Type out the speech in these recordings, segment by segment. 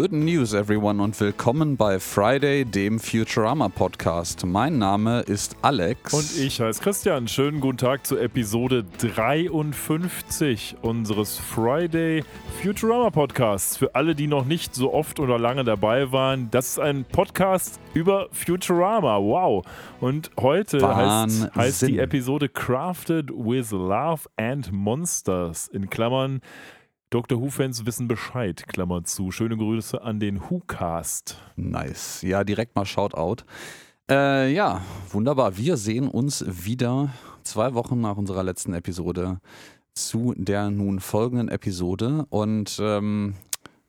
Good news, everyone, und willkommen bei Friday, dem Futurama Podcast. Mein Name ist Alex. Und ich heiße Christian. Schönen guten Tag zu Episode 53 unseres Friday Futurama Podcasts. Für alle, die noch nicht so oft oder lange dabei waren, das ist ein Podcast über Futurama. Wow. Und heute heißt, heißt die Episode Crafted with Love and Monsters. In Klammern Dr. Who-Fans wissen Bescheid, Klammer zu. Schöne Grüße an den Who-Cast. Nice. Ja, direkt mal Shoutout. Äh, ja, wunderbar. Wir sehen uns wieder zwei Wochen nach unserer letzten Episode zu der nun folgenden Episode. Und ähm,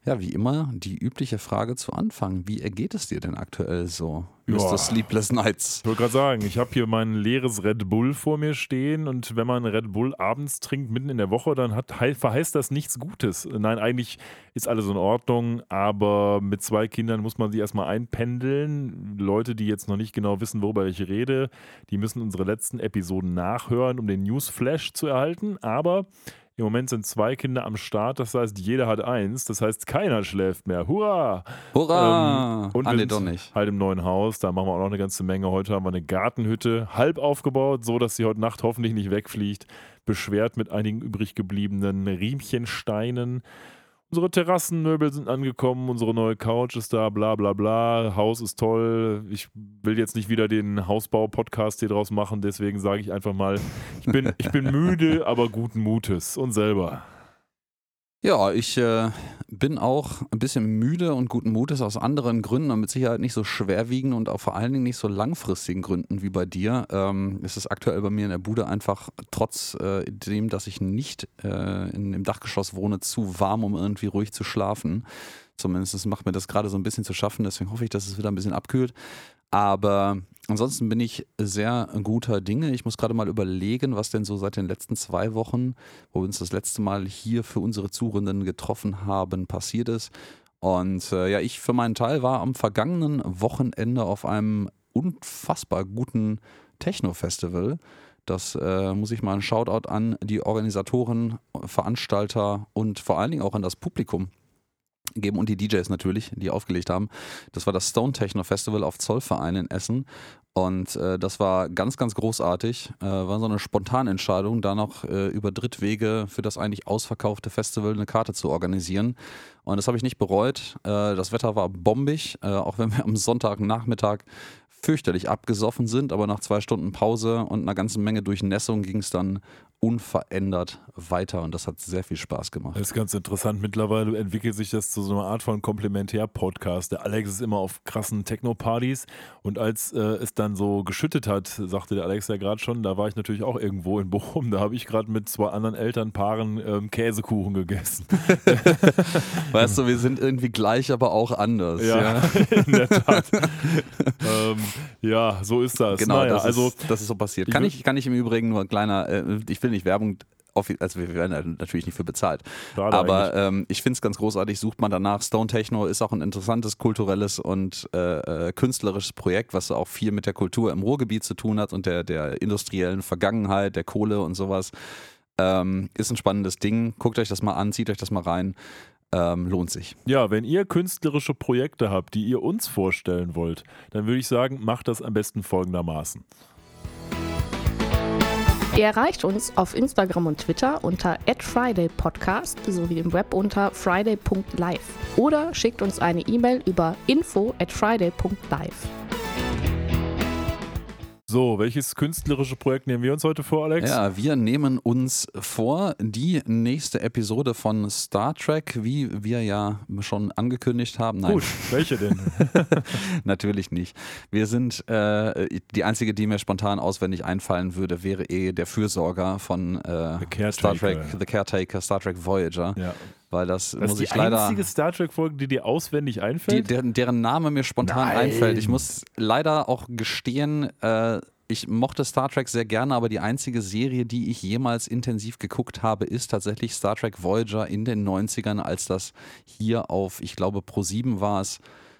ja, wie immer, die übliche Frage zu Anfang. Wie ergeht es dir denn aktuell so? Mr. Sleepless Nights. Ich wollte gerade sagen, ich habe hier mein leeres Red Bull vor mir stehen und wenn man Red Bull abends trinkt, mitten in der Woche, dann hat, verheißt das nichts Gutes. Nein, eigentlich ist alles in Ordnung, aber mit zwei Kindern muss man sich erstmal einpendeln. Leute, die jetzt noch nicht genau wissen, worüber ich rede, die müssen unsere letzten Episoden nachhören, um den Newsflash zu erhalten. Aber im Moment sind zwei Kinder am Start, das heißt, jeder hat eins. Das heißt, keiner schläft mehr. Hurra! Hurra! Ähm, und ah, nee, doch nicht. halt im neuen Haus, da machen wir auch noch eine ganze Menge. Heute haben wir eine Gartenhütte halb aufgebaut, so dass sie heute Nacht hoffentlich nicht wegfliegt. Beschwert mit einigen übrig gebliebenen Riemchensteinen. Unsere Terrassenmöbel sind angekommen, unsere neue Couch ist da, bla bla bla, Haus ist toll. Ich will jetzt nicht wieder den Hausbau-Podcast hier draus machen, deswegen sage ich einfach mal, ich bin, ich bin müde, aber guten Mutes und selber. Ja, ich äh, bin auch ein bisschen müde und guten Mutes aus anderen Gründen und mit Sicherheit nicht so schwerwiegenden und auch vor allen Dingen nicht so langfristigen Gründen wie bei dir. Ähm, es ist aktuell bei mir in der Bude einfach trotz äh, dem, dass ich nicht äh, in, im Dachgeschoss wohne, zu warm, um irgendwie ruhig zu schlafen. Zumindest macht mir das gerade so ein bisschen zu schaffen, deswegen hoffe ich, dass es wieder ein bisschen abkühlt. Aber ansonsten bin ich sehr guter Dinge. Ich muss gerade mal überlegen, was denn so seit den letzten zwei Wochen, wo wir uns das letzte Mal hier für unsere Zuhörenden getroffen haben, passiert ist. Und äh, ja, ich für meinen Teil war am vergangenen Wochenende auf einem unfassbar guten Techno-Festival. Das äh, muss ich mal ein Shoutout an die Organisatoren, Veranstalter und vor allen Dingen auch an das Publikum geben und die DJs natürlich, die aufgelegt haben. Das war das Stone Techno Festival auf Zollverein in Essen und äh, das war ganz, ganz großartig. Äh, war so eine spontane Entscheidung, da noch äh, über Drittwege für das eigentlich ausverkaufte Festival eine Karte zu organisieren. Und das habe ich nicht bereut. Äh, das Wetter war bombig, äh, auch wenn wir am Sonntagnachmittag fürchterlich abgesoffen sind, aber nach zwei Stunden Pause und einer ganzen Menge Durchnässung ging es dann unverändert weiter und das hat sehr viel Spaß gemacht. Das ist ganz interessant. Mittlerweile entwickelt sich das zu so einer Art von Komplementär-Podcast. Der Alex ist immer auf krassen Techno-Partys und als äh, es dann so geschüttet hat, sagte der Alex ja gerade schon, da war ich natürlich auch irgendwo in Bochum. Da habe ich gerade mit zwei anderen Elternpaaren ähm, Käsekuchen gegessen. weißt du, wir sind irgendwie gleich, aber auch anders. Ja, ja. in der Tat. ähm, ja, so ist das. Genau, naja, das, also, ist, das ist so passiert. Kann ich, kann ich im Übrigen nur ein kleiner, äh, ich will will nicht Werbung also wir werden natürlich nicht für bezahlt. Schade aber ähm, ich finde es ganz großartig, sucht man danach. Stone Techno ist auch ein interessantes kulturelles und äh, äh, künstlerisches Projekt, was auch viel mit der Kultur im Ruhrgebiet zu tun hat und der, der industriellen Vergangenheit, der Kohle und sowas. Ähm, ist ein spannendes Ding. Guckt euch das mal an, zieht euch das mal rein. Ähm, lohnt sich. Ja, wenn ihr künstlerische Projekte habt, die ihr uns vorstellen wollt, dann würde ich sagen, macht das am besten folgendermaßen. Ihr erreicht uns auf Instagram und Twitter unter @fridaypodcast sowie im Web unter friday.live oder schickt uns eine E-Mail über info at friday.live. So, welches künstlerische Projekt nehmen wir uns heute vor, Alex? Ja, wir nehmen uns vor die nächste Episode von Star Trek, wie wir ja schon angekündigt haben. Nein. Gut, welche denn? Natürlich nicht. Wir sind, äh, die einzige, die mir spontan auswendig einfallen würde, wäre eh der Fürsorger von äh, Star Trek, The Caretaker, Star Trek Voyager. Ja weil das, das muss ich leider. Ist die einzige Star Trek-Folge, die dir auswendig einfällt? Die, deren, deren, Name mir spontan Nein. einfällt. Ich muss leider auch gestehen, äh, ich mochte Star Trek sehr gerne, aber die einzige Serie, die ich jemals intensiv geguckt habe, ist tatsächlich Star Trek Voyager in den 90ern, als das hier auf, ich glaube, Pro 7 war es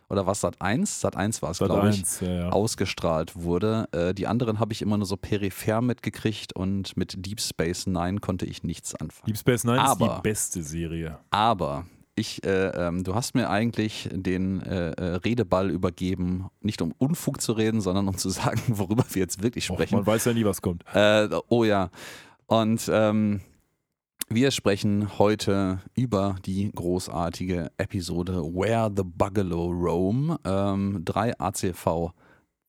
oder was Sat 1? Sat 1 war es, glaube ich, ja, ja. ausgestrahlt wurde. Äh, die anderen habe ich immer nur so peripher mitgekriegt und mit Deep Space Nine konnte ich nichts anfangen. Deep Space Nine aber, ist die beste Serie. Aber ich, äh, ähm, du hast mir eigentlich den äh, äh, Redeball übergeben, nicht um Unfug zu reden, sondern um zu sagen, worüber wir jetzt wirklich Och, sprechen. man weiß ja nie, was kommt. Äh, oh ja. Und ähm, wir sprechen heute über die großartige Episode Where the Bugalo Roam. Ähm, 3 ACV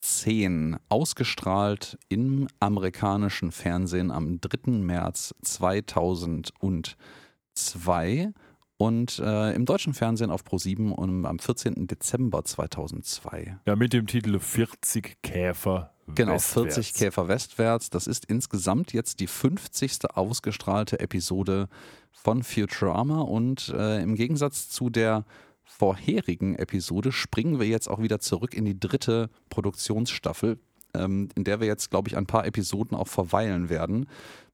10, ausgestrahlt im amerikanischen Fernsehen am 3. März 2002 und äh, im deutschen Fernsehen auf Pro7 und am 14. Dezember 2002. Ja, mit dem Titel 40 Käfer. Genau, westwärts. 40 Käfer westwärts. Das ist insgesamt jetzt die 50. ausgestrahlte Episode von Futurama und äh, im Gegensatz zu der vorherigen Episode springen wir jetzt auch wieder zurück in die dritte Produktionsstaffel, ähm, in der wir jetzt, glaube ich, ein paar Episoden auch verweilen werden,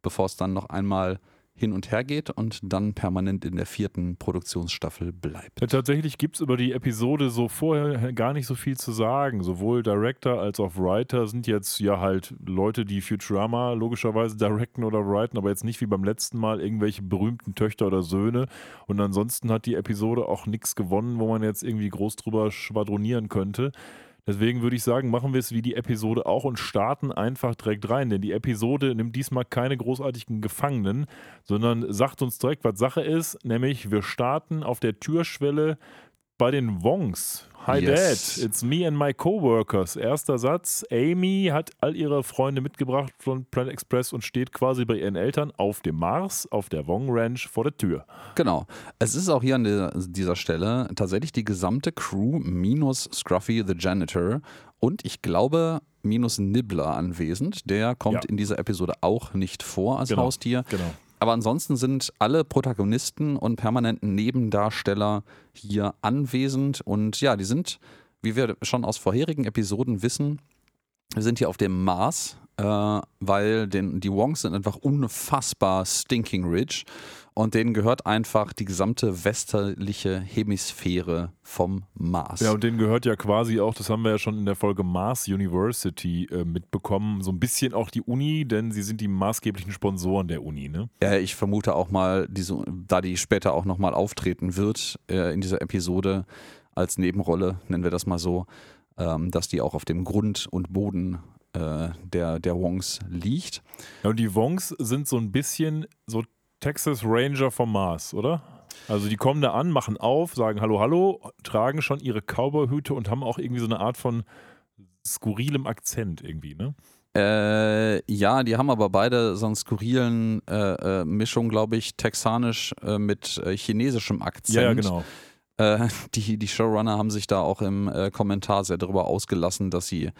bevor es dann noch einmal hin und her geht und dann permanent in der vierten Produktionsstaffel bleibt. Ja, tatsächlich gibt es über die Episode so vorher gar nicht so viel zu sagen. Sowohl Director als auch Writer sind jetzt ja halt Leute, die Futurama logischerweise directen oder writen, aber jetzt nicht wie beim letzten Mal irgendwelche berühmten Töchter oder Söhne. Und ansonsten hat die Episode auch nichts gewonnen, wo man jetzt irgendwie groß drüber schwadronieren könnte. Deswegen würde ich sagen, machen wir es wie die Episode auch und starten einfach direkt rein. Denn die Episode nimmt diesmal keine großartigen Gefangenen, sondern sagt uns direkt, was Sache ist. Nämlich, wir starten auf der Türschwelle bei den Wongs. Hi Yes. Dad, it's me and my coworkers. Erster Satz. Amy hat all ihre Freunde mitgebracht von Planet Express und steht quasi bei ihren Eltern auf dem Mars, auf der Wong Ranch vor der Tür. Genau. Es ist auch hier an der, dieser Stelle tatsächlich die gesamte Crew minus Scruffy the Janitor und ich glaube minus Nibbler anwesend. Der kommt Ja. in dieser Episode auch nicht vor als Genau. Haustier. Genau. Aber ansonsten sind alle Protagonisten und permanenten Nebendarsteller hier anwesend. Und ja, die sind, wie wir schon aus vorherigen Episoden wissen, wir sind hier auf dem Mars, äh, weil den, die Wongs sind einfach unfassbar stinking rich und denen gehört einfach die gesamte westliche Hemisphäre vom Mars. Ja, und denen gehört ja quasi auch, das haben wir ja schon in der Folge Mars University äh, mitbekommen, so ein bisschen auch die Uni, denn sie sind die maßgeblichen Sponsoren der Uni, ne? Ja, ich vermute auch mal, diese, da die später auch nochmal auftreten wird äh, in dieser Episode als Nebenrolle, nennen wir das mal so, ähm, dass die auch auf dem Grund und Boden äh, der, der Wongs liegt. Ja, und die Wongs sind so ein bisschen so Texas Ranger vom Mars, oder? Also die kommen da an, machen auf, sagen Hallo, Hallo, tragen schon ihre Cowboyhüte und haben auch irgendwie so eine Art von skurrilem Akzent irgendwie, ne? Äh, ja, die haben aber beide so einen skurrilen äh, äh, Mischung, glaube ich, texanisch äh, mit äh, chinesischem Akzent. Ja, ja, genau. Äh, die, die Showrunner haben sich da auch im äh, Kommentar sehr darüber ausgelassen, dass sie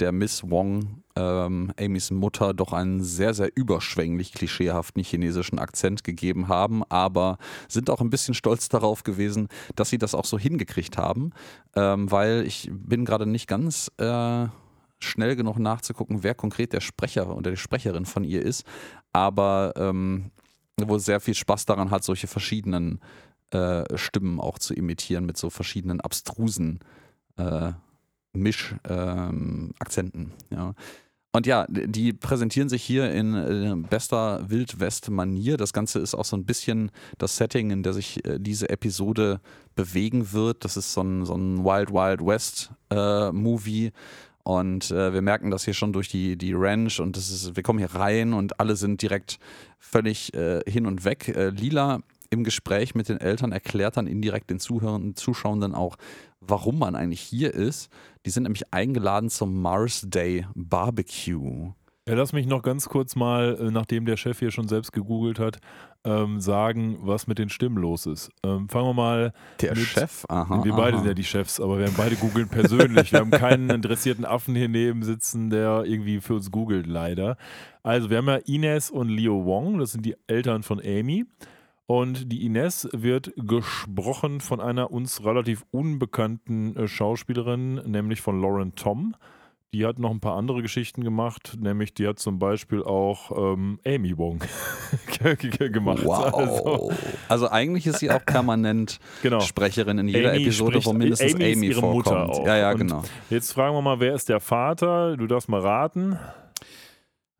der Miss Wong, ähm, Amys Mutter, doch einen sehr, sehr überschwänglich klischeehaften chinesischen Akzent gegeben haben, aber sind auch ein bisschen stolz darauf gewesen, dass sie das auch so hingekriegt haben, ähm, weil ich bin gerade nicht ganz äh, schnell genug nachzugucken, wer konkret der Sprecher oder die Sprecherin von ihr ist, aber ähm, wo sehr viel Spaß daran hat, solche verschiedenen äh, Stimmen auch zu imitieren mit so verschiedenen abstrusen äh, Misch-Akzenten. ja. Und ja, die präsentieren sich hier in äh, bester Wildwest-Manier. Das Ganze ist auch so ein bisschen das Setting, in der sich äh, diese Episode bewegen wird. Das ist so ein, so ein Wild Wild West-Movie. und äh, wir merken das hier schon durch die, die Ranch und das ist, wir kommen hier rein und alle sind direkt völlig äh, hin und weg. Äh, Lila im Gespräch mit den Eltern erklärt dann indirekt den Zuhörern, Zuschauenden auch, warum man eigentlich hier ist. Die sind nämlich eingeladen zum Mars Day Barbecue. Ja, lass mich noch ganz kurz mal, äh, nachdem der Chef hier schon selbst gegoogelt hat, ähm, sagen, was mit den Stimmen los ist. Ähm, fangen wir mal. Der Mit- Chef? Aha. wir beide aha. sind ja die Chefs, aber wir haben beide googeln persönlich. Wir haben keinen interessierten Affen hier neben sitzen, der irgendwie für uns googelt, leider. Also, wir haben ja Ines und Leo Wong, das sind die Eltern von Amy. Und die Ines wird gesprochen von einer uns relativ unbekannten äh, Schauspielerin, nämlich von Lauren Tom. Die hat noch ein paar andere Geschichten gemacht, nämlich die hat zum Beispiel auch ähm, Amy Wong gemacht. Wow. Also, Also, eigentlich ist sie auch permanent genau. Sprecherin in jeder Amy Episode, spricht- wo mindestens Amy Amy ihre vorkommt. Ja, ja, Und genau. Jetzt fragen wir mal, wer ist der Vater? Du darfst mal raten.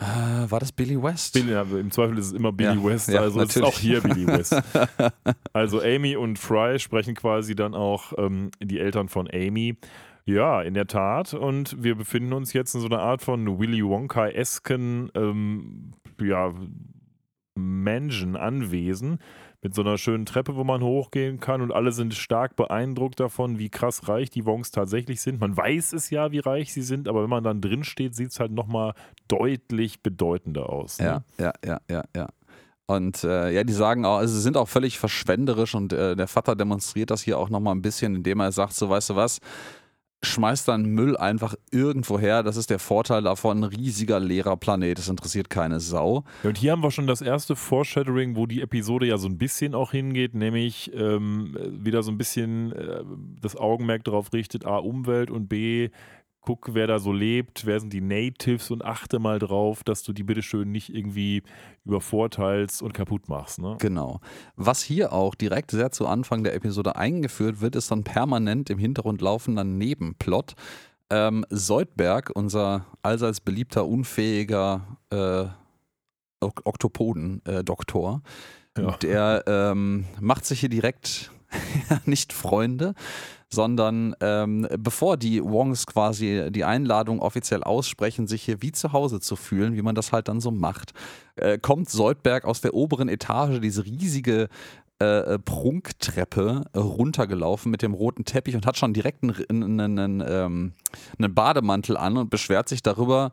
Äh, war das Billy West? Billy, ja, Im Zweifel ist es immer Billy Ja, West, ja, also es ist auch hier Billy West. Also Amy und Fry sprechen quasi dann auch ähm, die Eltern von Amy. Ja, in der Tat. Und wir befinden uns jetzt in so einer Art von Willy Wonka-esken ähm, ja, Mansion, Anwesen mit so einer schönen Treppe, wo man hochgehen kann und alle sind stark beeindruckt davon, wie krass reich die Wongs tatsächlich sind. Man weiß es ja, wie reich sie sind, aber wenn man dann drin steht, sieht es halt nochmal deutlich bedeutender aus. Ne? Ja, ja, ja, ja, ja. Und äh, ja, die sagen auch, also sie sind auch völlig verschwenderisch und äh, der Vater demonstriert das hier auch nochmal ein bisschen, indem er sagt, so weißt du was, schmeiß deinen Müll einfach irgendwo her. Das ist der Vorteil davon, ein riesiger leerer Planet. Das interessiert keine Sau. Ja, und hier haben wir schon das erste Foreshadowing, wo die Episode ja so ein bisschen auch hingeht, nämlich ähm, wieder so ein bisschen äh, das Augenmerk darauf richtet, A, Umwelt und B, guck, wer da so lebt, wer sind die Natives und achte mal drauf, dass du die bitteschön nicht irgendwie übervorteilst und kaputt machst. Ne? Genau. Was hier auch direkt sehr zu Anfang der Episode eingeführt wird, ist ein permanent im Hintergrund laufender Nebenplot. Ähm, Soldberg, unser allseits beliebter, unfähiger äh, Ok- Oktopoden-Doktor, Ja. der ähm, macht sich hier direkt nicht Freunde, sondern ähm, bevor die Wongs quasi die Einladung offiziell aussprechen, sich hier wie zu Hause zu fühlen, wie man das halt dann so macht, äh, kommt Soldberg aus der oberen Etage, diese riesige äh, Prunktreppe äh, runtergelaufen mit dem roten Teppich und hat schon direkt einen, einen, einen, ähm, einen Bademantel an und beschwert sich darüber,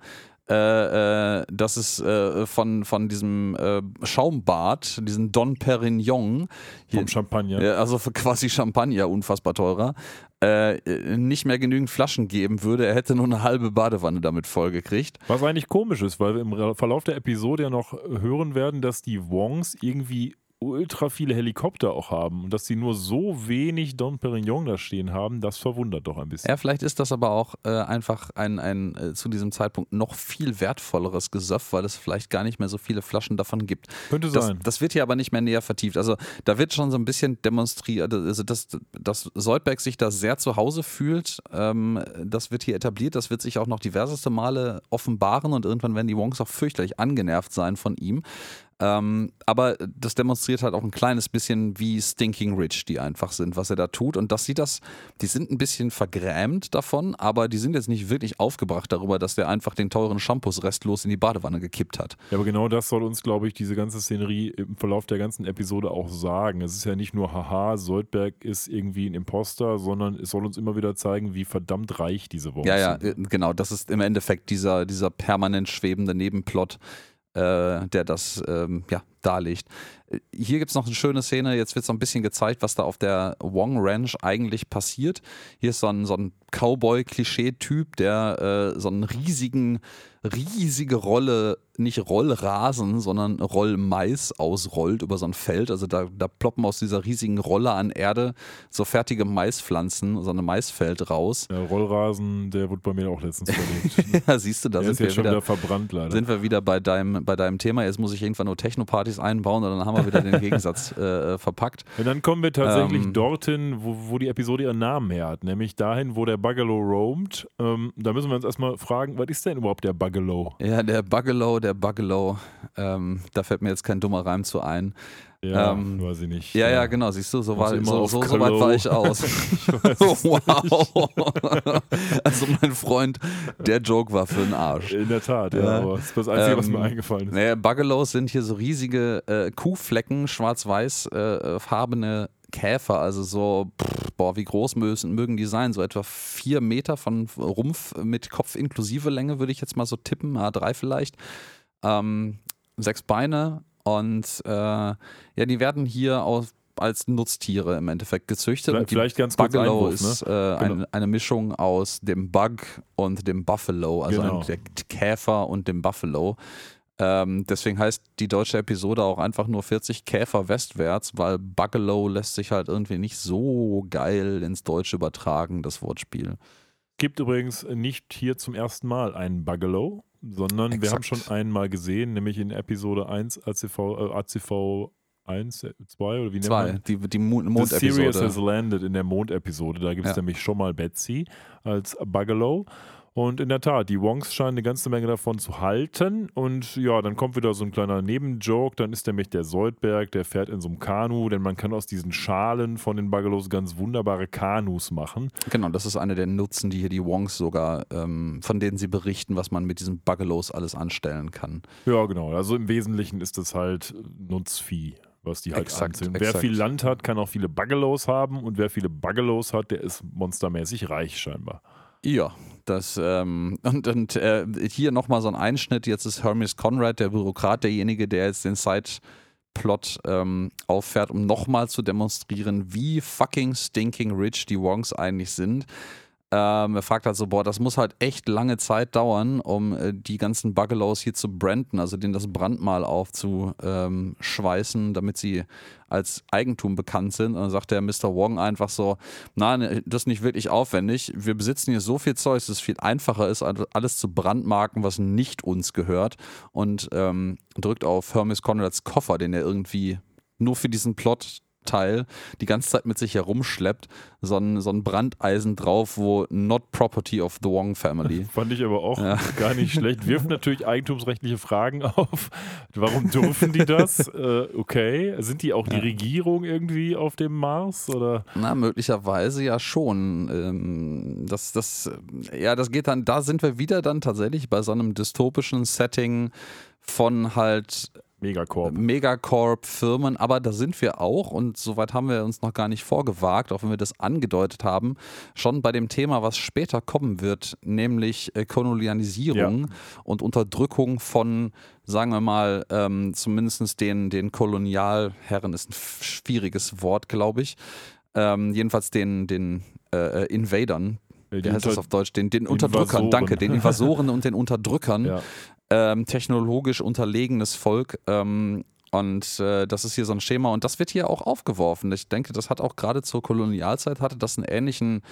äh, äh, dass es äh, von, von diesem äh, Schaumbad, diesen Don Perignon, hier, Vom Champagner. also für quasi Champagner, unfassbar teurer, äh, nicht mehr genügend Flaschen geben würde. Er hätte nur eine halbe Badewanne damit vollgekriegt. Was eigentlich komisch ist, weil wir im Verlauf der Episode ja noch hören werden, dass die Wongs irgendwie ultra viele Helikopter auch haben und dass sie nur so wenig Don Perignon da stehen haben, das verwundert doch ein bisschen. Ja, vielleicht ist das aber auch äh, einfach ein, ein äh, zu diesem Zeitpunkt noch viel wertvolleres Gesöff, weil es vielleicht gar nicht mehr so viele Flaschen davon gibt. Könnte Das, sein. das wird hier aber nicht mehr näher vertieft. Also da wird schon so ein bisschen demonstriert, also dass, dass Soldberg sich da sehr zu Hause fühlt. Ähm, das wird hier etabliert, das wird sich auch noch diverseste Male offenbaren und irgendwann werden die Wongs auch fürchterlich angenervt sein von ihm. Ähm, aber das demonstriert halt auch ein kleines bisschen, wie stinking rich die einfach sind, was er da tut. Und dass sie das, die sind ein bisschen vergrämt davon, aber die sind jetzt nicht wirklich aufgebracht darüber, dass der einfach den teuren Shampoos restlos in die Badewanne gekippt hat. Ja, aber genau das soll uns, glaube ich, diese ganze Szenerie im Verlauf der ganzen Episode auch sagen. Es ist ja nicht nur, haha, Soldberg ist irgendwie ein Imposter, sondern es soll uns immer wieder zeigen, wie verdammt reich diese Wongs Ja, ja, sind. äh, genau. Das ist im Endeffekt dieser, dieser permanent schwebende Nebenplot, der das ähm, ja, darlegt. Hier gibt es noch eine schöne Szene. Jetzt wird so ein bisschen gezeigt, was da auf der Wong Ranch eigentlich passiert. Hier ist so ein, so ein Cowboy-Klischee-Typ, der äh, so einen riesigen, riesige Rolle, nicht Rollrasen, sondern Rollmais ausrollt über so ein Feld. Also da, da ploppen aus dieser riesigen Rolle an Erde so fertige Maispflanzen, so ein Maisfeld raus. Der Rollrasen, der wurde bei mir auch letztens verlegt. Ja, siehst du, da der sind ist wir, jetzt schon wieder, verbrannt leider. sind wir wieder bei deinem, bei deinem Thema. Jetzt muss ich irgendwann nur Techno-Partys einbauen und dann haben wir wieder den Gegensatz äh, verpackt. Und dann kommen wir tatsächlich Ähm. dorthin, wo, wo die Episode ihren Namen her hat, nämlich dahin, wo der Bugalow roamt. Ähm, da müssen wir uns erstmal fragen, was ist denn überhaupt der Bugalow? Ja, der Bugalow, der Bugalow, ähm, da fällt mir jetzt kein dummer Reim zu ein. Ja, Ähm, weiß ich nicht. Ja, ja, genau, siehst du, so, war, so, so, so weit war ich aus. wow. also mein Freund, der Joke war für den Arsch. In der Tat, ja, Ja. aber das ist das Einzige, was Ähm, mir eingefallen ist. Naja, Bugalows sind hier so riesige äh, Kuhflecken, schwarz-weiß äh, farbene Käfer, also so, pff, boah, wie groß müssen, mögen die sein? So etwa vier Meter von Rumpf mit Kopf inklusive Länge, würde ich jetzt mal so tippen, A3 vielleicht. Ähm, sechs Beine und äh, ja, die werden hier aus, als Nutztiere im Endeffekt gezüchtet. Vielleicht, vielleicht ganz kurz Einwurf, ist ne? äh, Genau. eine, eine Mischung aus dem Bug und dem Buffalo, also Genau. ein, der Käfer und dem Buffalo. Ähm, deswegen heißt die deutsche Episode auch einfach nur 40 Käfer westwärts, weil Bugalow lässt sich halt irgendwie nicht so geil ins Deutsche übertragen, das Wortspiel. Gibt übrigens nicht hier zum ersten Mal einen Bugalow, sondern wir haben Exakt. schon einen mal gesehen, nämlich in Episode 1 ACV, äh, ACV 1, 2 oder wie nennt Zwei, man? die, die Mo- The Sirius has Mondepisode. landed in der Mondepisode. Da gibt es Ja. nämlich schon mal Betsy als Bugalow. Und in der Tat, die Wongs scheinen eine ganze Menge davon zu halten. Und ja, dann kommt wieder so ein kleiner Nebenjoke. Dann ist nämlich der Soldberg, der fährt in so einem Kanu, denn man kann aus diesen Schalen von den Buggelos ganz wunderbare Kanus machen. Genau, das ist eine der Nutzen, die hier die Wongs sogar, ähm, von denen sie berichten, was man mit diesen Buggelos alles anstellen kann. Ja, genau. Also im Wesentlichen ist es halt Nutzvieh was die halt Exakt, anziehen. exakt. Wer viel Land hat, kann auch viele Buggelos haben und wer viele Buggelos hat, der ist monstermäßig reich scheinbar. Ja, das ähm, und, und äh, hier nochmal so ein Einschnitt. Jetzt ist Hermes Conrad, der Bürokrat, derjenige, der jetzt den Sideplot ähm, auffährt, um nochmal zu demonstrieren, wie fucking stinking rich die Wongs eigentlich sind. Ähm, er fragt halt so, boah, das muss halt echt lange Zeit dauern, um äh, die ganzen Buggelows hier zu branden, also denen das Brandmal aufzuschweißen, damit sie als Eigentum bekannt sind. Und dann sagt der Mr. Wong einfach so, nein, das ist nicht wirklich aufwendig. Wir besitzen hier so viel Zeug, dass es viel einfacher ist, alles zu brandmarken, was nicht uns gehört. Und ähm, drückt auf Hermes Conrads Koffer, den er irgendwie nur für diesen Plot Teil die ganze Zeit mit sich herumschleppt, so ein, so ein Brandeisen drauf, wo not property of the Wong family. Fand ich aber auch ja. gar nicht schlecht. Wirft natürlich eigentumsrechtliche Fragen auf. Warum dürfen die das? äh, okay. Sind die auch die Regierung irgendwie auf dem Mars? Oder? Na, möglicherweise ja schon. Ähm, das, das, ja, das geht dann, da sind wir wieder dann tatsächlich bei so einem dystopischen Setting von halt Megacorp. Megacorp-Firmen, aber da sind wir auch und soweit haben wir uns noch gar nicht vorgewagt, auch wenn wir das angedeutet haben, schon bei dem Thema, was später kommen wird, nämlich äh, Kolonialisierung ja. und Unterdrückung von, sagen wir mal, ähm, zumindest den, den Kolonialherren, ist ein schwieriges Wort, glaube ich. Ähm, jedenfalls den, den äh, Invadern, die wie heißt das auf Deutsch? Den, den Unterdrückern, Invasoren. danke, den Invasoren und den Unterdrückern. Ja. Ähm, technologisch unterlegenes Volk. Ähm, und äh, das ist hier so ein Schema und das wird hier auch aufgeworfen. Ich denke, das hat auch gerade zur Kolonialzeit hatte das einen ähnlichen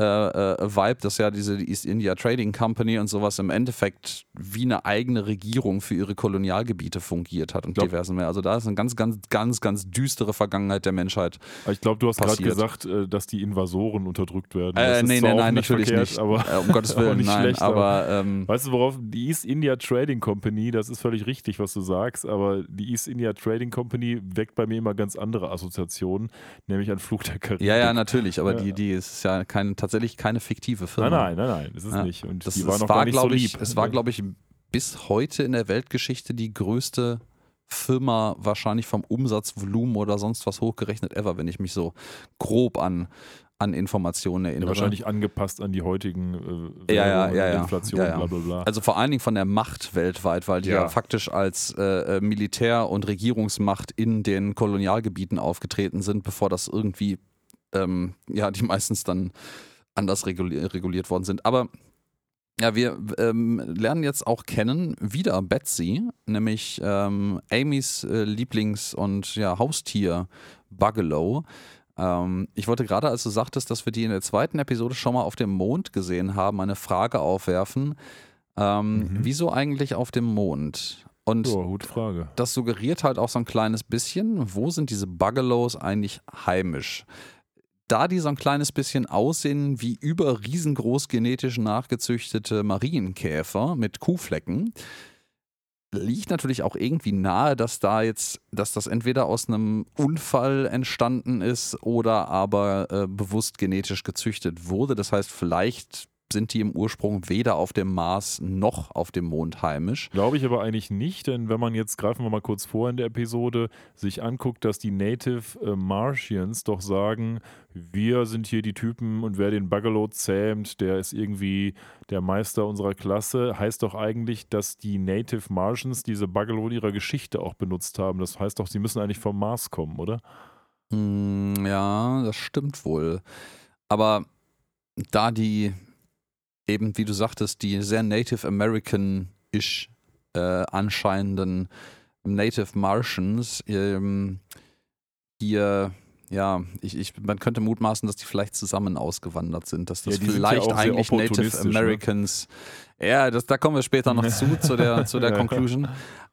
äh, äh, Vibe, dass ja diese East India Trading Company und sowas im Endeffekt wie eine eigene Regierung für ihre Kolonialgebiete fungiert hat und Glaub- diversen mehr. Also da ist eine ganz, ganz, ganz, ganz düstere Vergangenheit der Menschheit. Aber Ich glaube, du hast gerade gesagt, äh, dass die Invasoren unterdrückt werden. Äh, nee, nee, nein, nicht natürlich verkehrt, nicht. Aber äh, um Gottes aber Willen, nicht nein. schlecht, aber ähm, Weißt du, worauf die East India Trading Company, das ist völlig richtig, was du sagst, aber die East India Trading Company weckt bei mir immer ganz andere Assoziationen, nämlich an Fluch der Karibik. ja, ja, natürlich, aber Ja. die, die ist ja kein, tatsächlich keine fiktive Firma. Nein, nein, nein, nein, das ist Ja. nicht. Und Das, die es war noch war, nicht so lieb. ich, es war, glaube ich, bis heute in der Weltgeschichte die größte Firma wahrscheinlich vom Umsatzvolumen oder sonst was hochgerechnet ever, wenn ich mich so grob an, an Informationen ja, erinnere. wahrscheinlich angepasst an die heutigen äh, Ja, ja, ja, ja. Inflation, Ja, ja. bla bla bla. Also vor allen Dingen von der Macht weltweit, weil die ja, Ja. faktisch als äh, äh, Militär- und Regierungsmacht in den Kolonialgebieten aufgetreten sind, bevor das irgendwie, ähm, ja, die meistens dann anders reguli reguliert worden sind. Aber ja, wir ähm, lernen jetzt auch kennen wieder Betsy, nämlich ähm, Amys äh, Lieblings- und ja, Haustier Bugalow. Ähm, ich wollte gerade, als du sagtest, dass wir die in der zweiten Episode schon mal auf dem Mond gesehen haben, eine Frage aufwerfen. Ähm, Mhm. Wieso eigentlich auf dem Mond? Und ja, gute Frage. das suggeriert halt auch so ein kleines bisschen, wo sind diese Bugalows eigentlich heimisch? Da die so ein kleines bisschen aussehen wie über riesengroß genetisch nachgezüchtete Marienkäfer mit Kuhflecken, liegt natürlich auch irgendwie nahe, dass da jetzt, dass das entweder aus einem Unfall entstanden ist oder aber äh, bewusst genetisch gezüchtet wurde. Das heißt, vielleicht sind die im Ursprung weder auf dem Mars noch auf dem Mond heimisch. Glaube ich aber eigentlich nicht, denn wenn man jetzt, greifen wir mal kurz vor in der Episode, sich anguckt, dass die Native äh, Martians doch sagen, wir sind hier die Typen und wer den Bugalow zähmt, der ist irgendwie der Meister unserer Klasse, heißt doch eigentlich, dass die Native Martians diese Bugalow in ihrer Geschichte auch benutzt haben. Das heißt doch, sie müssen eigentlich vom Mars kommen, oder? Hm, ja, das stimmt wohl. Aber da die eben, wie du sagtest, die sehr Native American-ish äh, anscheinenden Native Martians ähm, hier, ja, ich, ich, man könnte mutmaßen, dass die vielleicht zusammen ausgewandert sind, dass das Ja, ja vielleicht sehr eigentlich Native ne? Americans, ja, das, da kommen wir später noch zu, zu der, zu der. Conclusion.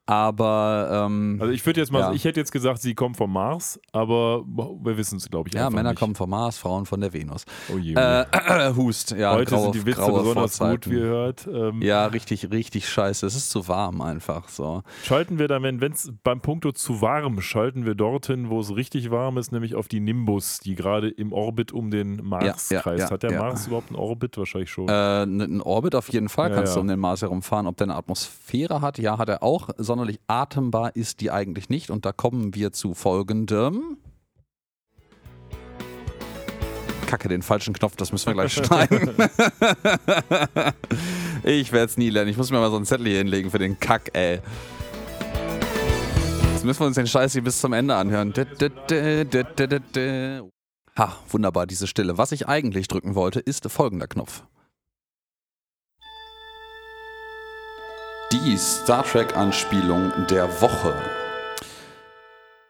Aber ähm, Also ich würde jetzt mal, Ja. ich hätte jetzt gesagt, sie kommen vom Mars, aber wir wissen es, glaube ich, ja, Männer nicht. kommen vom Mars, Frauen von der Venus. Oh je, je. Äh, Hust, ja. Heute graue, sind die Witze besonders Vorzeiten. gut, wie ihr hört. Ähm, Ja, richtig, richtig scheiße. Es ist zu warm einfach so. Schalten wir dann, wenn es beim Punkto zu warm, schalten wir dorthin, wo es richtig warm ist, nämlich auf die Nimbus, die gerade im Orbit um den Mars Ja, kreist. ja, Hat der. Mars überhaupt einen Orbit? Wahrscheinlich schon. Äh, ein Orbit auf jeden Fall kannst ja. du um den Mars herumfahren. Ob der eine Atmosphäre hat, ja, hat er auch. Sonderlich atembar ist die eigentlich nicht. Und da kommen wir zu folgendem. Kacke, den falschen Knopf, das müssen wir gleich schneiden. ich werde es nie lernen. Ich muss mir mal so einen Zettel hier hinlegen für den Kack, ey. Jetzt müssen wir uns den Scheiß hier bis zum Ende anhören. Ha, wunderbar, diese Stille. Was ich eigentlich drücken wollte, ist folgender Knopf. Die Star Trek-Anspielung der Woche.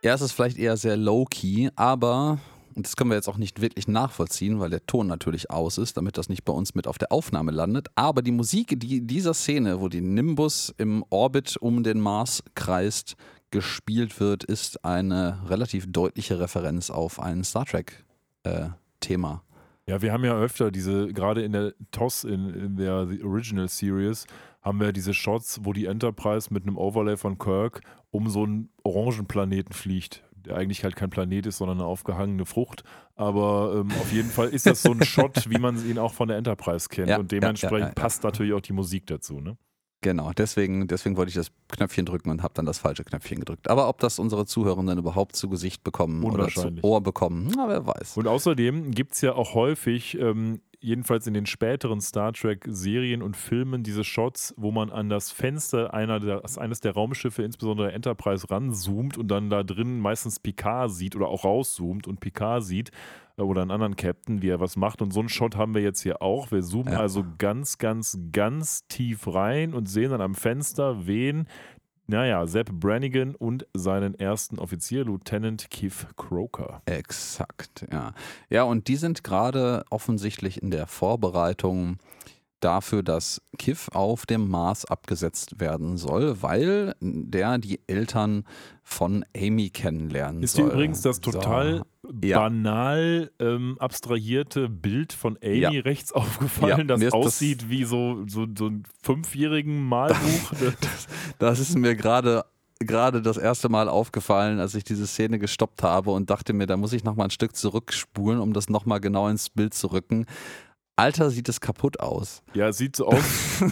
Ja, es ist vielleicht eher sehr low-key, aber, und das können wir jetzt auch nicht wirklich nachvollziehen, weil der Ton natürlich aus ist, damit das nicht bei uns mit auf der Aufnahme landet. Aber die Musik die dieser Szene, wo die Nimbus im Orbit um den Mars kreist, gespielt wird, ist eine relativ deutliche Referenz auf ein Star Trek-Thema. Ja, wir haben ja öfter diese, gerade in der TOS, in, in der The Original Series, haben wir diese Shots, wo die Enterprise mit einem Overlay von Kirk um so einen Orangenplaneten fliegt, der eigentlich halt kein Planet ist, sondern eine aufgehangene Frucht. Aber ähm, auf jeden Fall ist das so ein Shot, wie man ihn auch von der Enterprise kennt. Ja, Und dementsprechend ja, ja, passt natürlich auch die Musik dazu. Ne? Genau, deswegen, deswegen wollte ich das Knöpfchen drücken und habe dann das falsche Knöpfchen gedrückt. Aber ob das unsere Zuhörenden überhaupt zu Gesicht bekommen oder zu. Ohr bekommen, na, wer weiß. Und außerdem gibt es ja auch häufig, ähm, jedenfalls in den späteren Star Trek-Serien und Filmen, diese Shots, wo man an das Fenster einer der, eines der Raumschiffe, insbesondere Enterprise, ranzoomt und dann da drin meistens Picard sieht oder auch rauszoomt und Picard sieht äh, oder einen anderen Captain, wie er was macht. Und so einen Shot haben wir jetzt hier auch. Wir zoomen Ja. also ganz, ganz, ganz tief rein und sehen dann am Fenster, wen naja, Sepp Brannigan und seinen ersten Offizier, Lieutenant Keith Croker. Exakt, ja. Ja, und die sind gerade offensichtlich in der Vorbereitung dafür, dass Kiff auf dem Mars abgesetzt werden soll, weil der die Eltern von Amy kennenlernen Ist dir soll. übrigens das total Ja. banal ähm, abstrahierte Bild von Amy Ja. rechts aufgefallen, Ja, das ist das- aussieht wie so, so, so ein fünfjährigen Malbuch? Das ist mir gerade gerade das erste Mal aufgefallen, als ich diese Szene gestoppt habe und dachte mir, da muss ich noch mal ein Stück zurückspulen, um das noch mal genau ins Bild zu rücken. Alter, sieht es kaputt aus. ja, es sieht so aus,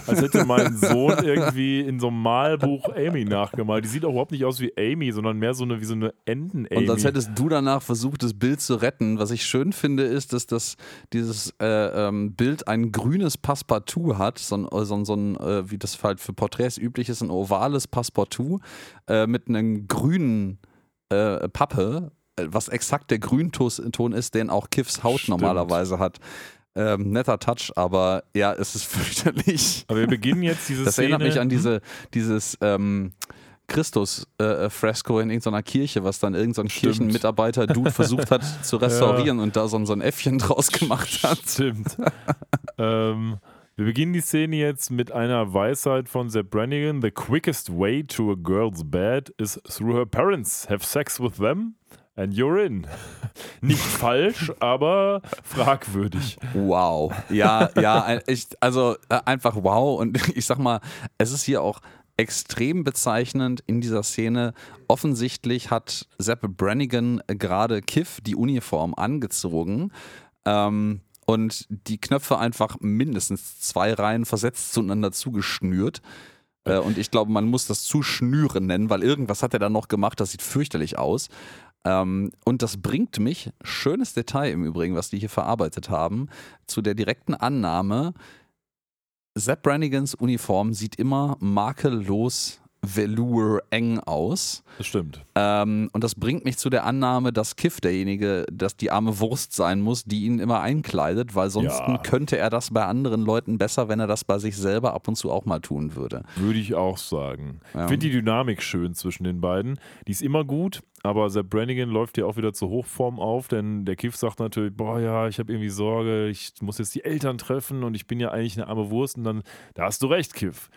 als hätte mein Sohn irgendwie in so einem Malbuch Amy nachgemalt. Die sieht auch überhaupt nicht aus wie Amy, sondern mehr so eine, wie so eine Enten-Amy. Und als hättest du danach versucht, das Bild zu retten. Was ich schön finde, ist, dass das, dieses äh, ähm, Bild ein grünes Passepartout hat, so ein, so ein, so ein äh, wie das halt für Porträts üblich ist, ein ovales Passepartout äh, mit einem grünen äh, Pappe, äh, was exakt der Grünton ist, den auch Kiffs Haut Stimmt. normalerweise hat. Ähm, netter Touch, aber ja, es ist fürchterlich. Aber wir beginnen jetzt diese Das Szene. erinnert mich an diese, dieses ähm, Christus-Fresco in irgendeiner Kirche, was dann irgendein Stimmt. Kirchenmitarbeiter-Dude versucht hat zu restaurieren und da so, ein- so ein Äffchen draus gemacht hat. Stimmt. ähm, wir beginnen die Szene jetzt mit einer Weisheit von Sepp Brannigan. The quickest way to a girl's bed is through her parents. Have sex with them and you're in. Nicht falsch, aber fragwürdig. Wow. Ja, ja, ich, also äh, einfach wow. Und ich sag mal, es ist hier auch extrem bezeichnend in dieser Szene. Offensichtlich hat Sepp Brannigan gerade Kiff die Uniform angezogen. Ähm, und die Knöpfe einfach mindestens zwei Reihen versetzt zueinander zugeschnürt. Äh, und ich glaube, man muss das Zuschnüren nennen, weil irgendwas hat er da noch gemacht, das sieht fürchterlich aus. Ähm, und das bringt mich, schönes Detail im Übrigen, was die hier verarbeitet haben, zu der direkten Annahme, Sepp Brannigans Uniform sieht immer makellos Velour eng aus. Das stimmt. Ähm, und das bringt mich zu der Annahme, dass Kiff derjenige, dass die arme Wurst sein muss, die ihn immer einkleidet, weil sonst Ja. könnte er das bei anderen Leuten besser, wenn er das bei sich selber ab und zu auch mal tun würde. Würde ich auch sagen. Ja. Ich finde die Dynamik schön zwischen den beiden. Die ist immer gut, aber Sepp Brannigan läuft ja auch wieder zur Hochform auf, denn der Kiff sagt natürlich, boah ja, ich habe irgendwie Sorge, ich muss jetzt die Eltern treffen und ich bin ja eigentlich eine arme Wurst und dann, da hast du recht, Kiff.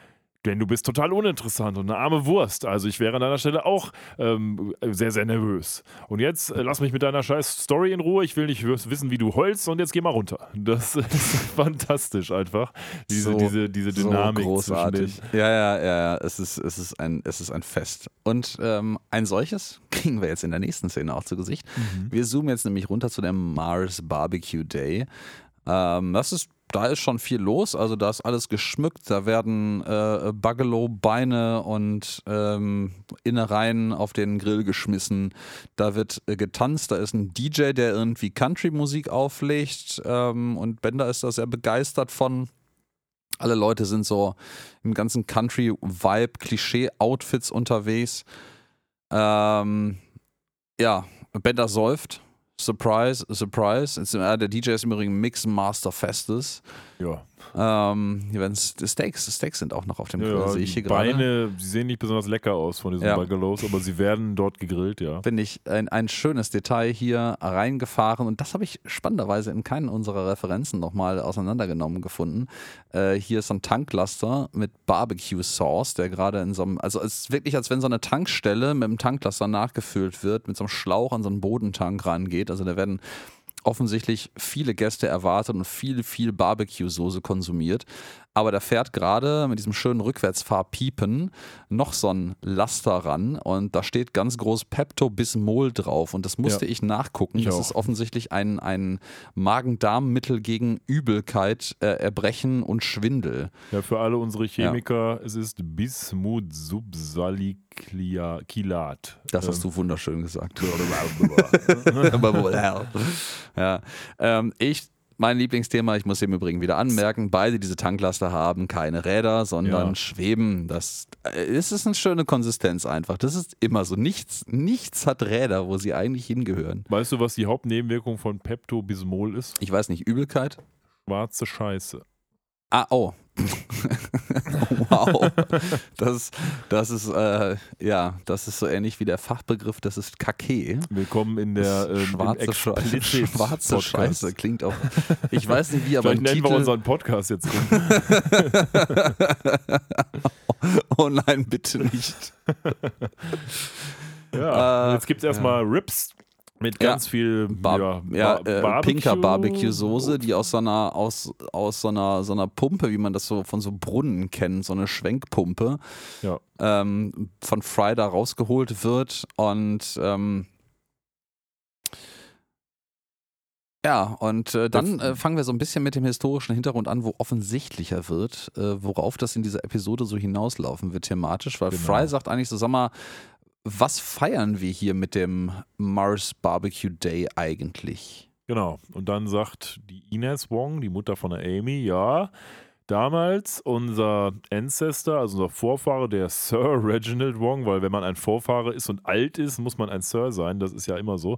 Denn du bist total uninteressant und eine arme Wurst. Also ich wäre an deiner Stelle auch ähm, sehr, sehr nervös. Und jetzt äh, lass mich mit deiner scheiß Story in Ruhe. Ich will nicht wissen, wie du heulst und jetzt geh mal runter. Das ist fantastisch einfach. Diese, So- diese, diese Dynamik so großartig. Ja, ja, ja, ja. Es ist, es ist, ein, es ist ein Fest. Und ähm, ein solches kriegen wir jetzt in der nächsten Szene auch zu Gesicht. Mhm. Wir zoomen jetzt nämlich runter zu dem Mars Barbecue Day. Ähm, das ist, da ist schon viel los. Also da ist alles geschmückt. Da werden äh, Bugalow-Beine und ähm, Innereien auf den Grill geschmissen. Da wird äh, getanzt. Da ist ein DJ, der irgendwie Country-Musik auflegt. Ähm, und Bender ist da sehr begeistert von. Alle Leute sind so im ganzen Country-Vibe, Klischee-Outfits unterwegs. Ähm, ja, Bender säuft. Surprise, surprise. Äh, der DJ ist im Übrigen Mix Master Festus. Ja, Ähm, hier werden Steaks, Steaks sind auch noch auf dem Grill, ja sehe ich die hier gerade. Beine, sie sehen nicht besonders lecker aus von diesen Ja. Bungalows, aber sie werden dort gegrillt, ja. Finde ich ein, ein schönes Detail hier reingefahren und das habe ich spannenderweise in keinen unserer Referenzen nochmal auseinandergenommen gefunden. Äh, hier ist so ein Tanklaster mit Barbecue Sauce, der gerade in so einem, also es ist wirklich, als wenn so eine Tankstelle mit einem Tanklaster nachgefüllt wird, mit so einem Schlauch an so einen Bodentank rangeht. Also da werden offensichtlich viele Gäste erwartet und viel, viel Barbecue-Soße konsumiert. Aber da fährt gerade mit diesem schönen Rückwärtsfahrpiepen noch so ein Laster ran und da steht ganz groß Pepto-Bismol drauf und das musste Ja. ich nachgucken. Ich das auch. ist offensichtlich ein, ein Magen-Darm-Mittel gegen Übelkeit, äh, Erbrechen und Schwindel. Ja, für alle unsere Chemiker, es ist Bismuth-Subsalicylat. Das hast du wunderschön gesagt. Ja. ja. Ähm, ich, mein Lieblingsthema, ich muss im Übrigen wieder anmerken, beide diese Tanklaster haben keine Räder, sondern Ja. schweben. Das äh, es ist eine schöne Konsistenz einfach. Das ist immer so. Nichts, nichts hat Räder, wo sie eigentlich hingehören. Weißt du, was die Hauptnebenwirkung von Pepto-Bismol ist? Ich weiß nicht, Übelkeit? Schwarze Scheiße. Ah, oh. wow. Das, das ist, äh, ja, das ist so ähnlich wie der Fachbegriff, das ist Kake. Willkommen in der ähm, schwarze, Scheiße, schwarze Podcast. Scheiße klingt auch. Ich weiß nicht wie, aber Vielleicht im nennen wir Titel. unseren Podcast jetzt oh nein, bitte nicht. Ja, Äh, jetzt gibt es erstmal Rips mit Ja. ganz viel Bar ja, ja, äh, Barbecue. pinker Barbecue-Soße, die aus so einer, aus, aus so einer, so einer Pumpe, wie man das so von so Brunnen kennt, so eine Schwenkpumpe, Ja. ähm, von Fry da rausgeholt wird und ähm, ja, und äh, dann äh, fangen wir so ein bisschen mit dem historischen Hintergrund an, wo offensichtlicher wird, äh, worauf das in dieser Episode so hinauslaufen wird thematisch, weil Genau. Fry sagt eigentlich so, sag mal, was feiern wir hier mit dem Mars Barbecue Day eigentlich? Genau. Und dann sagt die Ines Wong, die Mutter von der Amy, ja, damals unser Ancestor, also unser Vorfahre, der Sir Reginald Wong, weil wenn man ein Vorfahre ist und alt ist, muss man ein Sir sein, das ist ja immer so.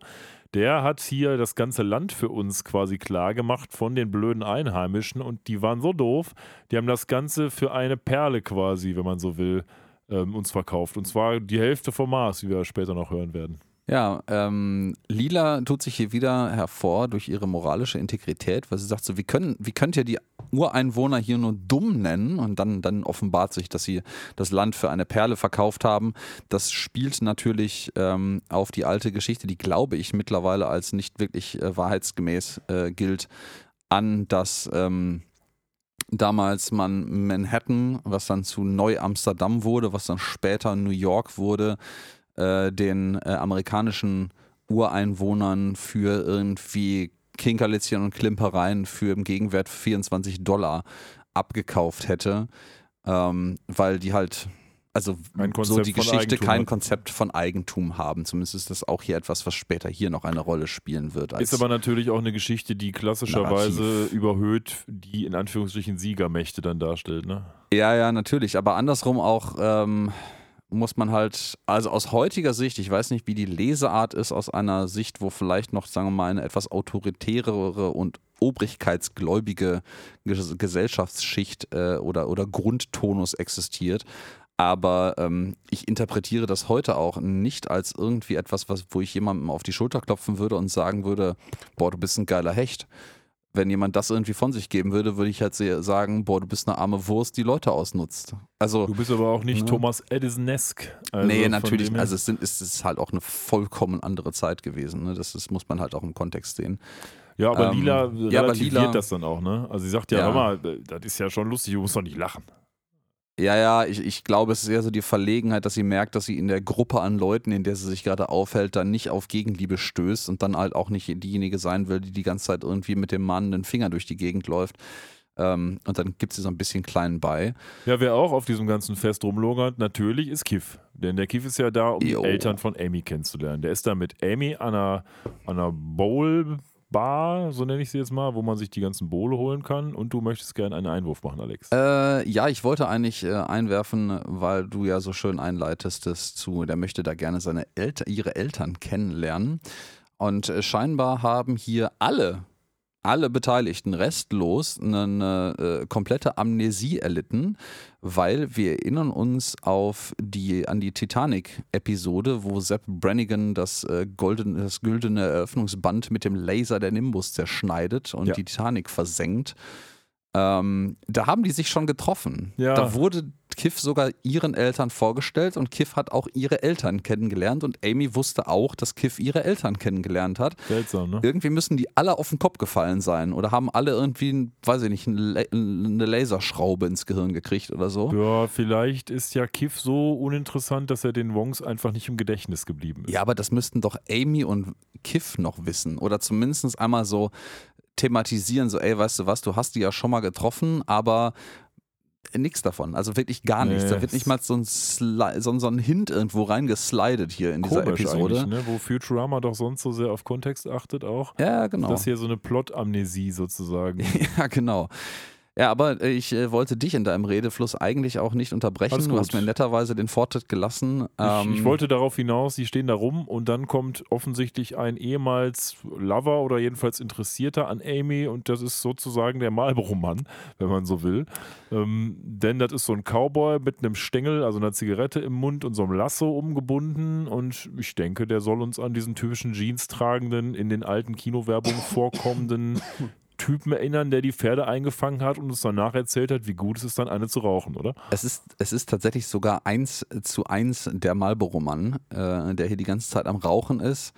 Der hat hier das ganze Land für uns quasi klar gemacht von den blöden Einheimischen und die waren so doof, die haben das Ganze für eine Perle quasi, wenn man so will, ähm, uns verkauft. Und zwar die Hälfte vom Mars, wie wir später noch hören werden. Ja, ähm, Lila tut sich hier wieder hervor durch ihre moralische Integrität, weil sie sagt so, wie, können, wie könnt ihr die Ureinwohner hier nur dumm nennen? Und dann, dann offenbart sich, dass sie das Land für eine Perle verkauft haben. Das spielt natürlich ähm, auf die alte Geschichte, die glaube ich mittlerweile als nicht wirklich äh, wahrheitsgemäß äh, gilt, an, dass ähm, damals man Manhattan, was dann zu Neu-Amsterdam wurde, was dann später New York wurde, äh, den äh, amerikanischen Ureinwohnern für irgendwie Kinkerlitzchen und Klimpereien für im Gegenwert 24 Dollar abgekauft hätte, ähm, weil die halt, also so die Geschichte kein. Konzept von Eigentum haben. Zumindest ist das auch hier etwas, was später hier noch eine Rolle spielen wird. Ist aber natürlich auch eine Geschichte, die klassischerweise überhöht die in Anführungsstrichen Siegermächte dann darstellt. Ne? Ja, ja, natürlich. Aber andersrum auch ähm, muss man halt, also aus heutiger Sicht, ich weiß nicht, wie die Leseart ist, aus einer Sicht, wo vielleicht noch, sagen wir mal, eine etwas autoritärere und obrigkeitsgläubige Ges Gesellschaftsschicht äh, oder, oder Grundtonus existiert. Aber ähm, ich interpretiere das heute auch nicht als irgendwie etwas, was, wo ich jemandem auf die Schulter klopfen würde und sagen würde, boah, du bist ein geiler Hecht. wenn jemand das irgendwie von sich geben würde, würde ich halt sagen, boah, du bist eine arme Wurst, die Leute ausnutzt. Also, du bist aber auch nicht ne? Thomas Edison-esque. Also nee, natürlich. Also es, sind, es ist halt auch eine vollkommen andere Zeit gewesen. Ne? Das, das muss man halt auch im Kontext sehen. Ja, aber ähm, Lila relativiert ja, aber Lila, das dann auch, ne? Also sie sagt ja, ja. hör mal, das ist ja schon lustig, du musst doch nicht lachen. Ja, ja, ich, ich glaube, es ist eher so die Verlegenheit, dass sie merkt, dass sie in der Gruppe an Leuten, in der sie sich gerade aufhält, dann nicht auf Gegenliebe stößt und dann halt auch nicht diejenige sein will, die die ganze Zeit irgendwie mit dem Mann den Finger durch die Gegend läuft. Ähm, und dann gibt sie so ein bisschen kleinen bei. Ja, wer auch auf diesem ganzen Fest rumlogert, natürlich ist Kiff. Denn der Kiff ist ja da, um jo. die Eltern von Amy kennenzulernen. Der ist da mit Amy an einer, an einer Bowl Bar, so nenne ich sie jetzt mal, wo man sich die ganzen Bohle holen kann. Und du möchtest gerne einen Einwurf machen, Alex. Äh, ja, ich wollte eigentlich äh, einwerfen, weil du ja so schön einleitest zu, der möchte da gerne seine Elter ihre Eltern kennenlernen. Und äh, scheinbar haben hier alle alle Beteiligten restlos eine äh, komplette Amnesie erlitten, weil wir erinnern uns auf die, an die Titanic-Episode, wo Sepp Brannigan das, äh, goldene, das güldene Eröffnungsband mit dem Laser der Nimbus zerschneidet und ja. die Titanic versenkt. Ähm, da haben die sich schon getroffen. Ja. Da wurde Kiff sogar ihren Eltern vorgestellt und Kiff hat auch ihre Eltern kennengelernt und Amy wusste auch, dass Kiff ihre Eltern kennengelernt hat. Seltsam, ne? Irgendwie müssen die alle auf den Kopf gefallen sein oder haben alle irgendwie, weiß ich nicht, eine Laserschraube ins Gehirn gekriegt oder so. Ja, vielleicht ist ja Kiff so uninteressant, dass er den Wongs einfach nicht im Gedächtnis geblieben ist. Ja, aber das müssten doch Amy und Kiff noch wissen oder zumindest einmal so thematisieren, so, ey, weißt du was, du hast die ja schon mal getroffen, aber nichts davon. Also wirklich gar nichts. Nee, da wird nicht mal so ein, Sli so, so ein Hint irgendwo reingeslidet hier in dieser Episode. Ne? Wo Futurama doch sonst so sehr auf Kontext achtet auch. Ja, genau. Das ist hier so eine Plot-Amnesie sozusagen. ja, genau. Ja, aber ich äh, wollte dich in deinem Redefluss eigentlich auch nicht unterbrechen. Du hast mir netterweise den Vortritt gelassen. Ähm ich, ich, wollte darauf hinaus, sie stehen da rum und dann kommt offensichtlich ein ehemals Lover oder jedenfalls Interessierter an Amy und das ist sozusagen der Marlboro-Mann, wenn man so will. Ähm, denn das ist so ein Cowboy mit einem Stängel, also einer Zigarette im Mund und so einem Lasso umgebunden und ich denke, der soll uns an diesen typischen Jeans tragenden, in den alten Kinowerbungen vorkommenden Typen erinnern, der die Pferde eingefangen hat und uns danach erzählt hat, wie gut es ist, dann eine zu rauchen, oder? Es ist, es ist tatsächlich sogar eins zu eins der Marlboro-Mann, äh, der hier die ganze Zeit am Rauchen ist.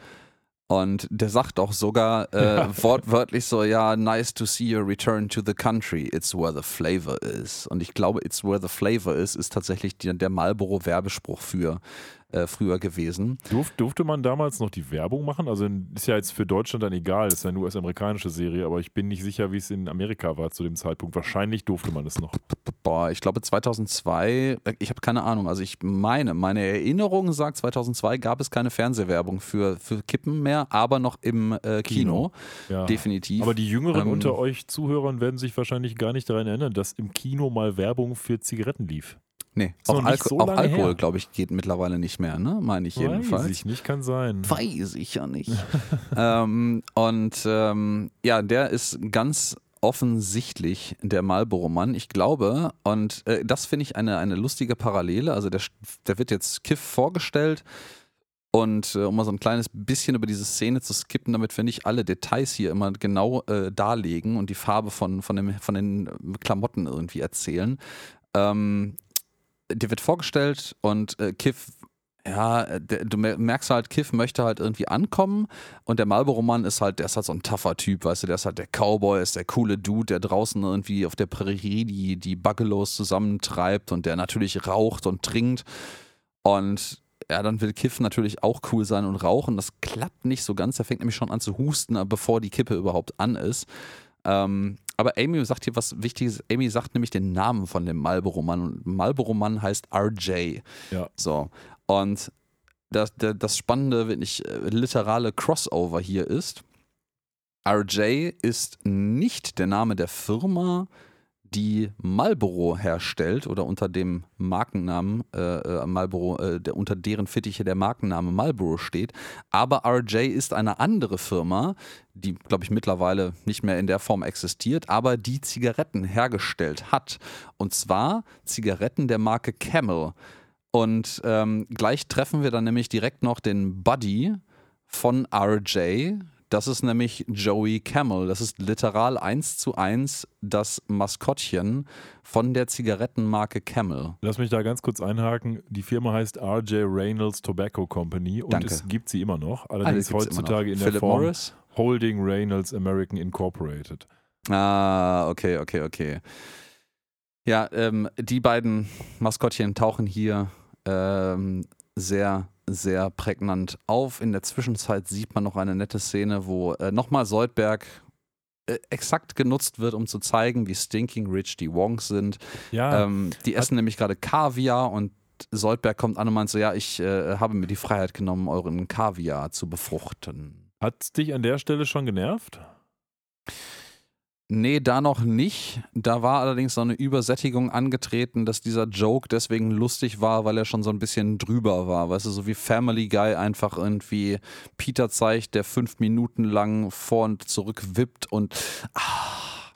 Und der sagt auch sogar äh, ja. wortwörtlich so, ja, nice to see you return to the country. It's where the flavor is. Und ich glaube, it's where the flavor is, ist tatsächlich die, der Marlboro-Werbespruch für äh, früher gewesen. Durf, durfte man damals noch die Werbung machen? Also ist ja jetzt für Deutschland dann egal, ist ja eine US-amerikanische Serie, aber ich bin nicht sicher, wie es in Amerika war zu dem Zeitpunkt. Wahrscheinlich durfte man es noch. Boah, ich glaube 2002, ich habe keine Ahnung, also ich meine, meine Erinnerung sagt, 2002 gab es keine Fernsehwerbung für, für Kippen mehr, aber noch im äh, Kino. Kino. Ja. Definitiv. Aber die Jüngeren ähm, unter euch Zuhörern werden sich wahrscheinlich gar nicht daran erinnern, dass im Kino mal Werbung für Zigaretten lief. Nee, auch, Alko so auch Alkohol, glaube ich, geht mittlerweile nicht mehr, ne? Meine ich jedenfalls. Weiß ich nicht, kann sein. Weiß ich ja nicht. ähm, und ähm, ja, der ist ganz offensichtlich der Marlboro-Mann. Ich glaube, und äh, das finde ich eine, eine lustige Parallele. Also der, der wird jetzt Kiff vorgestellt. Und äh, um mal so ein kleines bisschen über diese Szene zu skippen, damit wir nicht alle Details hier immer genau äh, darlegen und die Farbe von, von, dem, von den Klamotten irgendwie erzählen. Ähm, dir wird vorgestellt und äh, Kiff ja, der, du merkst halt, Kiff möchte halt irgendwie ankommen und der Marlboro-Mann ist halt, der ist halt so ein tougher Typ, weißt du, der ist halt der Cowboy, ist der coole Dude, der draußen irgendwie auf der Prärie die, die Buggelos zusammentreibt und der natürlich raucht und trinkt und ja, dann will Kiff natürlich auch cool sein und rauchen. Das klappt nicht so ganz. Er fängt nämlich schon an zu husten, bevor die Kippe überhaupt an ist. Ähm, aber Amy sagt hier was Wichtiges. Amy sagt nämlich den Namen von dem Marlboro-Mann. Und Marlboro-Mann heißt RJ. Ja. So. Und das, das spannende, wenn ich äh, literale Crossover hier ist, RJ ist nicht der Name der Firma, die Marlboro herstellt oder unter dem Markennamen äh, äh, Marlboro, äh, der, unter deren Fittiche der Markenname Marlboro steht. Aber RJ ist eine andere Firma, die, glaube ich, mittlerweile nicht mehr in der Form existiert, aber die Zigaretten hergestellt hat. Und zwar Zigaretten der Marke Camel. Und ähm, gleich treffen wir dann nämlich direkt noch den Buddy von RJ, Das ist nämlich Joey Camel. Das ist literal eins zu eins das Maskottchen von der Zigarettenmarke Camel. Lass mich da ganz kurz einhaken. Die Firma heißt RJ Reynolds Tobacco Company und Danke. es gibt sie immer noch. Ah, Allerdings immer heutzutage noch. in der Philip Form Morris? Holding Reynolds American Incorporated. Ah, okay, okay, okay. Ja, ähm, die beiden Maskottchen tauchen hier ähm, sehr, sehr prägnant auf. In der Zwischenzeit sieht man noch eine nette Szene, wo äh, nochmal Soldberg äh, exakt genutzt wird, um zu zeigen, wie stinking rich die Wongs sind. Ja, Ähm, die essen nämlich gerade Kaviar und Soldberg kommt an und meint so, ja, ich äh, habe mir die Freiheit genommen, euren Kaviar zu befruchten. hat dich an der Stelle schon genervt? Nee, da noch nicht. Da war allerdings so eine Übersättigung angetreten, dass dieser Joke deswegen lustig war, weil er schon so ein bisschen drüber war. Weißt du, so wie Family Guy einfach irgendwie Peter zeigt, der fünf Minuten lang vor und zurück wippt und ah,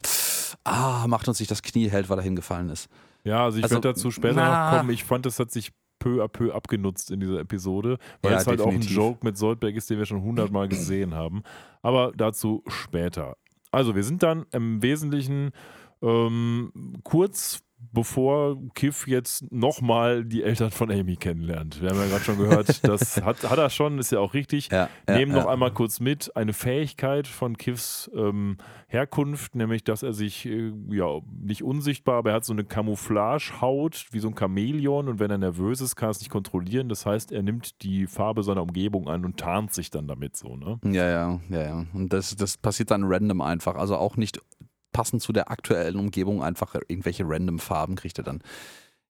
ah, macht uns sich das Knie hält, weil er hingefallen ist. Ja, also ich Also, werde dazu später na. noch kommen. Ich fand, es hat sich peu à peu abgenutzt in dieser Episode, weil Ja, es halt definitiv. auch ein Joke mit Soldberg ist, den wir schon hundertmal gesehen haben. Aber dazu später. Also wir sind dann im Wesentlichen ähm, kurz bevor Kiff jetzt nochmal die Eltern von Amy kennenlernt. Wir haben ja gerade schon gehört, das hat, hat er schon, ist ja auch richtig. Ja, Nehmen ja, noch einmal kurz mit eine Fähigkeit von Kiffs ähm, Herkunft, nämlich dass er sich äh, ja nicht unsichtbar, aber er hat so eine Camouflagehaut wie so ein Chamäleon und wenn er nervös ist, kann er es nicht kontrollieren. Das heißt, er nimmt die Farbe seiner Umgebung an und tarnt sich dann damit so. Ne? Ja, ja, ja, ja. Und das, das passiert dann random einfach. Also auch nicht passend zu der aktuellen Umgebung, einfach irgendwelche random Farben kriegt er dann.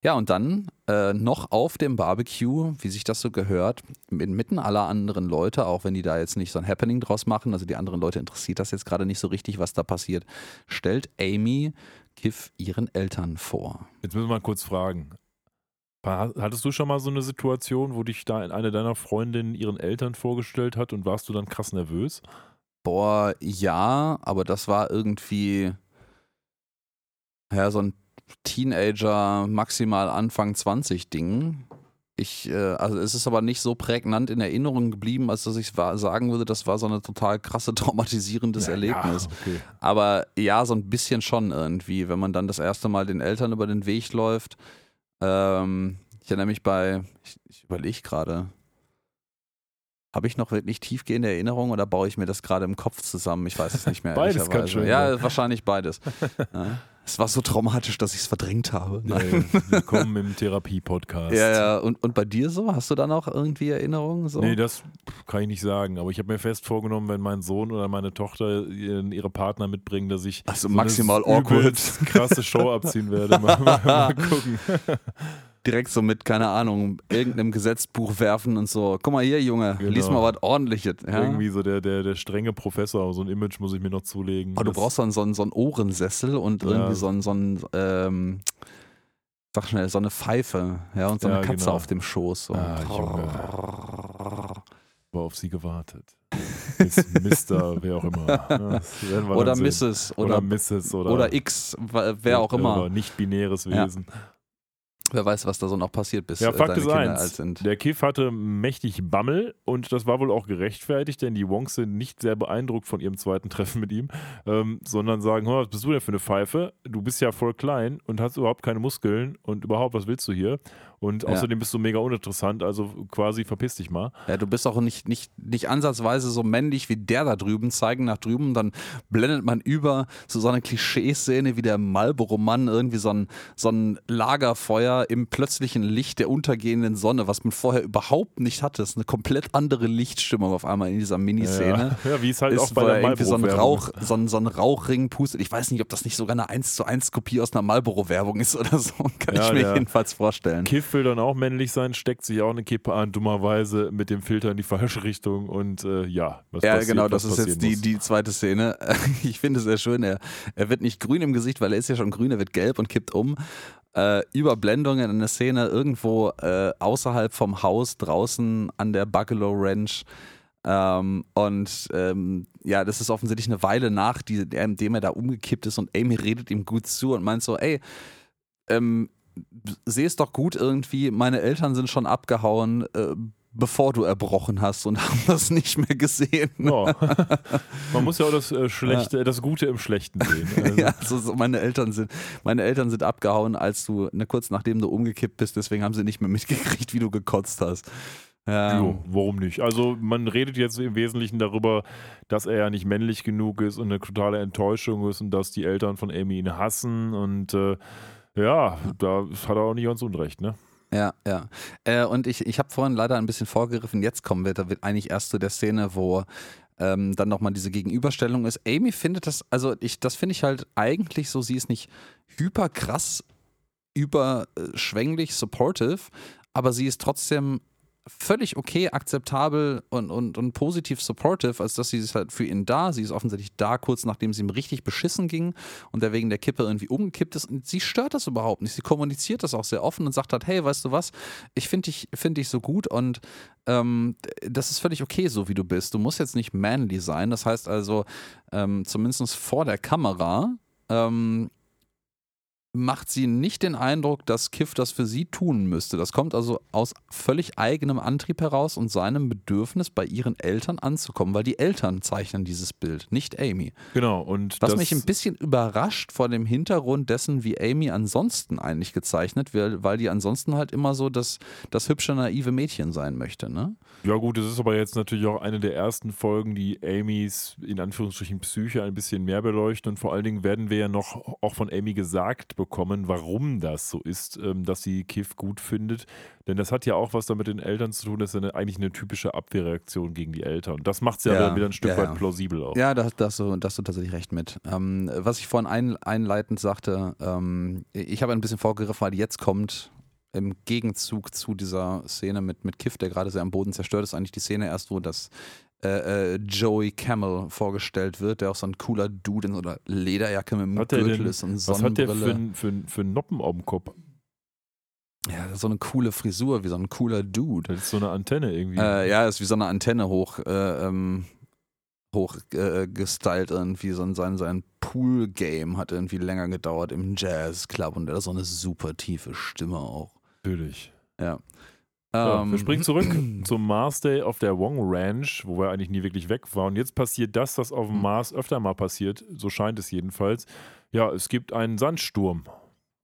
Ja, und dann äh, noch auf dem Barbecue, wie sich das so gehört, inmitten aller anderen Leute, auch wenn die da jetzt nicht so ein Happening draus machen, also die anderen Leute interessiert das jetzt gerade nicht so richtig, was da passiert, stellt Amy Kiff ihren Eltern vor. Jetzt müssen wir mal kurz fragen. Hattest du schon mal so eine Situation, wo dich da eine deiner Freundinnen ihren Eltern vorgestellt hat und warst du dann krass nervös? Boah, ja, aber das war irgendwie ja so ein Teenager, maximal Anfang 20 Ding. Ich, äh, also es ist aber nicht so prägnant in Erinnerung geblieben, als dass ich sagen würde, das war so ein total krasse traumatisierendes Ja, Erlebnis. Ja, okay. Aber ja, so ein bisschen schon irgendwie, wenn man dann das erste Mal den Eltern über den Weg läuft. Ähm, ich erinnere mich bei, ich, ich überlege gerade, habe ich noch wirklich tiefgehende Erinnerungen oder baue ich mir das gerade im Kopf zusammen? Ich weiß es nicht mehr. Beides kann schön Ja, wahrscheinlich beides. ja. Es war so traumatisch, dass ich es verdrängt habe. Nee, willkommen im Therapie-Podcast. Ja, ja. Und, und bei dir so? Hast du da noch irgendwie Erinnerungen? So? Nee, das kann ich nicht sagen. Aber ich habe mir fest vorgenommen, wenn mein Sohn oder meine Tochter ihren- ihre Partner mitbringen, dass ich Also so maximal eine awkward. krasse Show abziehen werde. Mal, mal gucken. Direkt so mit, keine Ahnung, irgendeinem Gesetzbuch werfen und so, guck mal hier, Junge, Genau. lies mal was ordentliches. Ja? Irgendwie so der, der, der strenge Professor, so ein Image muss ich mir noch zulegen. Aber du brauchst dann so einen, so einen Ohrensessel und Ja. irgendwie so einen, so einen ähm, sag schnell, so eine Pfeife, ja, und so eine Ja, Katze genau. auf dem Schoß. So. Ah, war auf sie gewartet. Bis Mr. wer auch immer. Oder. Mrs. Oder, Oder, Mrs. Oder, oder X, wer auch immer. Oder nicht-binäres Ja. Wer weiß, was da so noch passiert, bis Ja, äh, Fakt ist eins. Der Kiff hatte mächtig Bammel und das war wohl auch gerechtfertigt, denn die Wongs sind nicht sehr beeindruckt von ihrem zweiten Treffen mit ihm, ähm, sondern sagen, "Hör, was bist du denn für eine Pfeife? Du bist ja voll klein und hast überhaupt keine Muskeln und überhaupt, was willst du hier? Und Ja. außerdem bist du mega uninteressant, also quasi verpiss dich mal. Ja, du bist auch nicht, nicht, nicht ansatzweise so männlich wie der da drüben, zeigen nach drüben, dann blendet man über zu so einer Klischeeszene wie der Marlboro-Mann, irgendwie so ein, so ein Lagerfeuer im plötzlichen Licht der untergehenden Sonne, was man vorher überhaupt nicht hatte. Das ist eine komplett andere Lichtstimmung auf einmal in dieser Miniszene. Ja, ja, wie es halt ist, auch bei der er irgendwie so ein, Rauch, so, ein, so ein Rauchring pustet. Ich weiß nicht, ob das nicht sogar eine 1 zu 1 Kopie aus einer Marlboro-Werbung ist oder so. Kann Ja, ich mir jedenfalls vorstellen. Kiff will dann auch männlich sein, steckt sich auch eine Kippe an, dummerweise mit dem Filter in die falsche Richtung und äh, ja, was Ja, passiert, genau, das ist jetzt die, die zweite Szene. Ich finde es sehr schön. Er, er wird nicht grün im Gesicht, weil er ist ja schon grün, er wird gelb und kippt um. Äh, Überblendung in einer Szene irgendwo äh, außerhalb vom Haus, draußen an der Buffalo Ranch. Ähm, und ähm, ja, das ist offensichtlich eine Weile nach, die, dem er da umgekippt ist und Amy redet ihm gut zu und meint so, ey, ähm, sehe es doch gut irgendwie, meine Eltern sind schon abgehauen, äh, bevor du erbrochen hast und haben das nicht mehr gesehen. Ja. Man muss ja auch das äh, Schlechte, das Gute im Schlechten sehen. Also. Ja, so, so meine Eltern sind, meine Eltern sind abgehauen, als du, ne, kurz nachdem du umgekippt bist, deswegen haben sie nicht mehr mitgekriegt, wie du gekotzt hast. Ja. Jo, warum nicht? Also man redet jetzt im Wesentlichen darüber, dass er ja nicht männlich genug ist und eine totale Enttäuschung ist und dass die Eltern von Amy ihn hassen und äh, ja, da hat er auch nicht ganz Unrecht, ne? Ja, ja. Äh, und ich, ich habe vorhin leider ein bisschen vorgegriffen. Jetzt kommen wir da wird eigentlich erst zu der Szene, wo ähm, dann nochmal diese Gegenüberstellung ist. Amy findet das, also ich, das finde ich halt eigentlich so, sie ist nicht hyper krass überschwänglich supportive, aber sie ist trotzdem völlig okay, akzeptabel und, und, und positiv supportive, als dass sie ist halt für ihn da. Sie ist offensichtlich da, kurz nachdem sie ihm richtig beschissen ging und der wegen der Kippe irgendwie umgekippt ist. Und sie stört das überhaupt nicht. Sie kommuniziert das auch sehr offen und sagt halt, hey, weißt du was, ich finde dich, find dich so gut und ähm, das ist völlig okay, so wie du bist. Du musst jetzt nicht manly sein. Das heißt also, ähm, zumindest vor der Kamera, ähm, macht sie nicht den Eindruck, dass Kiff das für sie tun müsste. Das kommt also aus völlig eigenem Antrieb heraus und seinem Bedürfnis, bei ihren Eltern anzukommen, weil die Eltern zeichnen dieses Bild, nicht Amy. Genau. Und Was mich ein bisschen überrascht vor dem Hintergrund dessen, wie Amy ansonsten eigentlich gezeichnet wird, weil die ansonsten halt immer so das, das hübsche, naive Mädchen sein möchte, ne? Ja gut, es ist aber jetzt natürlich auch eine der ersten Folgen, die Amys in Anführungsstrichen Psyche ein bisschen mehr beleuchten und vor allen Dingen werden wir ja noch auch von Amy gesagt bekommen, warum das so ist, ähm, dass sie Kiff gut findet. Denn das hat ja auch was damit den Eltern zu tun, das ist eine, eigentlich eine typische Abwehrreaktion gegen die Eltern. Und das macht es ja, Ja, dann wieder ein Stück ja, weit ja. plausibel auch. Ja, da, da, hast du, da hast du tatsächlich recht mit. Ähm, was ich vorhin ein, einleitend sagte, ähm, ich habe ein bisschen vorgegriffen, weil jetzt kommt im Gegenzug zu dieser Szene mit, mit Kiff, der gerade sehr am Boden zerstört ist, eigentlich die Szene erst, wo das äh, äh, Joey Camel vorgestellt wird, der auch so ein cooler Dude in so einer Lederjacke mit einem Hat Gürtel denn- ist und Was hat der Sonnenbrille. für, für, für einen Noppen auf dem Kopf? ja, so eine coole Frisur, wie so ein cooler Dude. Das ist so eine Antenne irgendwie. Äh, ja, ist wie so eine Antenne hoch, äh, ähm, hoch äh, gestylt irgendwie. So ein, sein, sein Pool-Game hat irgendwie länger gedauert im Jazzclub und er hat so eine super tiefe Stimme auch. Natürlich. Ja. Ähm, wir springen zurück zum Mars Day auf der Wong Ranch, wo wir eigentlich nie wirklich weg waren. Und jetzt passiert das, was auf dem Hm. Mars öfter mal passiert, so scheint es jedenfalls. Ja, es gibt einen Sandsturm.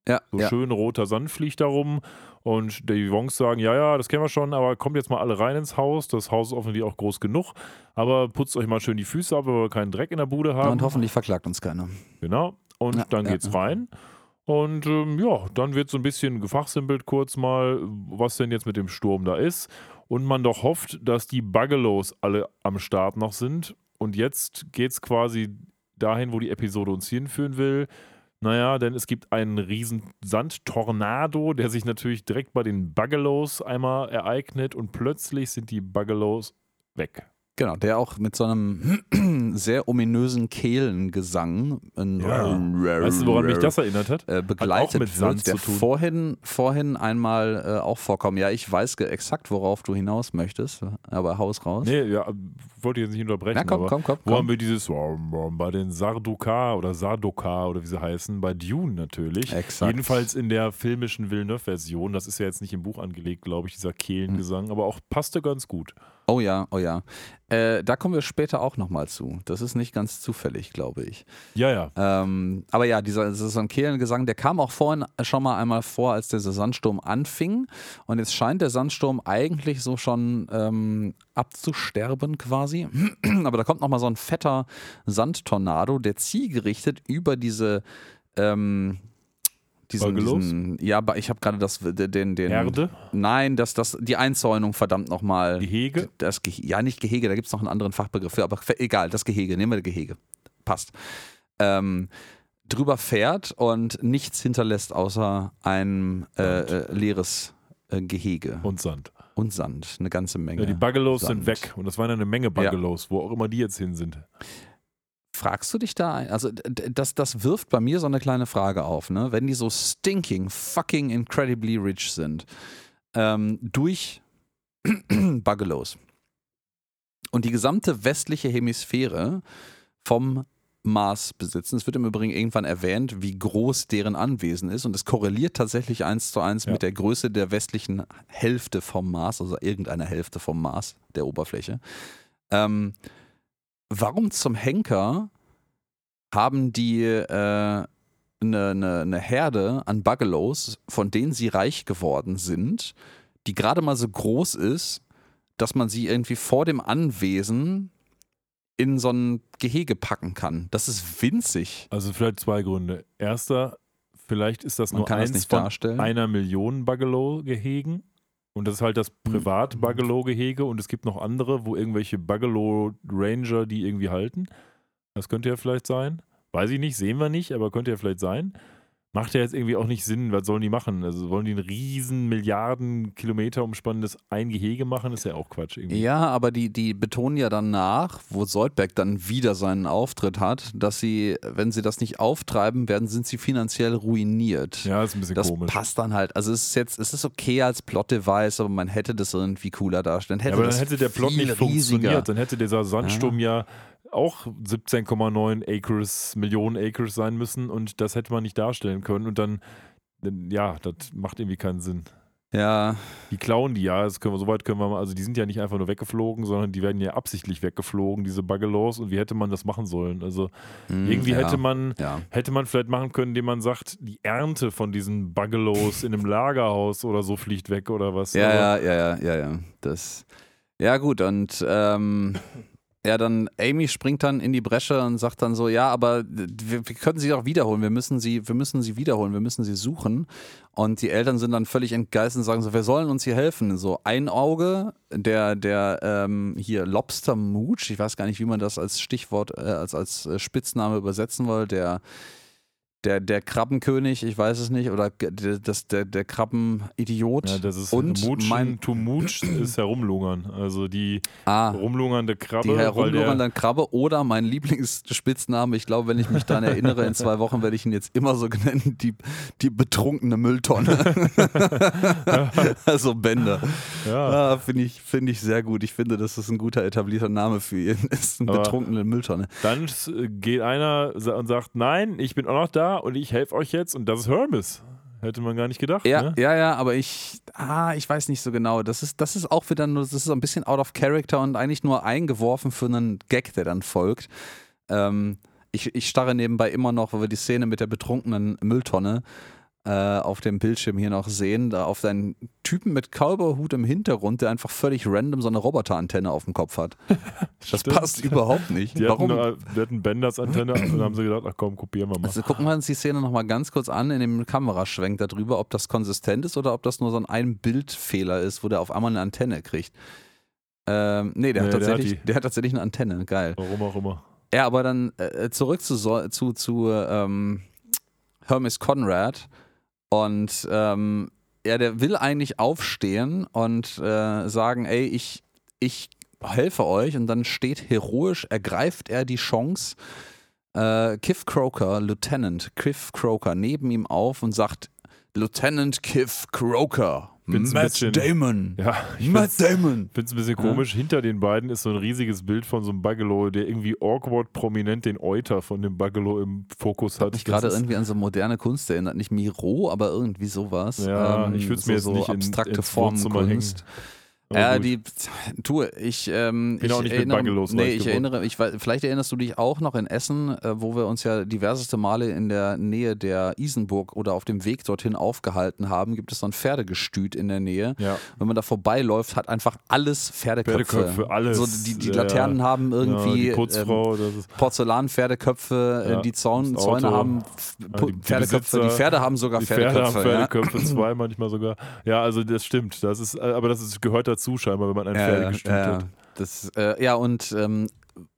Ja, So ja. schön roter Sand fliegt da rum. Und die Wongs sagen, ja, ja, das kennen wir schon, aber kommt jetzt mal alle rein ins Haus. Das Haus ist offensichtlich auch groß genug. Aber putzt euch mal schön die Füße ab, weil wir keinen Dreck in der Bude haben. Und hoffentlich verklagt uns keiner. Genau. Und Ja, dann ja, geht's ja. Und ähm, ja, dann wird so ein bisschen gefachsimpelt kurz mal, was denn jetzt mit dem Sturm da ist. Und man doch hofft, dass die Buggelows alle am Start noch sind. Und jetzt geht's quasi dahin, wo die Episode uns hinführen will. Naja, denn es gibt einen riesen Sandtornado, der sich natürlich direkt bei den Buggelows einmal ereignet und plötzlich sind die Buggelows weg. Genau, der auch mit so einem sehr ominösen Kehlengesang ein Weißt du, woran mich das erinnert hat? äh, begleitet mit Sand wird, der zu tun. vorhin, vorhin einmal äh, auch vorkommen. Ja, ich weiß exakt, worauf du hinaus möchtest, aber haus raus. Nee, ja, wollte ich jetzt nicht unterbrechen. Na komm, aber komm, komm, Wo haben komm. wir dieses bei den Sarduka oder Sardoka oder wie sie heißen, bei Dune natürlich. Exakt. Jedenfalls in der filmischen Villeneuve-Version. Das ist ja jetzt nicht im Buch angelegt, glaube ich, dieser Kehlengesang, aber auch passte ganz gut. Oh ja, oh ja. Äh, da kommen wir später auch nochmal zu. Das ist nicht ganz zufällig, glaube ich. Ja, ja. Ähm, aber ja, dieser das ist so ein Kehlengesang, der kam auch vorhin schon mal einmal vor, als der Sandsturm anfing. Und jetzt scheint der Sandsturm eigentlich so schon ähm, abzusterben quasi. aber da kommt nochmal so ein fetter Sandtornado, der zielgerichtet über diese. Ähm, diesen, diesen, ja, aber ich habe gerade das den, den Erde, Nein, das, das, die Einzäunung verdammt nochmal. Gehege. Das Ge ja, nicht Gehege, da gibt es noch einen anderen Fachbegriff für, aber egal, das Gehege, nehmen wir Gehege. Passt. Ähm, drüber fährt und nichts hinterlässt außer ein äh, äh, leeres äh, Gehege und Sand. und Sand, eine ganze Menge. Ja, die Buggelows sind weg und das waren eine Menge Buggelows, wo auch immer die jetzt hin sind. Fragst du dich da ein? Also, das, das wirft bei mir so eine kleine Frage auf, ne? Wenn die so stinking, fucking incredibly rich sind, ähm, durch Buggelows und die gesamte westliche Hemisphäre vom Mars besitzen. Es wird im Übrigen irgendwann erwähnt, wie groß deren Anwesen ist und es korreliert tatsächlich eins zu eins Ja. mit der Größe der westlichen Hälfte vom Mars, also irgendeiner Hälfte vom Mars, der Oberfläche. Ähm, warum zum Henker haben die äh, eine, eine, eine Herde an Buggelows, von denen sie reich geworden sind, die gerade mal so groß ist, dass man sie irgendwie vor dem Anwesen in so ein Gehege packen kann. Das ist winzig. Also vielleicht zwei Gründe. Erster, vielleicht ist das Man nur das eins nicht von darstellen. einer Million Buggelow-Gehegen. Und das ist halt das Hm. Privat-Buggelow-Gehege und es gibt noch andere, wo irgendwelche Buggelow-Ranger die irgendwie halten. Das könnte ja vielleicht sein. Weiß ich nicht, sehen wir nicht, aber könnte ja vielleicht sein. Macht ja jetzt irgendwie auch nicht Sinn, was sollen die machen? Also wollen die ein riesen Milliarden Kilometer umspannendes ein Gehege machen? Ist ja auch Quatsch irgendwie. Ja, aber die, die betonen ja danach, wo Soldberg dann wieder seinen Auftritt hat, dass sie, wenn sie das nicht auftreiben werden, sind sie finanziell ruiniert. Ja, ist ein bisschen das komisch. passt dann halt. Also es ist jetzt, es ist okay als Plot-Device, aber man hätte das irgendwie cooler darstellen. Hätte Ja, aber dann das hätte der Plot nicht funktioniert. riesiger. Dann hätte dieser Sandsturm ja, auch 17,9 Acres, Millionen Acres sein müssen und das hätte man nicht darstellen können. Und dann, ja, das macht irgendwie keinen Sinn. Ja, Die klauen die ja, das können wir, soweit können wir mal, also die sind ja nicht einfach nur weggeflogen, sondern die werden ja absichtlich weggeflogen, diese Buggelows. Und wie hätte man das machen sollen? Also hm, irgendwie ja, hätte man Ja. hätte man vielleicht machen können, indem man sagt, die Ernte von diesen Buggelows in einem Lagerhaus oder so fliegt weg oder was. Ja, ja, ja, ja, ja, ja. Das. Ja, gut, und ähm, ja, dann Amy springt dann in die Bresche und sagt dann so, ja, aber wir, wir können sie doch wiederholen, wir müssen sie, wir müssen sie wiederholen, wir müssen sie suchen. Und die Eltern sind dann völlig entgeistert und sagen so, wir sollen uns hier helfen. So ein Auge, der, der ähm, hier Lobster Mooch, ich weiß gar nicht, wie man das als Stichwort, äh, als, als äh, Spitzname übersetzen will, der der, der Krabbenkönig, ich weiß es nicht, oder das, der, der Krabbenidiot. Ja, das ist Und Mutschen, mein- to mooch ist herumlungern. Also die ah, rumlungernde Krabbe. die herumlungernde Krabbe oder mein Lieblingsspitzname, ich glaube, wenn ich mich daran erinnere, in zwei Wochen werde ich ihn jetzt immer so nennen, die, die betrunkene Mülltonne. also Bender. ja, Ah, finde ich, find ich sehr gut. Ich finde, dass das ein guter etablierter Name für ihn ist. Eine Aber- betrunkene Mülltonne. dann s- geht einer und sagt, nein, ich bin auch noch da und ich helfe euch jetzt und das ist Hermes. Hätte man gar nicht gedacht. Ja, ne? ja, ja, aber ich, ah, ich weiß nicht so genau. Das ist, das ist auch wieder nur, das ist so ein bisschen out of character und eigentlich nur eingeworfen für einen Gag, der dann folgt. Ähm, ich, ich starre nebenbei immer noch, wir die Szene mit der betrunkenen Mülltonne auf dem Bildschirm hier noch sehen, da auf deinen Typen mit Cowboyhut im Hintergrund, der einfach völlig random so eine Roboterantenne auf dem Kopf hat. Das passt überhaupt nicht. Die Warum? hatten, äh, die hatten Benders Antenne und dann haben sie gedacht, ach komm, kopieren wir mal. Also gucken wir uns die Szene nochmal ganz kurz an in dem Kameraschwenk darüber, ob das konsistent ist oder ob das nur so ein Ein-Bild-Fehler ist, wo der auf einmal eine Antenne kriegt. Ähm, nee, der, Nee, hat der hat tatsächlich, der hat tatsächlich eine Antenne, geil. Warum auch immer. Ja, aber dann äh, zurück zu, zu, zu ähm, Hermes Conrad und ähm, ja, der will eigentlich aufstehen und äh, sagen, ey, ich, ich helfe euch. Und dann steht heroisch, ergreift er die Chance, äh, Kiff Croker, Lieutenant Kiff Croker, neben ihm auf und sagt, Lieutenant Kiff Croker, Find's Matt bisschen- Damon, Ja, ich Matt Damon. find's ein bisschen Ja. komisch. Hinter den beiden ist so ein riesiges Bild von so einem Buggelow, der irgendwie awkward prominent den Euter von dem Buggelow im Fokus hat. mich Das gerade irgendwie an so moderne Kunst erinnert. Nicht Miro, aber irgendwie sowas. Ja, Ähm, ich würd's so, mir jetzt so nicht in- abstrakte ins Wohnzimmer Formkunst. Aber Ja, gut. die, tu, ich, ähm, Bin ich auch nicht mit erinnere, Buggelows nee, reich ich erinnere, ich, vielleicht erinnerst du dich auch noch in Essen, äh, wo wir uns ja diverseste Male in der Nähe der Isenburg oder auf dem Weg dorthin aufgehalten haben, gibt es so ein Pferdegestüt in der Nähe. Ja. Wenn man da vorbeiläuft, hat einfach alles Pferdeköpfe. Pferdeköpfe, alles. So, die die Laternen ja. haben irgendwie ja, die ähm, Porzellan-Pferdeköpfe, äh, Ja, die Zaun, Zäune haben Pu- die- die Pferdeköpfe. Die Besitzer- Pferde haben sogar die Pferde Pferdeköpfe. haben ja. Pferdeköpfe, zwei manchmal sogar. Ja, also das stimmt. Das ist, äh, aber das ist, gehört dazu scheinbar, wenn man ein Ja, Pferdegestüt ja, hat. Das, äh, ja, und ähm,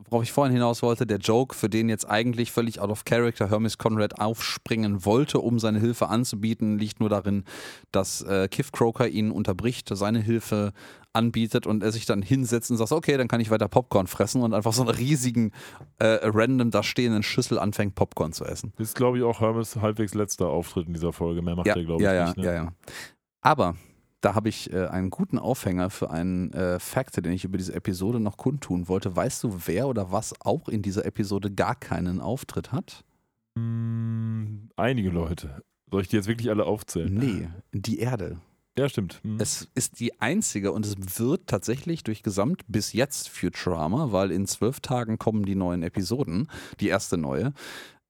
worauf ich vorhin hinaus wollte, der Joke, für den jetzt eigentlich völlig out of character Hermes Conrad aufspringen wollte, um seine Hilfe anzubieten, liegt nur darin, dass äh, Kiff Croker ihn unterbricht, seine Hilfe anbietet und er sich dann hinsetzt und sagt, okay, dann kann ich weiter Popcorn fressen und einfach so einen riesigen, äh, random da stehenden Schüssel anfängt, Popcorn zu essen. Das ist, glaube ich, auch Hermes halbwegs letzter Auftritt in dieser Folge. Mehr macht Ja, er, glaube ich, ja, ja, nicht. Ne? ja, ja. Aber da habe ich äh, einen guten Aufhänger für einen äh, Fact, den ich über diese Episode noch kundtun wollte. Weißt du, wer oder was auch in dieser Episode gar keinen Auftritt hat? Mm, einige Leute. Soll ich die jetzt wirklich alle aufzählen? Nee, die Erde. Ja, stimmt. Hm. Es ist die einzige und es wird tatsächlich durch Gesamt bis jetzt Futurama, weil in zwölf Tagen kommen die neuen Episoden, die erste neue.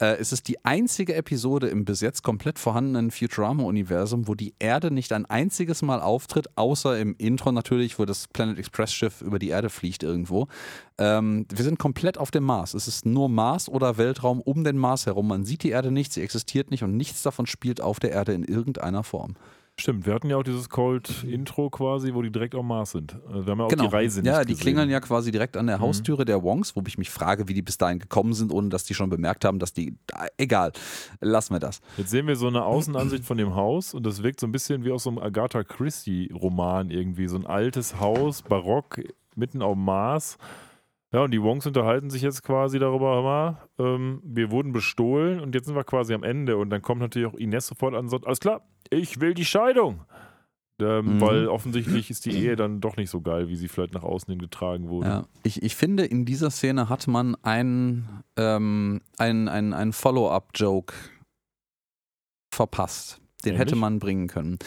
Äh, es ist die einzige Episode im bis jetzt komplett vorhandenen Futurama-Universum, wo die Erde nicht ein einziges Mal auftritt, außer im Intro natürlich, wo das Planet Express-Schiff über die Erde fliegt irgendwo. Ähm, wir sind komplett auf dem Mars. Es ist nur Mars oder Weltraum um den Mars herum. Man sieht die Erde nicht, sie existiert nicht und nichts davon spielt auf der Erde in irgendeiner Form. Stimmt, wir hatten ja auch dieses Cold-Intro quasi, wo die direkt am Mars sind. Also wir haben ja auch Genau. die Reise nicht Ja, die gesehen. klingeln ja quasi direkt an der Mhm. Haustüre der Wongs, wo ich mich frage, wie die bis dahin gekommen sind, ohne dass die schon bemerkt haben, dass die. Ah, Egal, lassen wir das. Jetzt sehen wir so eine Außenansicht von dem Haus und das wirkt so ein bisschen wie aus so einem Agatha Christie-Roman irgendwie. So ein altes Haus, barock, mitten auf dem Mars. Ja, und die Wongs unterhalten sich jetzt quasi darüber, mal, ähm, wir wurden bestohlen und jetzt sind wir quasi am Ende. Und dann kommt natürlich auch Ines sofort an und sagt, alles klar, ich will die Scheidung. Ähm, Mhm. Weil offensichtlich ist die Ehe dann doch nicht so geil, wie sie vielleicht nach außen hin getragen wurde. Ja. Ich, ich finde, in dieser Szene hat man einen, ähm, einen, einen, einen Follow-up-Joke verpasst. Den Nämlich? hätte man bringen können.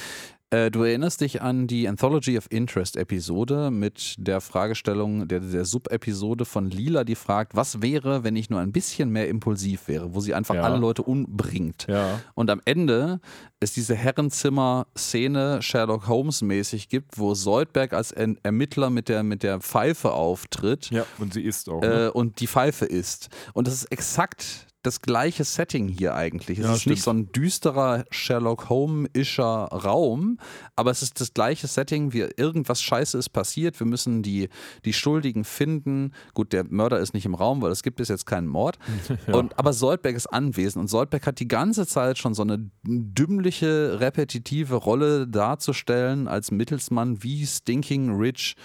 Äh, du erinnerst dich an die Anthology of Interest Episode mit der Fragestellung, der, der Sub-Episode von Lila, die fragt, was wäre, wenn ich nur ein bisschen mehr impulsiv wäre, wo sie einfach Ja. alle Leute umbringt. Ja, Und am Ende es diese Herrenzimmer-Szene Sherlock Holmes-mäßig gibt, wo Soldberg als Ermittler mit der, mit der Pfeife auftritt ja, und sie ist auch. Ne? äh, und die Pfeife ist. Und das ist exakt das gleiche Setting hier eigentlich. Es Ja, ist nicht stimmt. so ein düsterer Sherlock Holmes-ischer Raum, aber es ist das gleiche Setting, wie irgendwas Scheiße ist passiert. Wir müssen die, die Schuldigen finden. Gut, der Mörder ist nicht im Raum, weil es gibt bis jetzt keinen Mord. und, aber Soldberg ist anwesend und Soldberg hat die ganze Zeit schon so eine dümmliche, repetitive Rolle darzustellen als Mittelsmann, wie Stinking Rich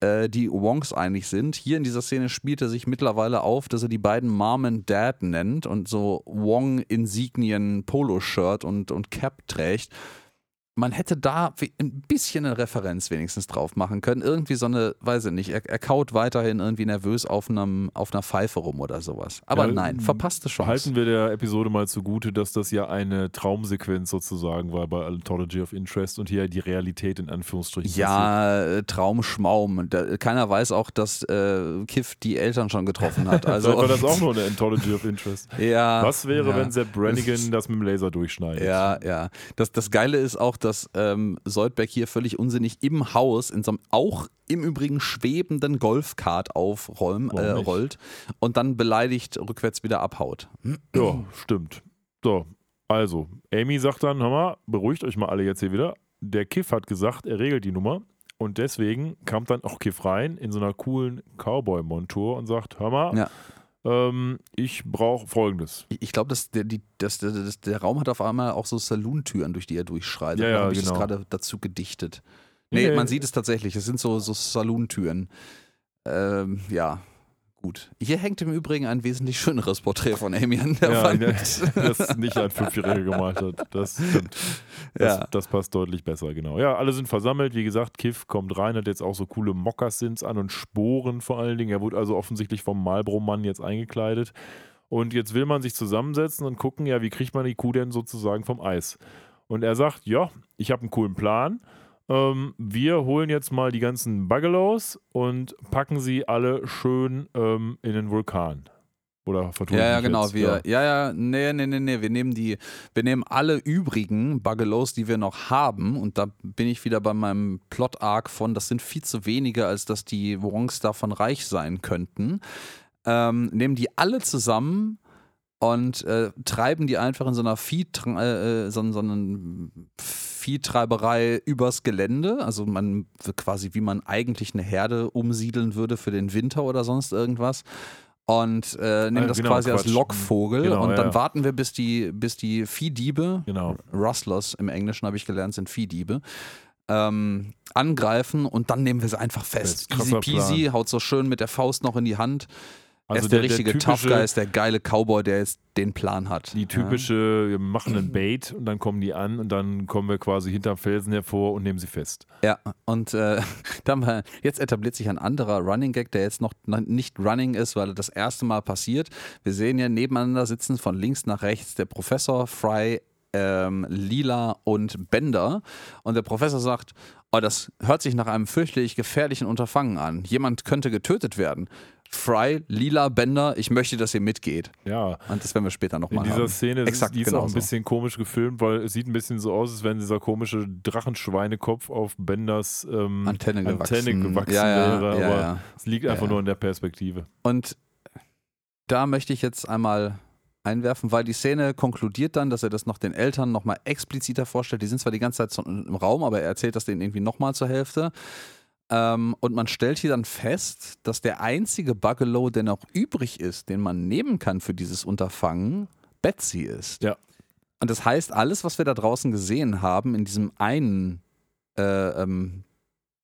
äh, die Wongs eigentlich sind. Hier in dieser Szene spielt er sich mittlerweile auf, dass er die beiden Mom and Dad nennt und so Wong-Insignien Poloshirt und, und Cap trägt. Man hätte da ein bisschen eine Referenz wenigstens drauf machen können. Irgendwie so eine, weiß ich nicht, er, er kaut weiterhin irgendwie nervös auf, einem, auf einer Pfeife rum oder sowas. Aber Ja, nein, verpasste Chance. Halten wir der Episode mal zugute, dass das ja eine Traumsequenz sozusagen war bei Anthology of Interest und hier die Realität in Anführungsstrichen. Ja, äh, Traumschmaum. Keiner weiß auch, dass äh, Kiff die Eltern schon getroffen hat. Also, war das auch nur eine Anthology of Interest. ja, Was wäre, ja. wenn Sepp Brannigan das mit dem Laser durchschneidet? Ja, ja. Das, das Geile ist auch, dass ähm, Soldberg hier völlig unsinnig im Haus in so einem auch im Übrigen schwebenden Golfkart Warum äh, und dann beleidigt rückwärts wieder abhaut. Ja, stimmt. So, also, Amy sagt dann, hör mal, beruhigt euch mal alle jetzt hier wieder. Der Kiff hat gesagt, er regelt die Nummer. Und deswegen kam dann auch Kiff rein in so einer coolen Cowboy-Montur und sagt, hör mal, Ja. Ähm, ich brauche folgendes. Ich, glaube, dass der, die, dass der, das, der Raum hat auf einmal auch so Salontüren, durch die er durchschreitet. Ja, ja, Da habe ich genau. das gerade dazu gedichtet. Nee, Nee. man sieht es tatsächlich. Es sind so, so Salontüren. Ähm, ja, gut. Hier hängt im Übrigen ein wesentlich schöneres Porträt von Amy an der Ja, Wand. das nicht ein Fünfjähriger gemalt hat. Das stimmt. Das, Ja. das passt deutlich besser, genau. Ja, alle sind versammelt. Wie gesagt, Kiff kommt rein, hat jetzt auch so coole Mokassins an und Sporen vor allen Dingen. Er wurde also offensichtlich vom Marlboro-Mann jetzt eingekleidet. Und jetzt will man sich zusammensetzen und gucken, ja, wie kriegt man die Kuh denn sozusagen vom Eis? Und er sagt, ja, ich habe einen coolen Plan. Ähm, wir holen jetzt mal die ganzen Bugalows und packen sie alle schön ähm, in den Vulkan. Oder vertue ich Ja, ja, genau. jetzt? Wir, ja. ja, nee, nee, nee, nee. Wir nehmen die, wir nehmen alle übrigen Bugalows, die wir noch haben. Und da bin ich wieder bei meinem Plot-Arc von, das sind viel zu wenige, als dass die Wongs davon reich sein könnten. Ähm, nehmen die alle zusammen und äh, treiben die einfach in so einer Vieh, äh, äh, so, so einen Viehtreiberei übers Gelände. Also man quasi, wie man eigentlich eine Herde umsiedeln würde für den Winter oder sonst irgendwas. Und äh, nehmen Ah, das genau, quasi als Quatsch. Lockvogel. Genau, und dann ja. warten wir, bis die, bis die Viehdiebe, Genau. Rustlers im Englischen habe ich gelernt, sind Viehdiebe, ähm, angreifen und dann nehmen wir sie einfach fest. Easy peasy, haut so schön mit der Faust noch in die Hand. Er Also ist der, der- der richtige Tough typische- Guy, ist der geile Cowboy, der jetzt den Plan hat. Die typische, wir machen einen Bait und dann kommen die an und dann kommen wir quasi hinterm Felsen hervor und nehmen sie fest. Ja, und äh, da haben wir, jetzt etabliert sich ein anderer Running Gag, der jetzt noch nicht Running ist, weil er das erste Mal passiert. Wir sehen ja nebeneinander sitzen von links nach rechts der Professor, Fry, ähm, Lila und Bender. Und der Professor sagt, oh, das hört sich nach einem fürchterlich gefährlichen Unterfangen an. Jemand könnte getötet werden. Fry, Lila, Bender, ich möchte, dass ihr mitgeht. Ja, Und das werden wir später in nochmal dieser haben. Szene, Exakt ist, die ist auch ein bisschen komisch gefilmt, weil es sieht ein bisschen so aus, als wenn dieser komische Drachenschweinekopf auf Benders ähm, Antenne gewachsen. Antenne gewachsen Ja, ja, wäre, ja, aber es liegt einfach nur in der Perspektive. Und da möchte ich jetzt einmal einwerfen, weil die Szene konkludiert dann, dass er das noch den Eltern nochmal expliziter vorstellt. Die sind zwar die ganze Zeit im Raum, aber er erzählt das denen irgendwie nochmal zur Hälfte. Ähm, und man stellt hier dann fest, dass der einzige Buggelow, der noch übrig ist, den man nehmen kann für dieses Unterfangen, Betsy ist. Ja. Und das heißt, alles, was wir da draußen gesehen haben, in diesem einen äh, ähm,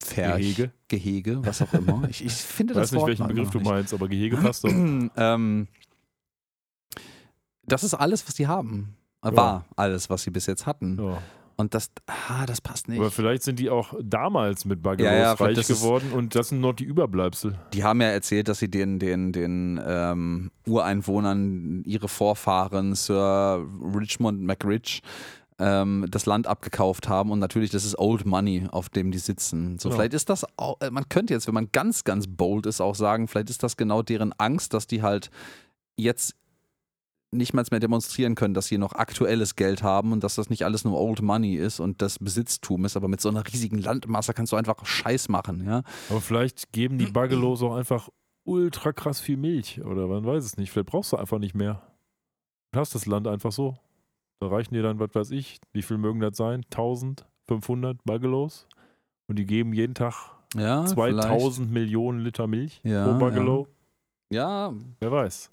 Pferch, Gehege. Gehege, was auch immer. Ich, ich finde Ich das weiß nicht, Wort welchen Begriff du meinst, aber Gehege passt doch. ähm, das ist alles, was die haben. Äh, Ja. War alles, was sie bis jetzt hatten. Ja. Und das, ah, das passt nicht. Aber vielleicht sind die auch damals mit Buggelos Ja, ja, reich das ist- geworden und das sind noch die Überbleibsel. Die haben ja erzählt, dass sie den, den, den ähm, Ureinwohnern, ihre Vorfahren, Sir Richmond McRich, ähm, das Land abgekauft haben. Und natürlich, das ist Old Money, auf dem die sitzen. So, Ja. vielleicht ist das auch, äh, man könnte jetzt, wenn man ganz, ganz bold ist, auch sagen, vielleicht ist das genau deren Angst, dass die halt jetzt nicht mal mehr demonstrieren können, dass sie noch aktuelles Geld haben und dass das nicht alles nur Old Money ist und das Besitztum ist, aber mit so einer riesigen Landmasse kannst du einfach Scheiß machen, ja. Aber vielleicht geben die Buggelos auch einfach ultra krass viel Milch oder man weiß es nicht. Vielleicht brauchst du einfach nicht mehr. Du hast das Land einfach so. Da reichen dir dann, was weiß ich, wie viel mögen das sein? 1500 Buggelos? Und die geben jeden Tag Ja, 2000 Millionen Liter Milch Ja, pro Buggelo. Ja, Wer weiß.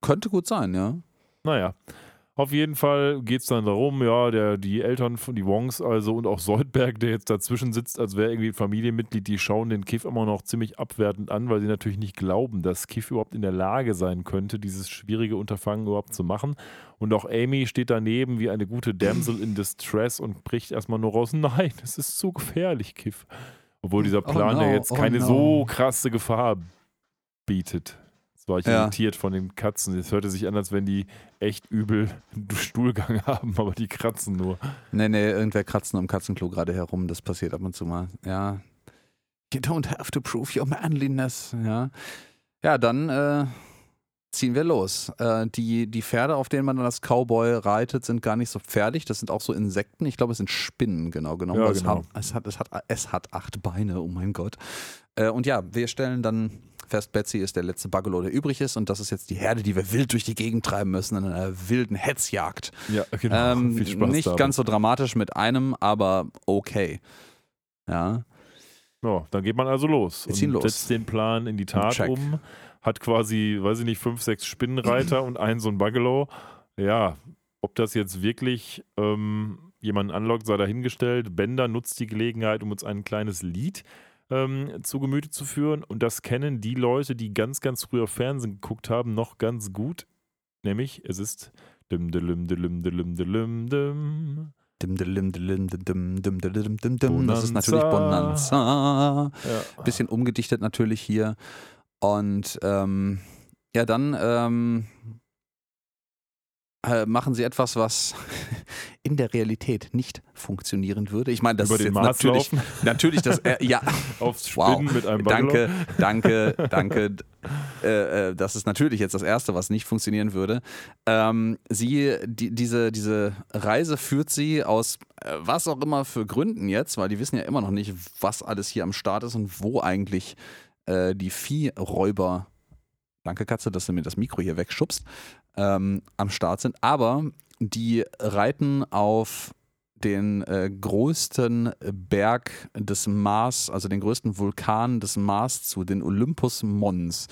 könnte gut sein, ja. Naja. Auf jeden Fall geht es dann darum, ja, der, die Eltern von die Wongs also und auch Soldberg, der jetzt dazwischen sitzt, als wäre irgendwie ein Familienmitglied, die schauen den Kiff immer noch ziemlich abwertend an, weil sie natürlich nicht glauben, dass Kiff überhaupt in der Lage sein könnte, dieses schwierige Unterfangen überhaupt zu machen. Und auch Amy steht daneben wie eine gute Damsel in Distress und bricht erstmal nur raus, nein, es ist zu gefährlich, Kiff. Obwohl dieser Oh Plan no, ja jetzt oh keine no. so krasse Gefahr bietet. War ich Ja. irritiert von den Katzen. Es hörte sich an, als wenn die echt übel einen Stuhlgang haben, aber die kratzen nur. Nee, nee, irgendwer kratzt nur im Katzenklo gerade herum, das passiert ab und zu mal. Ja. You don't have to prove your manliness, ja. Ja, dann äh, ziehen wir los. Äh, die, die Pferde, auf denen man dann als Cowboy reitet, sind gar nicht so pferdig. Das sind auch so Insekten. Ich glaube, es sind Spinnen, genau genommen. Ja, genau. Es, hat, es, hat, es, hat, es hat acht Beine, oh mein Gott. Äh, und ja, wir stellen dann fest, Betsy ist der letzte Buggalo, der übrig ist. Und das ist jetzt die Herde, die wir wild durch die Gegend treiben müssen in einer wilden Hetzjagd. Ja, genau. Ähm, Viel Spaß nicht dabei. ganz so dramatisch mit einem, aber okay. Ja. Ja, dann geht man also los Wir ziehen und los. setzt den Plan in die Tat Check. um. Hat quasi, weiß ich nicht, fünf, sechs Spinnenreiter und einen so ein Buggalo. Ja, ob das jetzt wirklich ähm, jemanden anlockt, sei dahingestellt. Bender nutzt die Gelegenheit, um uns ein kleines Lied ähm, zu Gemüte zu führen. Und das kennen die Leute, die ganz, ganz früher Fernsehen geguckt haben, noch ganz gut. Nämlich, es ist dim das ist natürlich Bonanza. Ja. Bisschen umgedichtet natürlich hier. Und ähm, ja, dann ähm, machen sie etwas, was in der Realität nicht funktionieren würde. Ich meine, das Über ist jetzt Mars natürlich, laufen, natürlich das, äh, ja, aufs Wow. Spinnen mit einem Buggalo. Danke, danke, danke. Äh, äh, das ist natürlich jetzt das Erste, was nicht funktionieren würde. Ähm, sie, die, diese, diese Reise führt sie aus äh, was auch immer für Gründen jetzt, weil die wissen ja immer noch nicht, was alles hier am Start ist und wo eigentlich äh, die Viehräuber, danke Katze, dass du mir das Mikro hier wegschubst, ähm, am Start sind. Aber die reiten auf den äh, größten Berg des Mars, also den größten Vulkan des Mars zu, den Olympus Mons.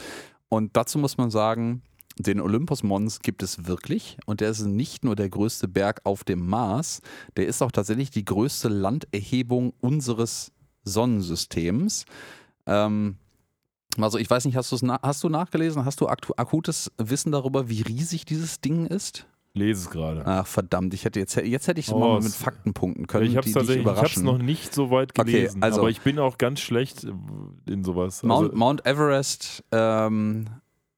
Und dazu muss man sagen, den Olympus Mons gibt es wirklich und der ist nicht nur der größte Berg auf dem Mars, der ist auch tatsächlich die größte Landerhebung unseres Sonnensystems. Ähm, Also ich weiß nicht, hast, hast du nachgelesen? Hast du akutes Wissen darüber, wie riesig dieses Ding ist? Lese es gerade. Ach verdammt, ich hätte jetzt, jetzt hätte ich so oh, mal mit Fakten punkten können. Ich habe es es noch nicht so weit gelesen, okay, also, aber ich bin auch ganz schlecht in sowas. Mount, also, Mount Everest ähm,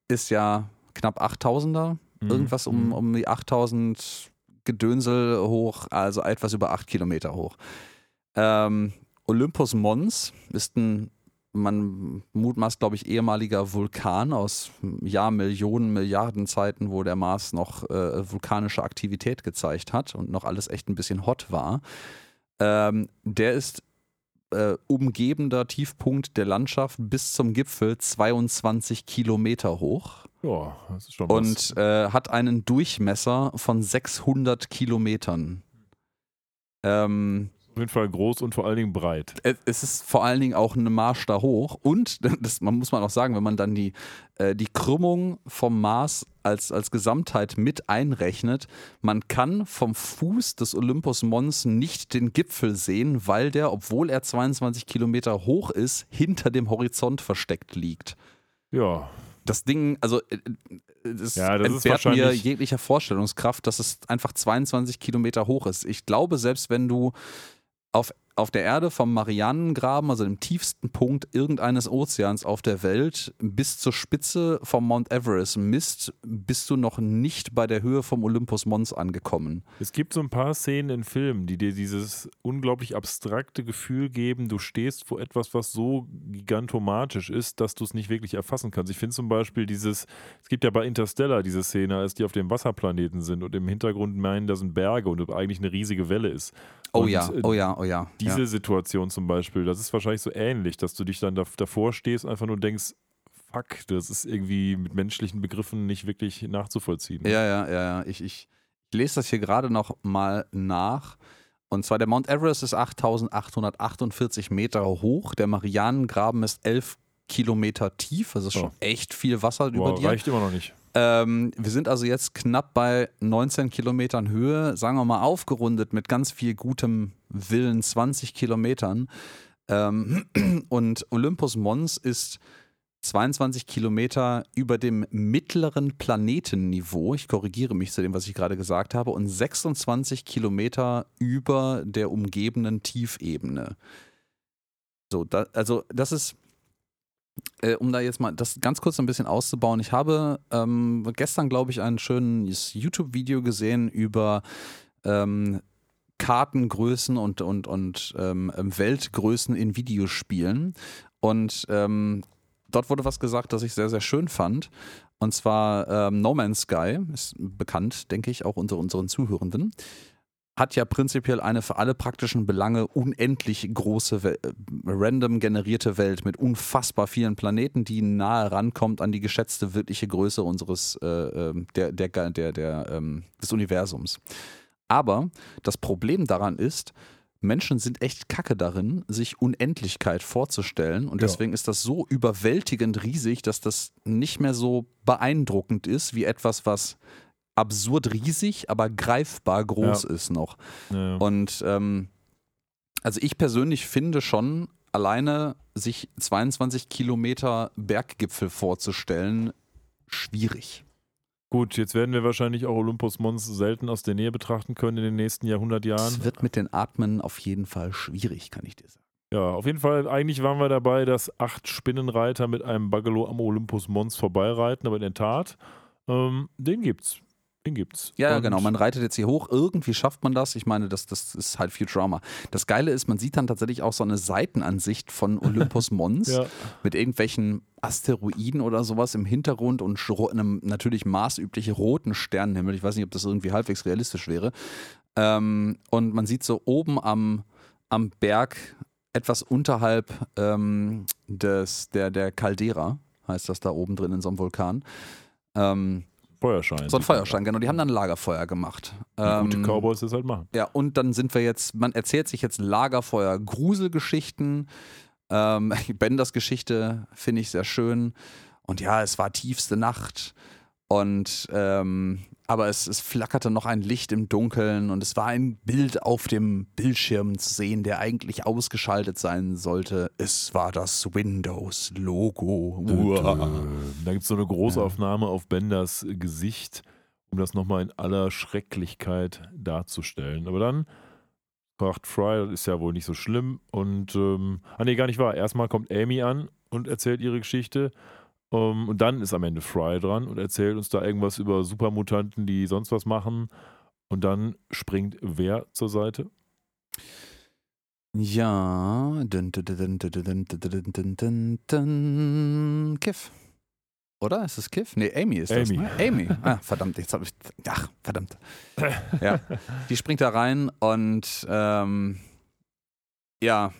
ist ja knapp 8000er, mhm. irgendwas um, mhm. um die 8000 Gedönsel hoch, also etwas über 8 Kilometer hoch. Ähm, Olympus Mons ist ein man mutmaßt, glaube ich, ehemaliger Vulkan aus ja, Millionen, Milliarden Zeiten, wo der Mars noch äh, vulkanische Aktivität gezeigt hat und noch alles echt ein bisschen hot war. Ähm, der ist äh, umgebender Tiefpunkt der Landschaft bis zum Gipfel 22 Kilometer hoch. Ja, das ist schon was. Und äh, hat einen Durchmesser von 600 Kilometern. Ähm, auf jeden Fall groß und vor allen Dingen breit. Es ist vor allen Dingen auch eine Marsch da hoch. Und, das man muss man auch sagen, wenn man dann die, äh, die Krümmung vom Mars als, als Gesamtheit mit einrechnet, man kann vom Fuß des Olympus Mons nicht den Gipfel sehen, weil der, obwohl er 22 Kilometer hoch ist, hinter dem Horizont versteckt liegt. Ja. Das Ding, also äh, das, ja, das entbehrt mir jeglicher Vorstellungskraft, dass es einfach 22 Kilometer hoch ist. Ich glaube, selbst wenn du auf, auf der Erde vom Marianengraben, also dem tiefsten Punkt irgendeines Ozeans auf der Welt, bis zur Spitze vom Mount Everest misst, bist du noch nicht bei der Höhe vom Olympus Mons angekommen. Es gibt so ein paar Szenen in Filmen, die dir dieses unglaublich abstrakte Gefühl geben, du stehst vor etwas, was so gigantomatisch ist, dass du es nicht wirklich erfassen kannst. Ich finde zum Beispiel dieses, es gibt ja bei Interstellar diese Szene, als die auf dem Wasserplaneten sind und im Hintergrund meinen, da sind Berge und eigentlich eine riesige Welle ist. Oh und ja, oh ja, oh ja. Diese ja. Situation zum Beispiel, das ist wahrscheinlich so ähnlich, dass du dich dann davor stehst und einfach nur denkst, fuck, das ist irgendwie mit menschlichen Begriffen nicht wirklich nachzuvollziehen. Ja, ja, ja, ja. Ich, ich, ich lese das hier gerade noch mal nach. Und zwar der Mount Everest ist 8848 Meter hoch, der Marianengraben ist 11 Kilometer tief, also ist schon oh. echt viel Wasser Boah, über dir. Reicht immer noch nicht. Ähm, wir sind also jetzt knapp bei 19 Kilometern Höhe, sagen wir mal aufgerundet mit ganz viel gutem Willen 20 Kilometern. Ähm, und Olympus Mons ist 22 Kilometer über dem mittleren Planetenniveau, ich korrigiere mich zu dem, was ich gerade gesagt habe, und 26 Kilometer über der umgebenden Tiefebene. So, da, also das ist äh, um da jetzt mal das ganz kurz ein bisschen auszubauen, ich habe ähm, gestern, glaube ich, ein schönes YouTube-Video gesehen über ähm, Kartengrößen und, und, und ähm, Weltgrößen in Videospielen. Und ähm, dort wurde was gesagt, das ich sehr, sehr schön fand. Und zwar ähm, No Man's Sky, ist bekannt, denke ich, auch unter unseren Zuhörenden hat ja prinzipiell eine für alle praktischen Belange unendlich große, Wel äh, random generierte Welt mit unfassbar vielen Planeten, die nahe rankommt an die geschätzte wirkliche Größe unseres, äh, ähm, der, der, der, der, ähm, des Universums. Aber das Problem daran ist, Menschen sind echt kacke darin, sich Unendlichkeit vorzustellen. Und deswegen ja. ist das so überwältigend riesig, dass das nicht mehr so beeindruckend ist wie etwas, was absurd riesig, aber greifbar groß ja. ist noch. Ja. Und ähm, also ich persönlich finde schon, alleine sich 22 Kilometer Berggipfel vorzustellen, schwierig. Gut, jetzt werden wir wahrscheinlich auch Olympus Mons selten aus der Nähe betrachten können in den nächsten Jahrhundert Jahren. Es wird mit den Atmen auf jeden Fall schwierig, kann ich dir sagen. Ja, auf jeden Fall, eigentlich waren wir dabei, dass acht Spinnenreiter mit einem Bugalo am Olympus Mons vorbeireiten, aber in der Tat, ähm, den gibt's. Den gibt's. Ja, und genau. Man reitet jetzt hier hoch. Irgendwie schafft man das. Ich meine, das, das ist halt Futurama. Das Geile ist, man sieht dann tatsächlich auch so eine Seitenansicht von Olympus Mons ja. mit irgendwelchen Asteroiden oder sowas im Hintergrund und einem natürlich maßüblichen roten Sternenhimmel. Ich weiß nicht, ob das irgendwie halbwegs realistisch wäre. Ähm, und man sieht so oben am, am Berg etwas unterhalb ähm, des, der, der Caldera, heißt das da oben drin in so einem Vulkan. Ähm, Feuerschein. So ein Feuerschein, genau. Die haben dann Lagerfeuer gemacht. Ähm, gute Cowboys das halt machen. Ja, und dann sind wir jetzt, man erzählt sich jetzt Lagerfeuer, Gruselgeschichten. Ähm, Benders Geschichte finde ich sehr schön. Und ja, es war tiefste Nacht. Und ähm, aber es, es flackerte noch ein Licht im Dunkeln und es war ein Bild auf dem Bildschirm zu sehen, der eigentlich ausgeschaltet sein sollte. Es war das Windows-Logo. Da gibt es so eine Großaufnahme auf Benders Gesicht, um das nochmal in aller Schrecklichkeit darzustellen. Aber dann fragt Fry, das ist ja wohl nicht so schlimm. Und, ähm, ah nee, gar nicht wahr. Erstmal kommt Amy an und erzählt ihre Geschichte. Um, und dann ist am Ende Fry dran und erzählt uns da irgendwas über Supermutanten, die sonst was machen. Und dann springt wer zur Seite? Ja. Kiff. Oder? Ist es Kiff? Nee, Amy ist Amy. das. Ne? Amy. Ah, verdammt, jetzt habe ich. Ach, verdammt. Ja. Die springt da rein und ähm, ja,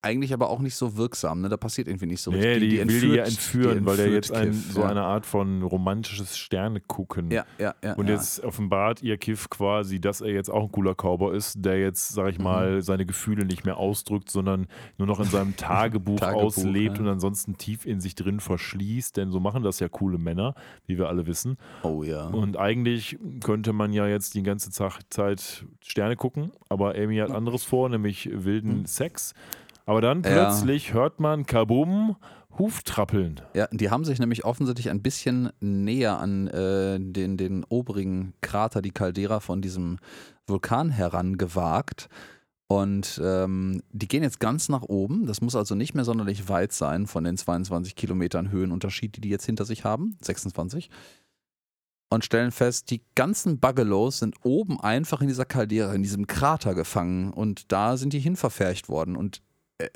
eigentlich aber auch nicht so wirksam, ne? Da passiert irgendwie nicht so Nee, richtig. die, will die ja entführen, die weil der entführt jetzt ein, Kiff, so eine Art von romantisches Sternegucken. Ja, ja, ja. Und ja. jetzt offenbart ihr Kiff quasi, dass er jetzt auch ein cooler Cowboy ist, der jetzt, sag Mhm. ich mal, seine Gefühle nicht mehr ausdrückt, sondern nur noch in seinem Tagebuch, Tagebuch, auslebt ja. und ansonsten tief in sich drin verschließt, denn so machen das ja coole Männer, wie wir alle wissen. Oh ja. Und eigentlich könnte man ja jetzt die ganze Zeit Sterne gucken, aber Amy hat anderes vor, nämlich wilden Sex. Aber dann Hm. Ja. plötzlich hört man Kabum, Huftrappeln. Ja, die haben sich nämlich offensichtlich ein bisschen näher an äh, den, den oberigen Krater, die Caldera von diesem Vulkan herangewagt. Und ähm, die gehen jetzt ganz nach oben. Das muss also nicht mehr sonderlich weit sein von den 22 Kilometern Höhenunterschied, die die jetzt hinter sich haben. 26. Und stellen fest, die ganzen Buggelows sind oben einfach in dieser Caldera, in diesem Krater gefangen. Und da sind die hinverfercht worden. Und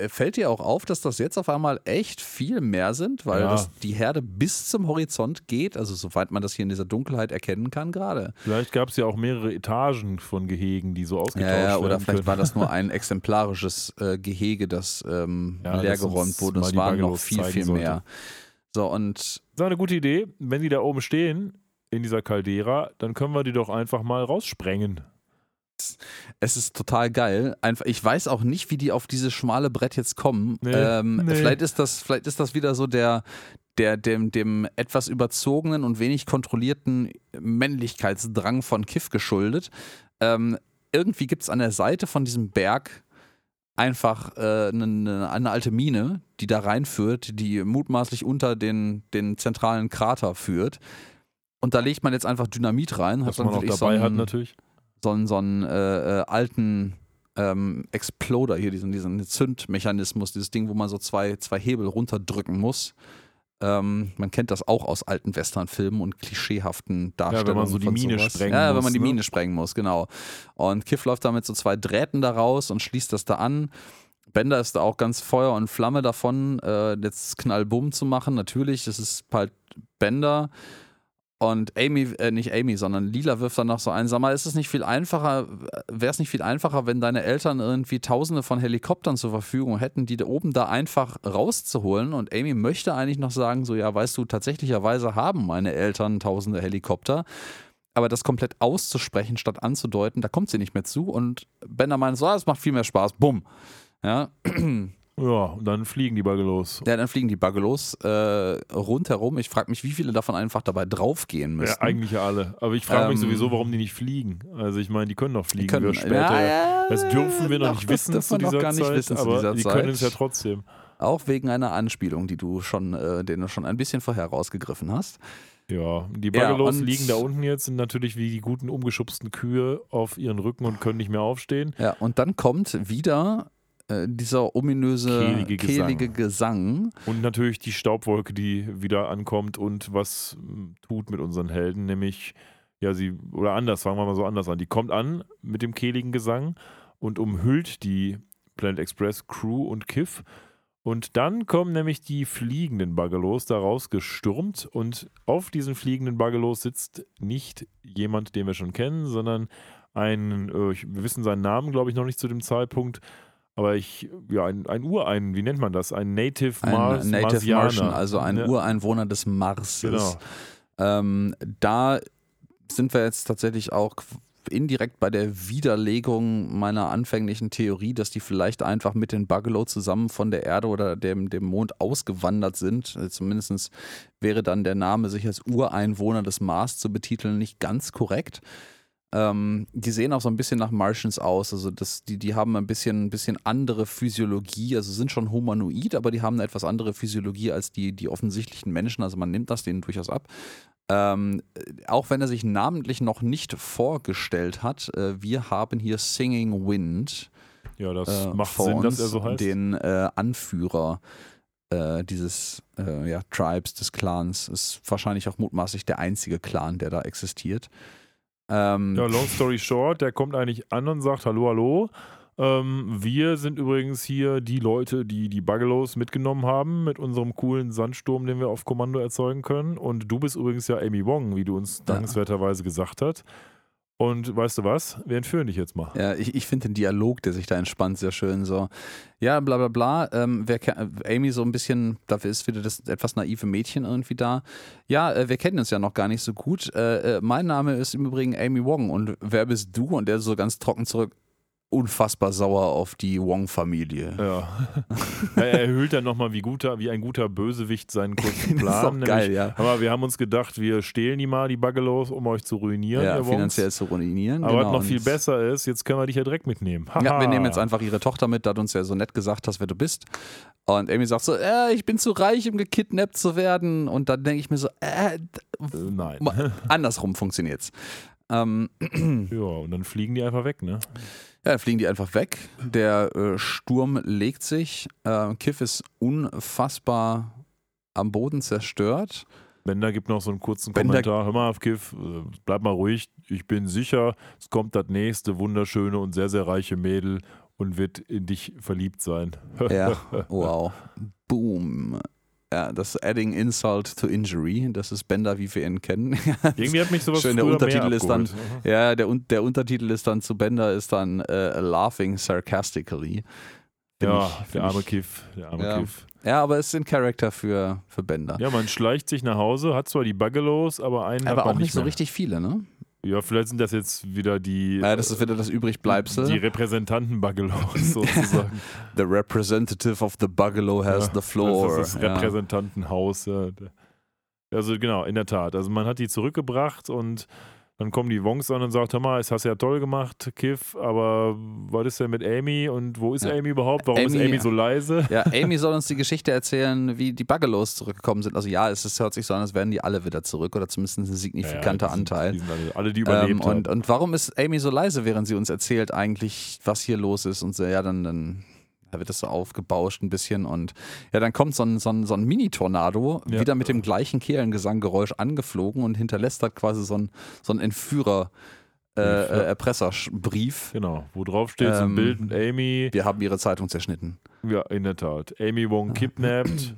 fällt dir auch auf, dass das jetzt auf einmal echt viel mehr sind, weil Ja. das, die Herde bis zum Horizont geht, also soweit man das hier in dieser Dunkelheit erkennen kann gerade. Vielleicht gab es ja auch mehrere Etagen von Gehegen, die so ausgetauscht Ja, ja, oder vielleicht können. war das nur ein exemplarisches äh, Gehege, das ähm, Ja, leergeräumt wurde. Es waren noch viel, viel sollte. mehr. So, und Das ist eine gute Idee. Wenn die da oben stehen, in dieser Caldera, dann können wir die doch einfach mal raussprengen. Es ist total geil. Einfach, ich weiß auch nicht, wie die auf dieses schmale Brett jetzt kommen. Nee, ähm, nee. Vielleicht ist das, vielleicht ist das wieder so der, der dem, dem etwas überzogenen und wenig kontrollierten Männlichkeitsdrang von Kiff geschuldet. Ähm, irgendwie gibt es an der Seite von diesem Berg einfach äh, eine, eine alte Mine, die da reinführt, die mutmaßlich unter den, den zentralen Krater führt. Und da legt man jetzt einfach Dynamit rein. Was man auch dabei so hat ein- natürlich. So einen, so einen äh, äh, alten ähm, Exploder hier, diesen, diesen Zündmechanismus, dieses Ding, wo man so zwei, zwei Hebel runterdrücken muss. Ähm, man kennt das auch aus alten Westernfilmen und klischeehaften Darstellungen. wenn man so die Mine sowas. sprengen Ja, wenn muss, man die ne? Mine sprengen muss, genau. Und Kiff läuft da mit so zwei Drähten da raus und schließt das da an. Bender ist da auch ganz Feuer und Flamme davon, äh, jetzt Knallbumm zu machen. Natürlich, das ist halt Bender. Und Amy, äh, nicht Amy, sondern Lila wirft dann noch so ein, sag mal, ist es nicht viel einfacher, wäre es nicht viel einfacher, wenn deine Eltern irgendwie tausende von Helikoptern zur Verfügung hätten, die da oben da einfach rauszuholen? Und Amy möchte eigentlich noch sagen, so, ja, weißt du, tatsächlicherweise haben meine Eltern tausende Helikopter. Aber das komplett auszusprechen, statt anzudeuten, da kommt sie nicht mehr zu. Und Bender meint so, ah, das macht viel mehr Spaß. Bumm. Ja, Ja, und dann fliegen die Buggelos. ja dann fliegen die Buggelos äh, rundherum. Ich frage mich, wie viele davon einfach dabei draufgehen müssen. Ja, eigentlich ja alle. Aber ich frage mich Ähm, sowieso, warum die nicht fliegen. Also ich meine, die können doch fliegen. können- wir später. Ja, ja, das dürfen wir noch nicht wissen zu dieser gar nicht Zeit, wissen zu aber dieser die Zeit. können es ja trotzdem. Auch wegen einer Anspielung, die du schon, äh, den du schon ein bisschen vorher rausgegriffen hast. Ja, die Ja, Buggelos und- liegen da unten jetzt, sind natürlich wie die guten umgeschubsten Kühe auf ihren Rücken und können nicht mehr aufstehen. Ja, und dann kommt wieder äh, dieser ominöse Kehlige Gesang. kehlige Gesang. Und natürlich die Staubwolke, die wieder ankommt und was mm, tut mit unseren Helden, nämlich, ja, sie, oder anders, fangen wir mal so anders an. Die kommt an mit dem kehligen Gesang und umhüllt die Planet Express Crew und Kiff. Und dann kommen nämlich die fliegenden Buggelos daraus gestürmt und auf diesen fliegenden Buggelos sitzt nicht jemand, den wir schon kennen, sondern ein, äh, wir wissen seinen Namen, glaube ich, noch nicht zu dem Zeitpunkt, aber ich, ja, ein, ein Urein, wie nennt man das? Ein Native Ein Mars, Native Marsianer. Martian, also ein Ja, Ureinwohner des Marses. Genau. Ähm, da sind wir jetzt tatsächlich auch indirekt bei der Widerlegung meiner anfänglichen Theorie, dass die vielleicht einfach mit den Bugalo zusammen von der Erde oder dem, dem Mond ausgewandert sind. Zumindest wäre dann der Name, sich als Ureinwohner des Mars zu betiteln, nicht ganz korrekt. Ähm, die sehen auch so ein bisschen nach Martians aus. Also das, die, die haben ein bisschen, ein bisschen andere Physiologie, also sind schon humanoid, aber die haben eine etwas andere Physiologie als die, die offensichtlichen Menschen. Also man nimmt das denen durchaus ab. Ähm, auch wenn er sich namentlich noch nicht vorgestellt hat, äh, wir haben hier Singing Wind. Ja, das äh, macht Sinn, uns, dass er so heißt. Den äh, Anführer äh, dieses äh, ja, Tribes, des Clans, ist wahrscheinlich auch mutmaßlich der einzige Clan, der da existiert. Ähm, Ja, long story short, der kommt eigentlich an und sagt, hallo, hallo. Ähm, wir sind übrigens hier die Leute, die die Buggelos mitgenommen haben mit unserem coolen Sandsturm, den wir auf Kommando erzeugen können. Und du bist übrigens ja Amy Wong, wie du uns dankenswerterweise gesagt hast. Und weißt du was? Wir entführen dich jetzt mal. Ja, ich, ich finde den Dialog, der sich da entspannt, sehr schön. So, ja, bla bla bla. Ähm, wer, ke- Amy so ein bisschen, dafür ist wieder das etwas naive Mädchen irgendwie da. Ja, äh, wir kennen uns ja noch gar nicht so gut. Äh, äh, mein Name ist im Übrigen Amy Wong und wer bist du? Und der so ganz trocken zurück. Unfassbar sauer auf die Wong-Familie. Ja. er erhöht dann nochmal, wie, guter, wie ein guter Bösewicht seinen kurzen Das ist Plan. doch geil, ja. Aber wir haben uns gedacht, wir stehlen die mal, die Buggelos, um euch zu ruinieren. Ja, finanziell zu ruinieren. Aber genau. was noch viel besser ist, jetzt können wir dich ja direkt mitnehmen. Ja, wir nehmen jetzt einfach ihre Tochter mit, da du uns ja so nett gesagt hast, wer du bist. Und Amy sagt so, äh, ich bin zu reich, um gekidnappt zu werden. Und dann denke ich mir so, äh, Äh, Nein. andersrum funktioniert's. Ähm, Ja, und dann fliegen die einfach weg, ne? ja, dann fliegen die einfach weg. Der äh, Sturm legt sich. Äh, Kiff ist unfassbar am Boden zerstört. Bender gibt noch so einen kurzen Bender- Kommentar. Hör mal, Kiff, äh, bleib mal ruhig. Ich bin sicher, es kommt das nächste wunderschöne und sehr, sehr reiche Mädel und wird in dich verliebt sein. Ja, wow. Boom. Ja, das Adding Insult to Injury, das ist Bender, wie wir ihn kennen. Irgendwie hat mich sowas Schön, der Untertitel ist dann-. Ja, der, der Untertitel ist dann zu Bender ist dann äh, Laughing Sarcastically. Find Ja, ich- der arme Kiff, der arme Ja. Kiff. Ja, aber es ist ein Charakter für, für Bender. Ja, man schleicht sich nach Hause, hat zwar die Buggelos, aber einen hat aber auch nicht so mehr. richtig viele, ne? Ja, vielleicht sind das jetzt wieder die, Ja, das ist wieder das die Übrigbleibsel. Repräsentanten-Buggelos sozusagen. The representative of the Bugalo has Ja, the floor. Das ist das ja. Repräsentantenhaus. Also genau, in der Tat. Also man hat die zurückgebracht und dann kommen die Wongs an und sagt, hör mal, das hast ja toll gemacht, Kiff, aber was ist denn mit Amy und wo ist Ja. Amy überhaupt? Warum ist Amy- Amy so leise? Ja, Amy soll uns die Geschichte erzählen, wie die Buggalos zurückgekommen sind. Also ja, es ist, hört sich so an, als wären die alle wieder zurück oder zumindest ein signifikanter Ja, die sind- Anteil. Die alle, alle, die Ähm, überlebt und, haben. und warum ist Amy so leise, während sie uns erzählt eigentlich, was hier los ist? Und so, ja, dann, dann da wird das so aufgebauscht ein bisschen und ja, dann kommt so ein, so ein, so ein Mini-Tornado Ja. wieder mit dem gleichen Kehlengesanggeräusch angeflogen und hinterlässt da quasi so ein, so ein Entführer, äh, ja. äh, Erpresserbrief. Genau, wo drauf steht, so ein Ähm, Bild mit Amy. Wir haben ihre Zeitung zerschnitten. Ja, in der Tat. Amy Wong kidnapped.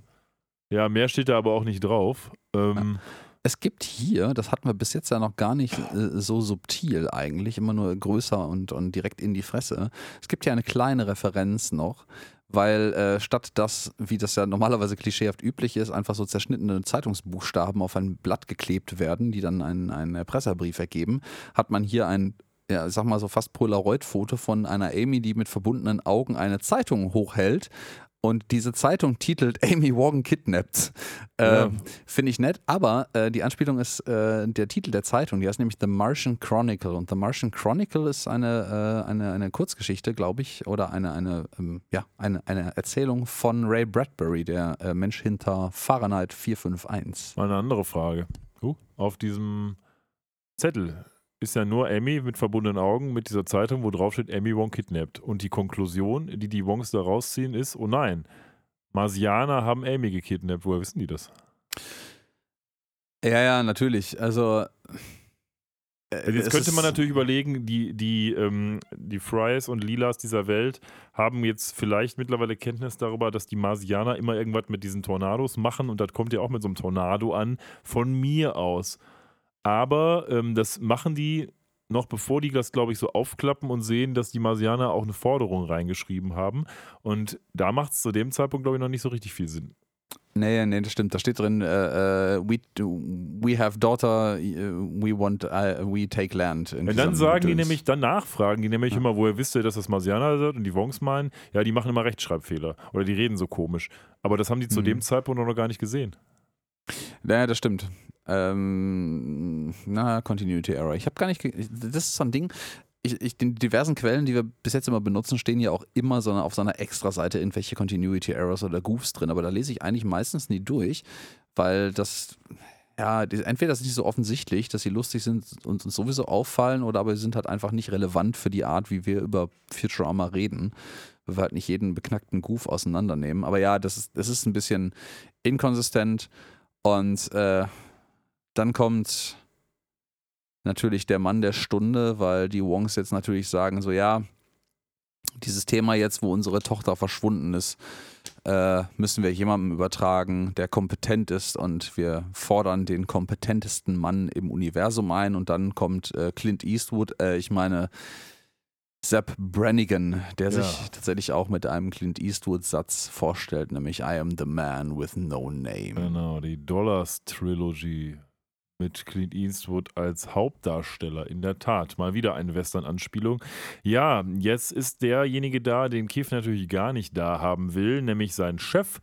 Ja, mehr steht da aber auch nicht drauf. Ähm, Es gibt hier, das hatten wir bis jetzt ja noch gar nicht äh, so subtil eigentlich, immer nur größer und, und direkt in die Fresse. Es gibt hier eine kleine Referenz noch, weil äh, statt das, wie das ja normalerweise klischeehaft üblich ist, einfach so zerschnittene Zeitungsbuchstaben auf ein Blatt geklebt werden, die dann einen, einen Erpresserbrief ergeben, hat man hier ein ja, ich sag mal so fast Polaroid-Foto von einer Amy, die mit verbundenen Augen eine Zeitung hochhält. Und diese Zeitung titelt Amy Wong kidnapped. Ja. Ähm, Finde ich nett, aber äh, die Anspielung ist äh, der Titel der Zeitung, die heißt nämlich The Martian Chronicle. Und The Martian Chronicle ist eine, äh, eine, eine Kurzgeschichte, glaube ich, oder eine, eine, ähm, ja, eine, eine Erzählung von Ray Bradbury, der äh, Mensch hinter Fahrenheit 451. Mal eine andere Frage. Uh, auf diesem Zettel ist ja nur Amy mit verbundenen Augen mit dieser Zeitung, wo drauf steht, Amy Wong kidnapped. Und die Konklusion, die die Wongs da rausziehen, ist, oh nein, Marsianer haben Amy gekidnappt. Woher wissen die das? Ja, ja, natürlich. Also. äh, Jetzt könnte man natürlich überlegen, die, die, ähm, die Fries und Lilas dieser Welt haben jetzt vielleicht mittlerweile Kenntnis darüber, dass die Marsianer immer irgendwas mit diesen Tornados machen und das kommt ja auch mit so einem Tornado an, von mir aus. Aber ähm, das machen die noch bevor die das, glaube ich, so aufklappen und sehen, dass die Marsianer auch eine Forderung reingeschrieben haben. Und da macht es zu dem Zeitpunkt, glaube ich, noch nicht so richtig viel Sinn. Nee, nee, das stimmt. Da steht drin, äh, we, we have daughter, äh, we want, uh, we take land. Und dann sagen die nämlich, danach fragen die nämlich ja. immer, woher wisst ihr, dass das Marsianer sind? Und die Wongs meinen, ja, die machen immer Rechtschreibfehler. Oder die reden so komisch. Aber das haben die zu mhm. dem Zeitpunkt noch gar nicht gesehen. Naja, das stimmt. Ähm, na, Continuity Error. Ich habe gar nicht. Das ist so ein Ding ich, ich, den diversen Quellen, die wir bis jetzt immer benutzen, stehen ja auch immer so auf so einer Extra-Seite irgendwelche Continuity Errors oder Goofs drin. Aber da lese ich eigentlich meistens nie durch, weil das, ja, entweder das ist so offensichtlich, dass sie lustig sind und uns sowieso auffallen, oder aber sie sind halt einfach nicht relevant für die Art, wie wir über Futurama reden. Weil wir halt nicht jeden beknackten Goof auseinandernehmen. Aber ja, das ist, das ist ein bisschen inkonsistent. Und äh, dann kommt natürlich der Mann der Stunde, weil die Wongs jetzt natürlich sagen, so ja, dieses Thema jetzt, wo unsere Tochter verschwunden ist, äh, müssen wir jemandem übertragen, der kompetent ist und wir fordern den kompetentesten Mann im Universum ein und dann kommt äh, Clint Eastwood, äh, ich meine Sepp Brannigan, der ja. sich tatsächlich auch mit einem Clint Eastwood-Satz vorstellt, nämlich I am the man with no name. Genau, die Dollars Trilogy mit Clint Eastwood als Hauptdarsteller. In der Tat, mal wieder eine Western-Anspielung. Ja, jetzt ist derjenige da, den Kiff natürlich gar nicht da haben will, nämlich sein Chef,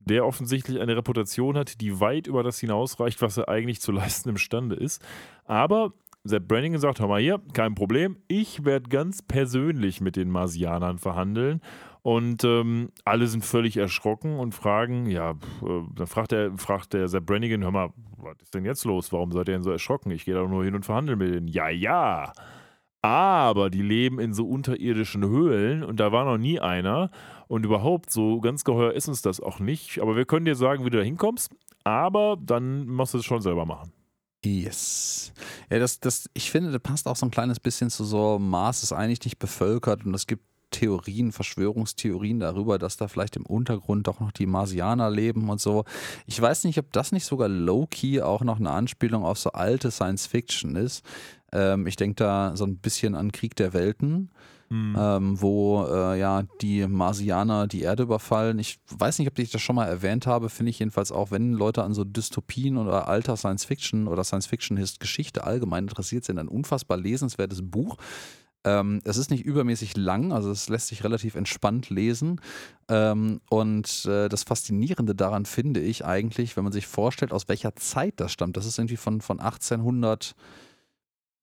der offensichtlich eine Reputation hat, die weit über das hinausreicht, was er eigentlich zu leisten imstande ist. Aber Sepp Brannigan sagt, hör mal hier, kein Problem, ich werde ganz persönlich mit den Marsianern verhandeln und ähm, alle sind völlig erschrocken und fragen, ja, äh, dann fragt der, fragt der Sepp Brannigan, hör mal, was ist denn jetzt los? Warum seid ihr denn so erschrocken? Ich gehe da nur hin und verhandle mit denen. Ja, ja. Aber die leben in so unterirdischen Höhlen und da war noch nie einer. Und überhaupt, so ganz geheuer ist uns das auch nicht. Aber wir können dir sagen, wie du da hinkommst. Aber dann musst du es schon selber machen. Yes. Ja, das, das, ich finde, das passt auch so ein kleines bisschen zu so, Mars ist eigentlich nicht bevölkert und es gibt Theorien, Verschwörungstheorien darüber, dass da vielleicht im Untergrund doch noch die Marsianer leben und so. Ich weiß nicht, ob das nicht sogar low-key auch noch eine Anspielung auf so alte Science Fiction ist. Ähm, ich denke da so ein bisschen an Krieg der Welten. Hm. Ähm, wo äh, ja die Marsianer die Erde überfallen. Ich weiß nicht, ob ich das schon mal erwähnt habe, finde ich jedenfalls auch, wenn Leute an so Dystopien oder alter Science Fiction oder Science Fiction Geschichte allgemein interessiert sind, ein unfassbar lesenswertes Buch. Ähm, es ist nicht übermäßig lang, also es lässt sich relativ entspannt lesen. Ähm, und äh, das Faszinierende daran finde ich eigentlich, wenn man sich vorstellt, aus welcher Zeit das stammt. Das ist irgendwie von, von 1800,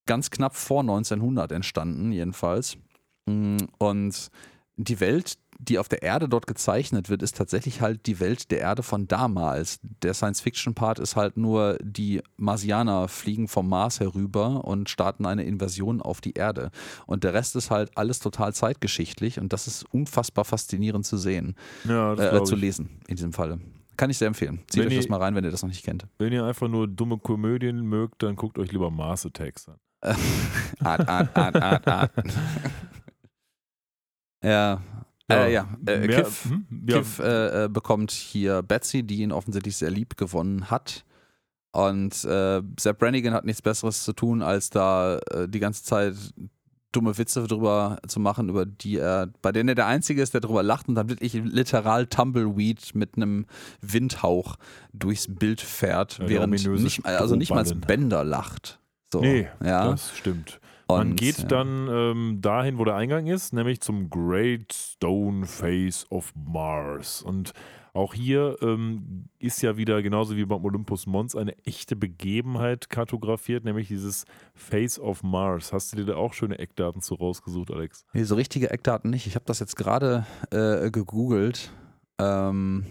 ganz knapp vor 1900 entstanden, jedenfalls. Mm, und die Welt, die auf der Erde dort gezeichnet wird, ist tatsächlich halt die Welt der Erde von damals. Der Science-Fiction-Part ist halt nur, die Marsianer fliegen vom Mars herüber und starten eine Invasion auf die Erde. Und der Rest ist halt alles total zeitgeschichtlich und das ist unfassbar faszinierend zu sehen, ja, äh, zu lesen in diesem Falle. Kann ich sehr empfehlen. Zieht wenn euch ihr, das mal rein, wenn ihr das noch nicht kennt. Wenn ihr einfach nur dumme Komödien mögt, dann guckt euch lieber Mars Attacks an. art, art, art, art, art. ja, ja, äh, ja. Äh, Kiff, hm? ja. Kiff äh, äh, bekommt hier Betsy, die ihn offensichtlich sehr lieb gewonnen hat. Und äh, Sepp Brannigan hat nichts Besseres zu tun, als da äh, die ganze Zeit dumme Witze drüber zu machen, über die er, bei denen er der Einzige ist, der drüber lacht und dann wirklich literal Tumbleweed mit einem Windhauch durchs Bild fährt, ja, während nicht, also nicht mal Bender lacht. So, nee, ja. das stimmt. Man geht ja. dann ähm, dahin, wo der Eingang ist, nämlich zum Great Stone Face of Mars. Und auch hier ähm, ist ja wieder, genauso wie beim Olympus Mons, eine echte Begebenheit kartografiert, nämlich dieses Face of Mars. Hast du dir da auch schöne Eckdaten zu rausgesucht, Alex? Nee, so richtige Eckdaten nicht. Ich habe das jetzt gerade äh, gegoogelt. Ähm,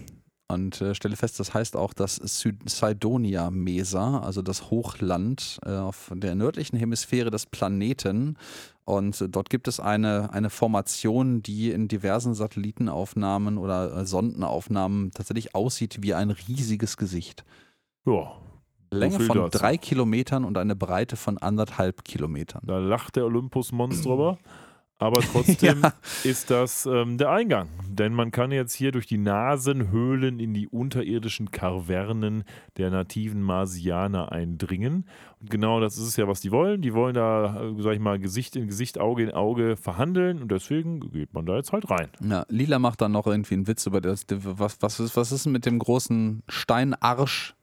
und äh, stelle fest, das heißt auch das Sidonia Mesa, also das Hochland äh, auf der nördlichen Hemisphäre des Planeten. Und äh, dort gibt es eine, eine Formation, die in diversen Satellitenaufnahmen oder äh, Sondenaufnahmen tatsächlich aussieht wie ein riesiges Gesicht. Ja. Länge von dazu. drei Kilometern und eine Breite von anderthalb Kilometern. Da lacht der Olympus-Monster drüber. Aber trotzdem Ja. ist das ähm, der Eingang. Denn man kann jetzt hier durch die Nasenhöhlen in die unterirdischen Kavernen der nativen Marsianer eindringen. Und genau das ist es ja, was die wollen. Die wollen da, äh, sag ich mal, Gesicht in Gesicht, Auge in Auge verhandeln. Und deswegen geht man da jetzt halt rein. Ja, Lila macht dann noch irgendwie einen Witz über das. Was, was, ist, was ist denn mit dem großen Steinarsch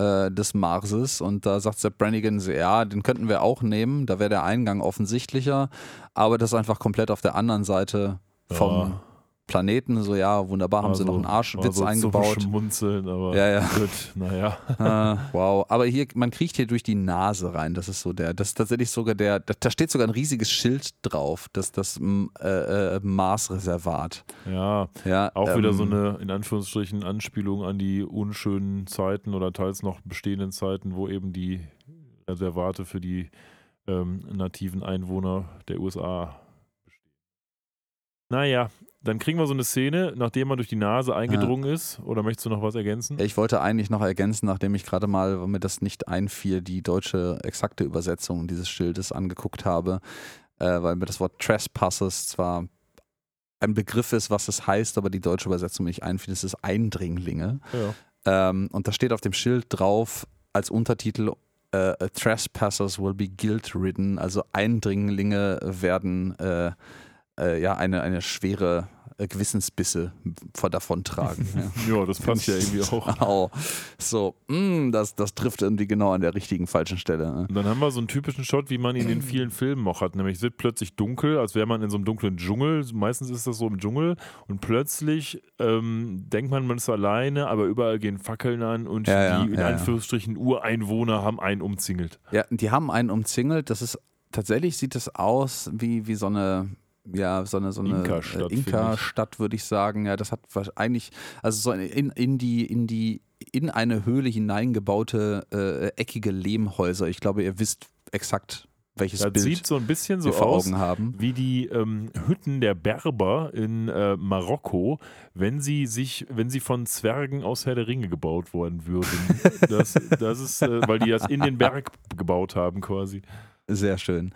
äh, des Marses? Und da sagt Sepp Brannigan, ja, den könnten wir auch nehmen. Da wäre der Eingang offensichtlicher. Aber das ist einfach komplett auf der anderen Seite vom Ja. Planeten. So, ja, wunderbar, haben sie noch einen Arschwitz so eingebaut. Schmunzeln, aber Ja, ja. gut, naja. Ah, wow, aber hier, man kriecht hier durch die Nase rein. Das ist so der, das ist tatsächlich sogar der, da, da steht sogar ein riesiges Schild drauf, das das m, äh, äh, Marsreservat. Ja, Ja, Auch wieder so ähm, eine, in Anführungsstrichen, Anspielung an die unschönen Zeiten oder teils noch bestehenden Zeiten, wo eben die Reservate für die ähm, nativen Einwohner der USA bestehen. Naja, dann kriegen wir so eine Szene, nachdem man durch die Nase eingedrungen ist. Oder möchtest du noch was ergänzen? Ich wollte eigentlich noch ergänzen, nachdem ich gerade mal, weil mir das nicht einfiel, die deutsche exakte Übersetzung dieses Schildes angeguckt habe, äh, weil mir das Wort Trespassers zwar ein Begriff ist, was es heißt, aber die deutsche Übersetzung mir nicht einfiel, es ist Eindringlinge. Ja. Ähm, und da steht auf dem Schild drauf als Untertitel äh, Trespassers will be guilt-ridden, also Eindringlinge werden äh, äh, ja eine, eine schwere äh, Gewissensbisse davontragen. ja. ja, das passt ja irgendwie auch. Au. So, mm, das, das trifft irgendwie genau an der richtigen falschen Stelle. Ne? Und dann haben wir so einen typischen Shot, wie man ihn in vielen Filmen auch hat. Nämlich es wird plötzlich dunkel, als wäre man in so einem dunklen Dschungel. Meistens ist das so im Dschungel. Und plötzlich ähm, denkt man, man ist alleine, aber überall gehen Fackeln an und Ja, die in ja, ja. Anführungsstrichen Ureinwohner haben einen umzingelt. Ja, die haben einen umzingelt. Das ist tatsächlich sieht es aus wie, wie so eine ja, so eine, so eine Inka-Stadt, äh, Inka-Stadt, würde ich sagen. Ja, das hat wahrscheinlich, also so in, in die, in die, in eine Höhle hineingebaute äh, eckige Lehmhäuser. Ich glaube, ihr wisst exakt, welches Das Bild sieht so ein bisschen so aus, wie die ähm, Hütten der Berber in äh, Marokko, wenn sie sich, wenn sie von Zwergen aus Herr der Ringe gebaut worden würden. Das, das ist, äh, weil die das in den Berg gebaut haben quasi. Sehr schön.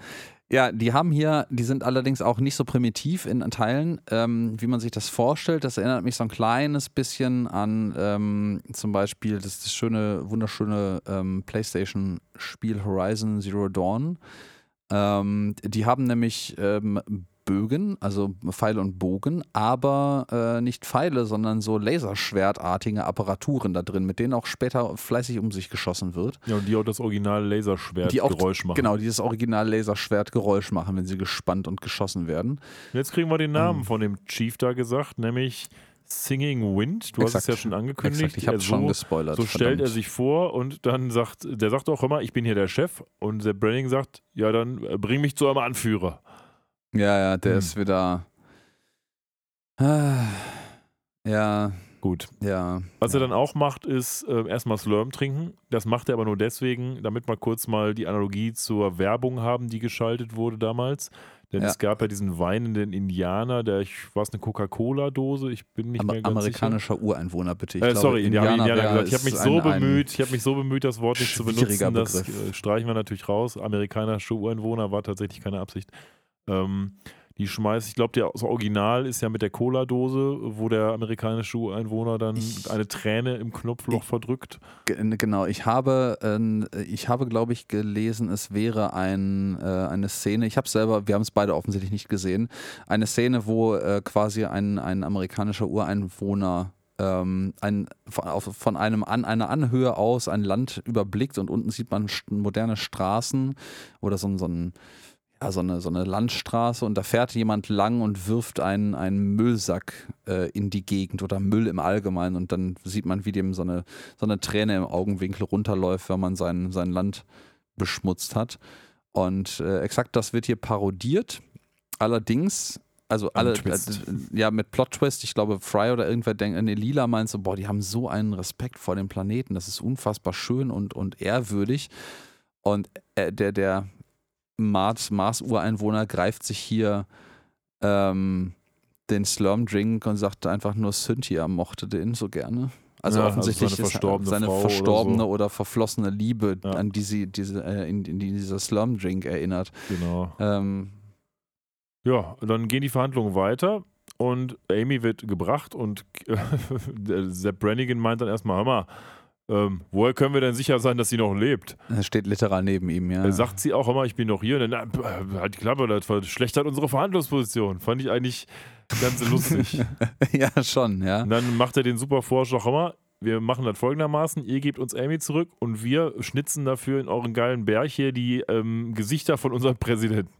Ja, die haben hier, die sind allerdings auch nicht so primitiv in Teilen, ähm, wie man sich das vorstellt. Das erinnert mich so ein kleines bisschen an ähm, zum Beispiel das, das schöne, wunderschöne ähm, PlayStation-Spiel Horizon Zero Dawn. Ähm, die haben nämlich ähm, Bögen, also Pfeile und Bogen, aber äh, nicht Pfeile, sondern so laserschwertartige Apparaturen da drin, mit denen auch später fleißig um sich geschossen wird. Ja, und die auch das Original Laserschwert Die auch, Geräusch machen. Genau, dieses Original Laserschwert Geräusch machen, wenn sie gespannt und geschossen werden. Jetzt kriegen wir den Namen Mhm. von dem Chief da gesagt, nämlich Singing Wind. Du hast es Exakt. ja schon angekündigt. Exakt, ich habe Er schon so, gespoilert. so stellt er verdammt. sich vor und dann sagt, der sagt auch immer, ich bin hier der Chef. Und der Branning sagt, ja, dann bring mich zu eurem Anführer. Ja, ja, der Hm. ist wieder. Ah, Ja, Gut. ja. Was er dann auch macht, ist äh, erstmal Slurm trinken. Das macht er aber nur deswegen, damit wir kurz mal die Analogie zur Werbung haben, die geschaltet wurde damals. Denn Ja. es gab ja diesen weinenden Indianer, der, ich war es eine Coca-Cola-Dose, ich bin nicht Am mehr ganz amerikanischer Ureinwohner, bitte. Ich sicher. Äh, glaube, sorry, Indianer wäre- gesagt. Ich habe mich so ein- bemüht, ich habe mich so bemüht, das Wort nicht zu benutzen. Das Begriff. äh, streichen wir natürlich raus. Amerikanische Ureinwohner war tatsächlich keine Absicht. Ähm, die schmeißt, ich glaube, das Original ist ja mit der Cola-Dose, wo der amerikanische Ureinwohner dann Ich- eine Träne im Knopfloch Ich- verdrückt. Ge- Genau, ich habe, äh, ich habe, glaube ich, gelesen, es wäre ein, äh, eine Szene, ich habe es selber, wir haben es beide offensichtlich nicht gesehen, eine Szene, wo äh, quasi ein, ein amerikanischer Ureinwohner ähm, ein, von, einem an einer Anhöhe aus ein Land überblickt und unten sieht man moderne Straßen oder so, so, ein, ja, so, eine, so eine Landstraße und da fährt jemand lang und wirft einen, einen Müllsack äh, in die Gegend oder Müll im Allgemeinen und dann sieht man, wie dem so eine, so eine Träne im Augenwinkel runterläuft, wenn man sein, sein Land beschmutzt hat. Und äh, exakt das wird hier parodiert. Allerdings, also alle, Twist. äh, ja, mit Plot-Twist, ich glaube, Fry oder irgendwer denkt, nee, Lila meint so, boah, die haben so einen Respekt vor dem Planeten, das ist unfassbar schön und, und ehrwürdig. Und äh, der, der Mars, Mars-Ureinwohner greift sich hier ähm, den Slurm-Drink und sagt einfach nur, Cynthia mochte den so gerne. Also Ja, also offensichtlich seine ist verstorbene seine Frau oder verstorbene so. oder, verflossene Liebe, Ja. an die sie diese, äh, in, in die dieser Slurm-Drink erinnert. Genau. Ähm, Ja, dann gehen die Verhandlungen weiter und Amy wird gebracht und Sepp Brannigan meint dann erstmal, hör mal, ähm, woher können wir denn sicher sein, dass sie noch lebt? Er steht literal neben ihm, ja. Da sagt sie auch immer, ich bin noch hier. Und dann, halt die Klappe, das verschlechtert unsere Verhandlungsposition. Fand ich eigentlich ganz lustig. ja, schon, ja. Und dann macht er den super Vorschlag, mal, wir machen das folgendermaßen, ihr gebt uns Amy zurück und wir schnitzen dafür in euren geilen Berg hier die ähm, Gesichter von unserem Präsidenten.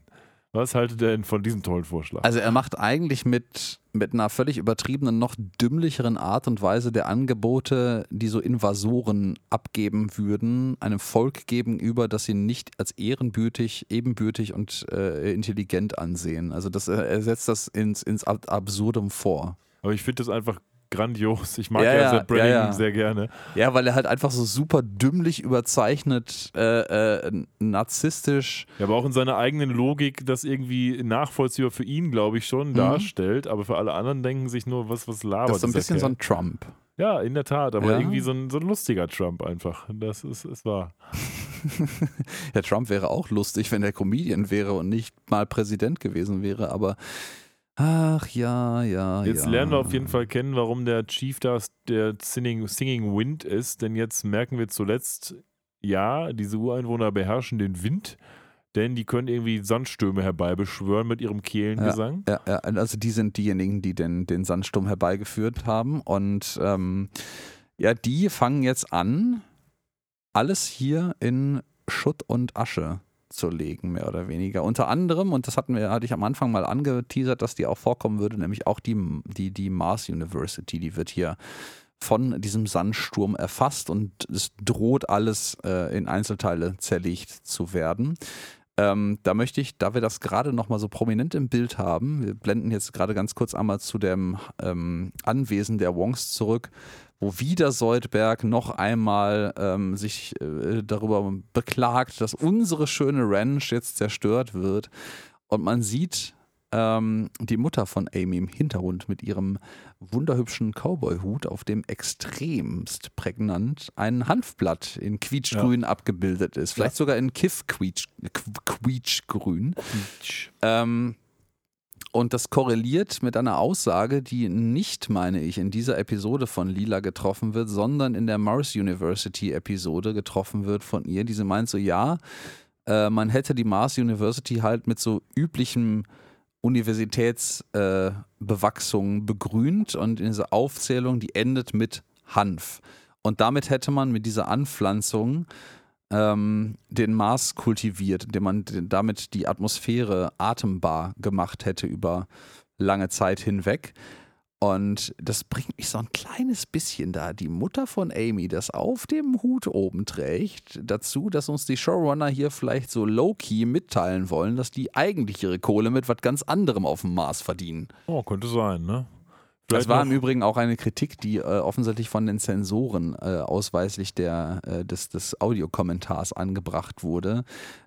Was haltet ihr denn von diesem tollen Vorschlag? Also er macht eigentlich mit, mit einer völlig übertriebenen, noch dümmlicheren Art und Weise der Angebote, die so Invasoren abgeben würden, einem Volk gegenüber, das sie nicht als ehrenbürtig, ebenbürtig und äh, intelligent ansehen. Also das, er setzt das ins, ins Absurdum vor. Aber ich finde das einfach grandios. Ich mag Ja, ja, Seth Brannigan ja, ja. sehr gerne. Ja, weil er halt einfach so super dümmlich überzeichnet, äh, äh, narzisstisch. Ja, aber auch in seiner eigenen Logik das irgendwie nachvollziehbar für ihn, glaube ich, schon Mhm. darstellt. Aber für alle anderen denken sich nur, was, was labert Das ist so ein bisschen so ein Trump. Ja, in der Tat, aber Ja. irgendwie so ein, so ein lustiger Trump einfach. Das ist, ist wahr. Der Trump wäre auch lustig, wenn er Comedian wäre und nicht mal Präsident gewesen wäre, aber ach ja, ja, Jetzt ja. lernen wir auf jeden Fall kennen, warum der Chief da der Singing, Singing Wind ist, denn jetzt merken wir zuletzt, ja, diese Ureinwohner beherrschen den Wind, denn die können irgendwie Sandstürme herbeibeschwören mit ihrem Kehlengesang. Ja, ja, also die sind diejenigen, die den, den Sandsturm herbeigeführt haben. Und ähm, ja, die fangen jetzt an, alles hier in Schutt und Asche zu legen, mehr oder weniger. Unter anderem, und das hatten wir, hatte ich am Anfang mal angeteasert, dass die auch vorkommen würde, nämlich auch die, die, die Mars University, die wird hier von diesem Sandsturm erfasst und es droht alles äh, in Einzelteile zerlegt zu werden. Ähm, da möchte ich, da wir das gerade nochmal so prominent im Bild haben, wir blenden jetzt gerade ganz kurz einmal zu dem ähm, Anwesen der Wongs zurück, wo wieder Soldberg noch einmal ähm, sich äh, darüber beklagt, dass unsere schöne Ranch jetzt zerstört wird. Und man sieht ähm, die Mutter von Amy im Hintergrund mit ihrem wunderhübschen Cowboy-Hut, auf dem extremst prägnant ein Hanfblatt in quietschgrün abgebildet ist. Vielleicht sogar in Kiff-quietschgrün. Ähm, und das korreliert mit einer Aussage, die nicht, meine ich, in dieser Episode von Lila getroffen wird, sondern in der Mars University Episode getroffen wird von ihr. Diese meint so, ja, äh, man hätte die Mars University halt mit so üblichem Universitätsbewachsung äh, begrünt und in dieser Aufzählung, die endet mit Hanf. Und damit hätte man mit dieser Anpflanzung ähm, den Mars kultiviert, indem man damit die Atmosphäre atembar gemacht hätte über lange Zeit hinweg. Und das bringt mich so ein kleines bisschen da, die Mutter von Amy das auf dem Hut oben trägt, dazu, dass uns die Showrunner hier vielleicht so low-key mitteilen wollen, dass die eigentlich ihre Kohle mit was ganz anderem auf dem Mars verdienen. Oh, könnte sein, ne? Das Vielleicht war noch- im Übrigen auch eine Kritik, die äh, offensichtlich von den Zensoren äh, ausweislich der, äh, des, des Audiokommentars angebracht wurde,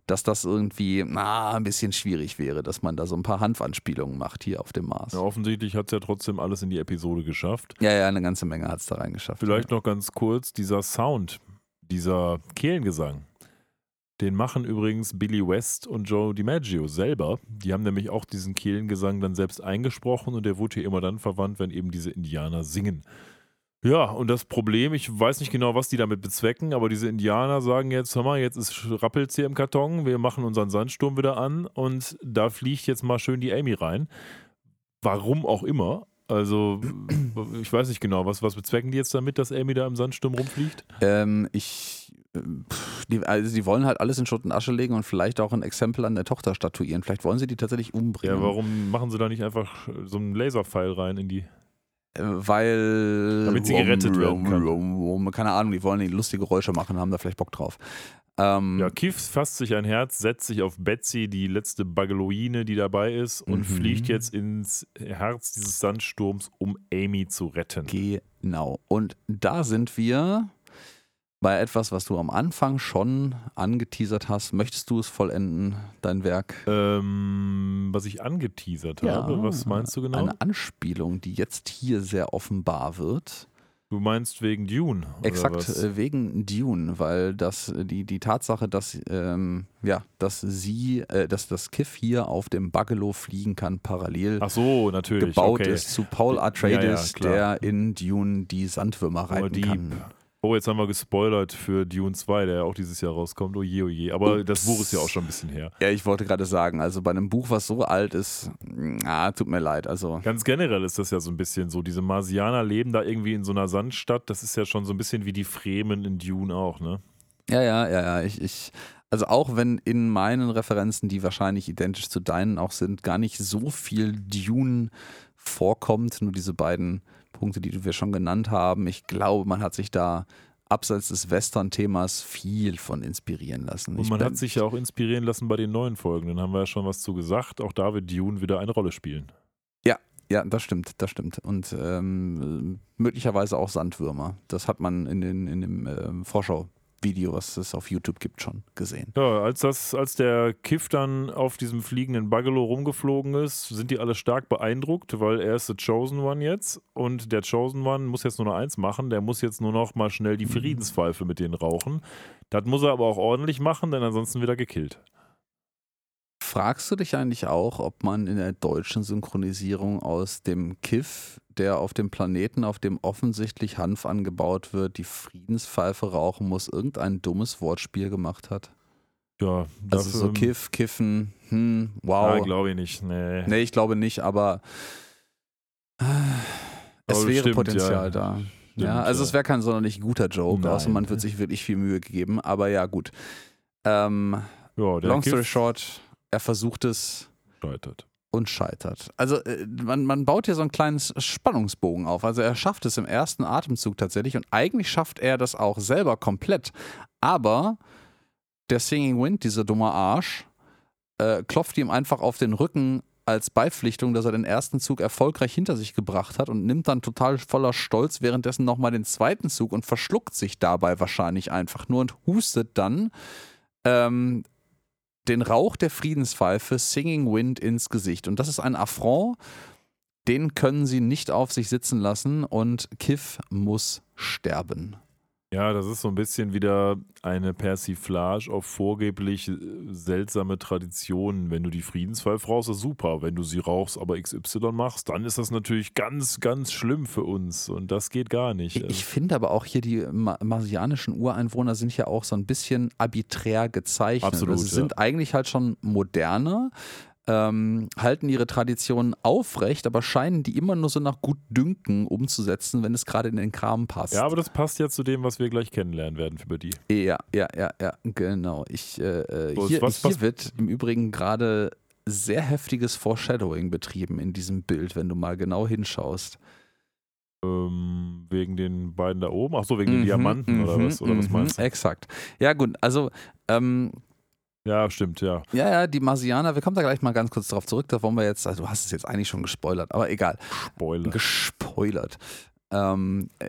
dass das irgendwie na, ein bisschen schwierig wäre, dass man da so ein paar Hanfanspielungen macht hier auf dem Mars. Ja, offensichtlich hat es ja trotzdem alles in die Episode geschafft. Ja, ja, eine ganze Menge hat es da reingeschafft. Vielleicht noch ganz kurz, dieser Sound, dieser Kehlengesang, den machen übrigens Billy West und Joe DiMaggio selber. Die haben nämlich auch diesen Kehlengesang dann selbst eingesprochen und der wurde hier immer dann verwandt, wenn eben diese Indianer singen. Ja, und das Problem, ich weiß nicht genau, was die damit bezwecken, aber diese Indianer sagen jetzt, hör mal, jetzt ist rappelt's hier im Karton, wir machen unseren Sandsturm wieder an und da fliegt jetzt mal schön die Amy rein. Warum auch immer. Also, ich weiß nicht genau, was, was bezwecken die jetzt damit, dass Amy da im Sandsturm rumfliegt? Ähm, ich, die, also die wollen halt alles in Schutt und Asche legen und vielleicht auch ein Exempel an der Tochter statuieren. Vielleicht wollen sie die tatsächlich umbringen. Ja, warum machen sie da nicht einfach so einen Laserpfeil rein in die. Äh, Weil. Damit sie gerettet werden kann. rum, rum, keine Ahnung, die wollen die lustige Geräusche machen, haben da vielleicht Bock drauf. Ähm, Ja, Kiff fasst sich ein Herz, setzt sich auf Betsy, die letzte Baggeloine, die dabei ist, und Mhm. fliegt jetzt ins Herz dieses Sandsturms, um Amy zu retten. Genau. Und da sind wir bei etwas, was du am Anfang schon angeteasert hast. Möchtest du es vollenden, dein Werk? Ähm, was ich angeteasert habe, was meinst du genau? Eine Anspielung, die jetzt hier sehr offenbar wird. Du meinst wegen Dune? oder Exakt, äh, wegen Dune, weil das die, die Tatsache, dass ähm, ja, dass sie, äh, dass das Kiff hier auf dem Bugalo fliegen kann, parallel so, gebaut okay. ist zu Paul Atreides, Ja, ja, der in Dune die Sandwürmer reiten kann. Oh, jetzt haben wir gespoilert für Dune 2, der ja auch dieses Jahr rauskommt. Oh je, oh je. Aber das Buch ist ja auch schon ein bisschen her. Ja, ich wollte gerade sagen, also bei einem Buch, was so alt ist, ah, tut mir leid, also Ganz generell ist das ja so ein bisschen so. Diese Marsianer leben da irgendwie in so einer Sandstadt. Das ist ja schon so ein bisschen wie die Fremen in Dune auch, ne? Ja, ja, ja, ja. Ich, ich, also auch wenn in meinen Referenzen, die wahrscheinlich identisch zu deinen auch sind, gar nicht so viel Dune vorkommt, nur diese beiden Punkte, die wir schon genannt haben. Ich glaube, man hat sich da abseits des Western-Themas viel von inspirieren lassen. Und man hat sich ja auch inspirieren lassen bei den neuen Folgen. Dann haben wir ja schon was zu gesagt. Auch da wird Dune wieder eine Rolle spielen. Ja, das stimmt, das stimmt. Und ähm, möglicherweise auch Sandwürmer. Das hat man in, den, in dem ähm, Vorschau-Video, was es auf YouTube gibt, schon gesehen. Ja, als, das, als der Kiff dann auf diesem fliegenden Bugalo rumgeflogen ist, sind die alle stark beeindruckt, weil er ist der Chosen One jetzt und der Chosen One muss jetzt nur noch eins machen, der muss jetzt nur noch mal schnell die Friedenspfeife mit denen rauchen. Das muss er aber auch ordentlich machen, denn ansonsten wird er gekillt. Fragst du dich eigentlich auch, ob man in der deutschen Synchronisierung aus dem Kiff, der auf dem Planeten, auf dem offensichtlich Hanf angebaut wird, die Friedenspfeife rauchen muss, irgendein dummes Wortspiel gemacht hat? Ja, Also so Kiff, Kiffen, hm, wow. glaube ich nicht. Nee. nee, ich glaube nicht, aber äh, es Aber wäre stimmt, Potenzial ja. da. Stimmt, ja, also ja. es wäre kein sonderlich guter Joke, Nein. außer man wird sich wirklich viel Mühe geben, aber ja, gut. Ähm, Ja, long story Kiff short, er versucht es scheitert. und scheitert. Also äh, man, man baut hier so einen kleinen Spannungsbogen auf. Also er schafft es im ersten Atemzug tatsächlich und eigentlich schafft er das auch selber komplett. Aber der Singing Wind, dieser dumme Arsch, äh, klopft ihm einfach auf den Rücken als Beipflichtung, dass er den ersten Zug erfolgreich hinter sich gebracht hat und nimmt dann total voller Stolz währenddessen nochmal den zweiten Zug und verschluckt sich dabei wahrscheinlich einfach nur und hustet dann ähm, den Rauch der Friedenspfeife Singing Wind ins Gesicht. Und das ist ein Affront, den können sie nicht auf sich sitzen lassen und Kiff muss sterben. Ja, das ist so ein bisschen wieder eine Persiflage auf vorgeblich äh, seltsame Traditionen. Wenn du die Friedenspfeife rauchst, ist super. Wenn du sie rauchst, aber XY machst, dann ist das natürlich ganz, ganz schlimm für uns. Und das geht gar nicht. Ich, ich finde aber auch hier, die ma marsianischen Ureinwohner sind ja auch so ein bisschen arbiträr gezeichnet. Absolut, also sie ja. sind eigentlich halt schon moderner, ähm, halten ihre Traditionen aufrecht, aber scheinen die immer nur so nach Gutdünken umzusetzen, wenn es gerade in den Kram passt. ja, aber das passt ja zu dem, was wir gleich kennenlernen werden über die. Ja, ja, ja, ja, genau. Ich, äh, äh, So, hier, was- hier was- wird im Übrigen gerade sehr heftiges Foreshadowing betrieben in diesem Bild, wenn du mal genau hinschaust. Ähm, wegen den beiden da oben? Ach so, wegen den Mhm, Diamanten oder mhm, was? Oder was mhm, meinst du? Exakt. Ja, gut, also ähm, Ja, stimmt, ja. Ja, ja, die Marsianer, wir kommen da gleich mal ganz kurz drauf zurück, da wollen wir jetzt, also du hast es jetzt eigentlich schon gespoilert, aber egal, Spoiler. gespoilert. Ähm, äh,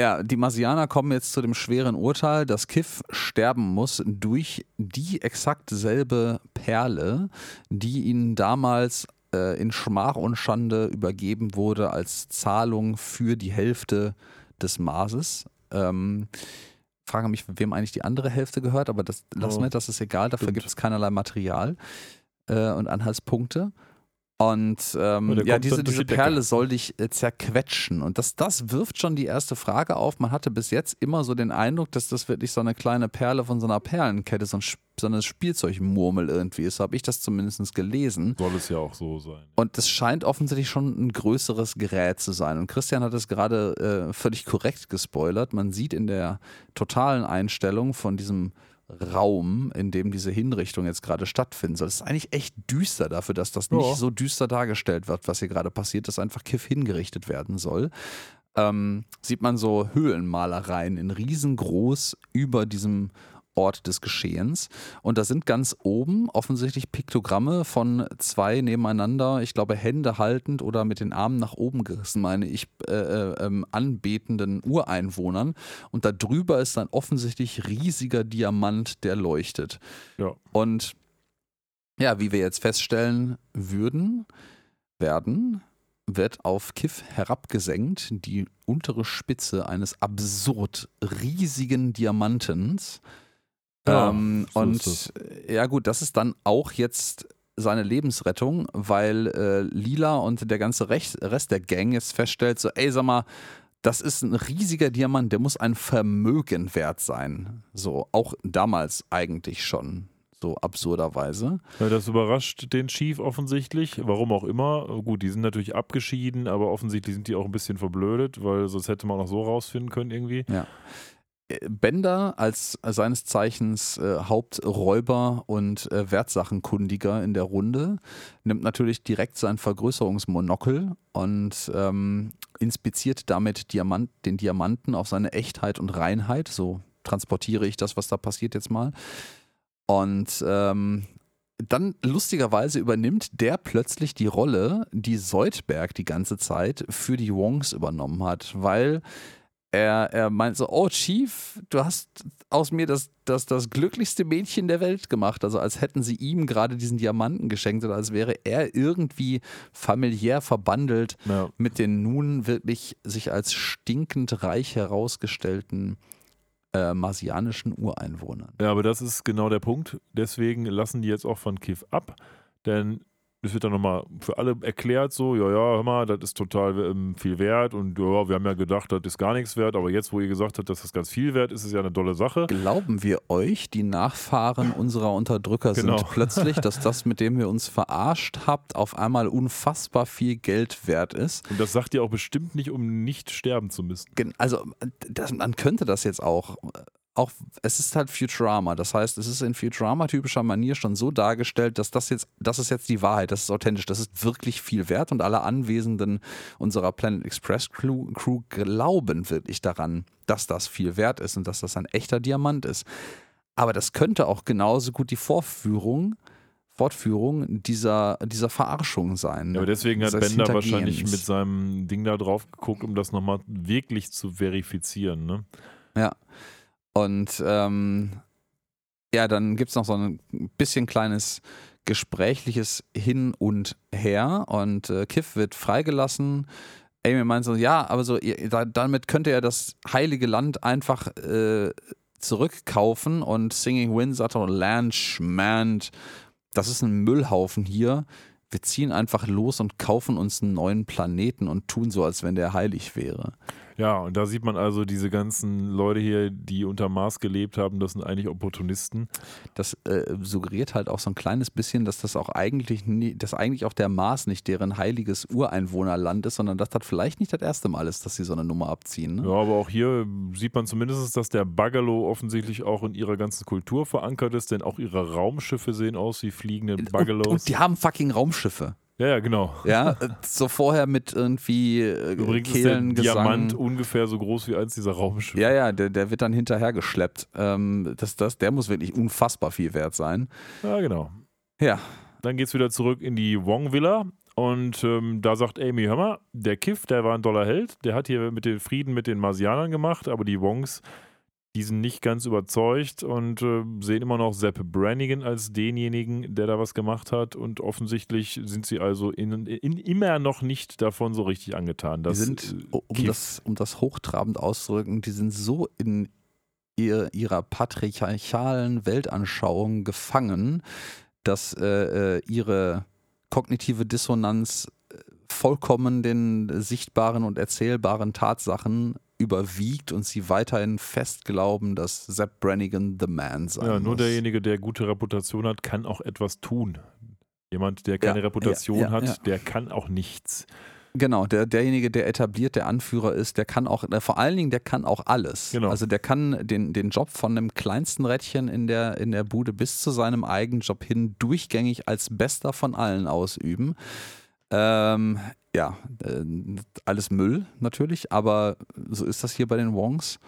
ja, die Marsianer kommen jetzt zu dem schweren Urteil, dass Kiff sterben muss durch die exakt selbe Perle, die ihnen damals äh, in Schmach und Schande übergeben wurde als Zahlung für die Hälfte des Marses. Ähm, frage mich, wem eigentlich die andere Hälfte gehört, aber das lassen Oh, wir, das ist egal, dafür gibt es keinerlei Material äh, und Anhaltspunkte. Und ähm, der ja, diese, diese. Perle soll dich äh, zerquetschen. Und das, das wirft schon die erste Frage auf. Man hatte bis jetzt immer so den Eindruck, dass das wirklich so eine kleine Perle von so einer Perlenkette, so, ein, so eine Spielzeugmurmel irgendwie ist. So habe ich das zumindest gelesen. Soll es ja auch so sein. Und es scheint offensichtlich schon ein größeres Gerät zu sein. Und Christian hat es gerade äh, völlig korrekt gespoilert. Man sieht in der totalen Einstellung von diesem Raum, in dem diese Hinrichtung jetzt gerade stattfinden soll. Es ist eigentlich echt düster dafür, dass das nicht so düster dargestellt wird, was hier gerade passiert, dass einfach Kiff hingerichtet werden soll. Ähm, sieht man so Höhlenmalereien in riesengroß über diesem Ort des Geschehens. Und da sind ganz oben offensichtlich Piktogramme von zwei nebeneinander, ich glaube Hände haltend oder mit den Armen nach oben gerissen, meine ich, äh, äh, ähm, anbetenden Ureinwohnern. Und da drüber ist ein offensichtlich riesiger Diamant, der leuchtet. Ja. Und ja, wie wir jetzt feststellen würden, werden, wird auf Kiff herabgesenkt, die untere Spitze eines absurd riesigen Diamantens. Ja, ähm, so und ist ja gut, das ist dann auch jetzt seine Lebensrettung, weil äh, Lila und der ganze Rech Rest der Gang jetzt feststellt, so, ey, sag mal, das ist ein riesiger Diamant, der muss ein Vermögen wert sein. So, auch damals eigentlich schon, so absurderweise. Ja, das überrascht den Chief offensichtlich, warum auch immer. Gut, die sind natürlich abgeschieden, aber offensichtlich sind die auch ein bisschen verblödet, weil sonst hätte man auch so rausfinden können irgendwie. Äh, Bender als seines Zeichens äh, Haupträuber und äh, Wertsachenkundiger in der Runde nimmt natürlich direkt sein Vergrößerungsmonokel und ähm, inspiziert damit Diamant, den Diamanten auf seine Echtheit und Reinheit. So transportiere ich das, was da passiert jetzt mal. Und ähm, dann lustigerweise übernimmt der plötzlich die Rolle, die Seudberg die ganze Zeit für die Wongs übernommen hat, weil er, er meint so, oh Chief, du hast aus mir das, das, das glücklichste Mädchen der Welt gemacht. Also als hätten sie ihm gerade diesen Diamanten geschenkt oder als wäre er irgendwie familiär verbandelt Ja. mit den nun wirklich sich als stinkend reich herausgestellten äh, marsianischen Ureinwohnern. Ja, aber das ist genau der Punkt. Deswegen lassen die jetzt auch von Kiff ab, denn es wird dann nochmal für alle erklärt, so, ja, ja, hör mal, das ist total ähm, viel wert und ja, wir haben ja gedacht, das ist gar nichts wert, aber jetzt, wo ihr gesagt habt, dass das ganz viel wert ist, ist es ja eine tolle Sache. Glauben wir euch, die Nachfahren unserer Unterdrücker Genau. sind plötzlich, dass das, mit dem ihr uns verarscht habt, auf einmal unfassbar viel Geld wert ist? Und das sagt ihr auch bestimmt nicht, um nicht sterben zu müssen. Also, das, man könnte das jetzt auch. Auch es ist halt Futurama. Das heißt, es ist in Futurama-typischer Manier schon so dargestellt, dass das jetzt, das ist jetzt die Wahrheit, das ist authentisch, das ist wirklich viel wert und alle Anwesenden unserer Planet Express Crew, Crew glauben wirklich daran, dass das viel wert ist und dass das ein echter Diamant ist. Aber das könnte auch genauso gut die Vorführung, Fortführung dieser, dieser Verarschung sein. Ja, aber deswegen hat Bender wahrscheinlich mit seinem Ding da drauf geguckt, um das nochmal wirklich zu verifizieren. Ne? Ja. Und ähm, ja, dann gibt es noch so ein bisschen kleines gesprächliches Hin und Her und äh, Kiff wird freigelassen. Amy meint so, ja, aber so, ihr, da, damit könnt ihr ja das heilige Land einfach äh, zurückkaufen und Singing Wind sagt auch, Land schmand, das ist ein Müllhaufen hier. Wir ziehen einfach los und kaufen uns einen neuen Planeten und tun so, als wenn der heilig wäre. Ja, und da sieht man also diese ganzen Leute hier, die unter Mars gelebt haben, das sind eigentlich Opportunisten. das äh, suggeriert halt auch so ein kleines bisschen, dass das auch eigentlich nie, dass eigentlich auch der Mars nicht deren heiliges Ureinwohnerland ist, sondern dass das vielleicht nicht das erste Mal ist, dass sie so eine Nummer abziehen. Ne? Ja, aber auch hier sieht man zumindest, dass der Bugalo offensichtlich auch in ihrer ganzen Kultur verankert ist, denn auch ihre Raumschiffe sehen aus wie fliegende Und, Buggalos. und die haben fucking Raumschiffe. Ja, ja, genau. Ja, äh, so vorher mit irgendwie äh, Übrigens ist der. Diamant ungefähr so groß wie eins dieser Raumschiffe. Ja, ja, der, der wird dann hinterher geschleppt. Ähm, das, das, der muss wirklich unfassbar viel wert sein. ja genau. Ja, Dann geht's wieder zurück in die Wong-Villa. Und ähm, da sagt Amy, hör mal, der Kiff, der war ein doller Held, der hat hier mit den Frieden mit den Marsianern gemacht, aber die Wongs, die sind nicht ganz überzeugt und äh, sehen immer noch Sepp Brannigan als denjenigen, der da was gemacht hat. Und offensichtlich sind sie also in, in, immer noch nicht davon so richtig angetan. die sind, äh, um Kiff- das, um das hochtrabend auszudrücken, die sind so in ihr, ihrer patriarchalen Weltanschauung gefangen, dass äh, äh, ihre kognitive Dissonanz äh, vollkommen den sichtbaren und erzählbaren Tatsachen überwiegt und sie weiterhin fest glauben, dass Sepp Brannigan the man sein ja, nur muss. derjenige, der gute Reputation hat, kann auch etwas tun. Jemand, der keine Ja, Reputation ja, ja, hat, der kann auch nichts. Genau, der, derjenige, der etabliert, der Anführer ist, der kann auch, der, vor allen Dingen, der kann auch alles. Genau. Also der kann den, den Job von dem kleinsten Rädchen in der, in der Bude bis zu seinem eigenen Job hin durchgängig als bester von allen ausüben. Ähm, ja, äh, alles Müll natürlich, aber so ist das hier bei den Wongs.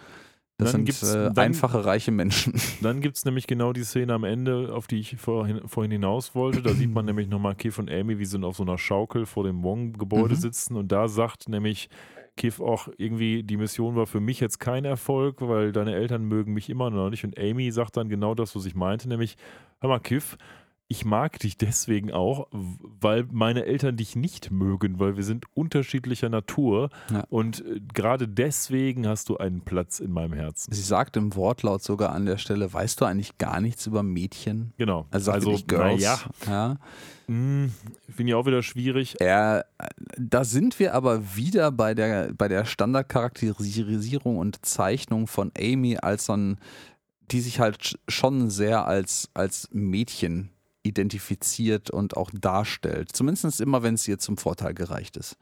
Das Dann sind äh, dann- einfache, reiche Menschen. Dann gibt es nämlich genau die Szene am Ende, auf die ich vorhin, vorhin hinaus wollte. Da sieht man nämlich nochmal Kiff und Amy, wie sie auf so einer Schaukel vor dem Wong-Gebäude Mhm. sitzen. Und da sagt nämlich Kiff auch irgendwie, die Mission war für mich jetzt kein Erfolg, weil deine Eltern mögen mich immer noch nicht. Und Amy sagt dann genau das, was ich meinte, nämlich, hör mal, Kiff, ich mag dich deswegen auch, weil meine Eltern dich nicht mögen, weil wir sind unterschiedlicher Natur. Ja. Und äh, gerade deswegen hast du einen Platz in meinem Herzen. Sie sagt im Wortlaut sogar an der Stelle, weißt du eigentlich gar nichts über Mädchen? Genau. Also, also Girls. Ja. ja. Hm, Finde ich auch wieder schwierig. Ja, da sind wir aber wieder bei der, bei der Standardcharakterisierung und Zeichnung von Amy als so ein, die sich halt schon sehr als, als Mädchen identifiziert und auch darstellt. Zumindest immer, wenn es ihr zum Vorteil gereicht ist.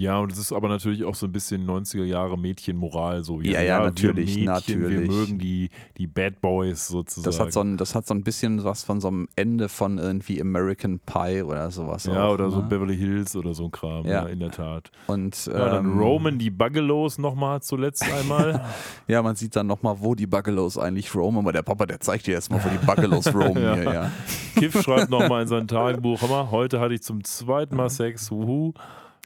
Ja, und es ist aber natürlich auch so ein bisschen 90er Jahre Mädchenmoral. So. Ja, ja, ja, natürlich, Mädchen, natürlich. Wir mögen die, die Bad Boys sozusagen. Das hat, so ein, das hat so ein bisschen was von so einem Ende von irgendwie American Pie oder sowas. Ja, auch, oder ne? so Beverly Hills oder so ein Kram, ja, ja in der Tat. Und ja, dann ähm, Roman die Buggelows nochmal zuletzt einmal. ja, man sieht dann nochmal, wo die Buggelows eigentlich roamen, aber der Papa, der zeigt dir erstmal, wo die Buggelows roamen ja. hier, ja. Kiff schreibt nochmal in sein Tagebuch, Hammer, heute hatte ich zum zweiten Mal Sex, wuhu.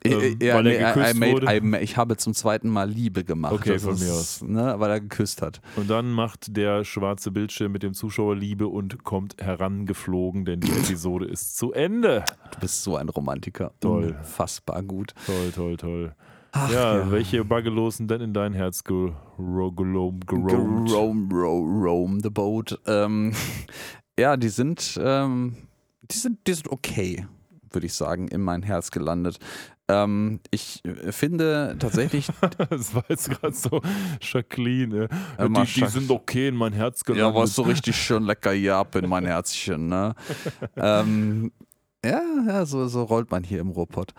Ähm, ja, weil nee, er geküsst I made, wurde. I, ich habe zum zweiten Mal Liebe gemacht. Okay, von mir aus. Ne, weil er geküsst hat. Und dann macht der schwarze Bildschirm mit dem Zuschauer Liebe und kommt herangeflogen, denn die Episode ist zu Ende. Du bist so ein Romantiker. Toll. Unfassbar gut. Toll, toll, toll. Ach, ja, ja, welche Buggelos sind denn in dein Herz geroamt? Gerome, Rome the boat. Ähm, ja, die sind, ähm, die sind, die sind okay würde ich sagen, in mein Herz gelandet. Ähm, ich äh, finde tatsächlich. das war jetzt gerade so Jacqueline. Ja, die, die, sind okay in mein Herz gelandet. Ja, war so richtig schön lecker hier ab in mein Herzchen. Ne? ähm, ja, ja, so, so rollt man hier im Ruhrpott.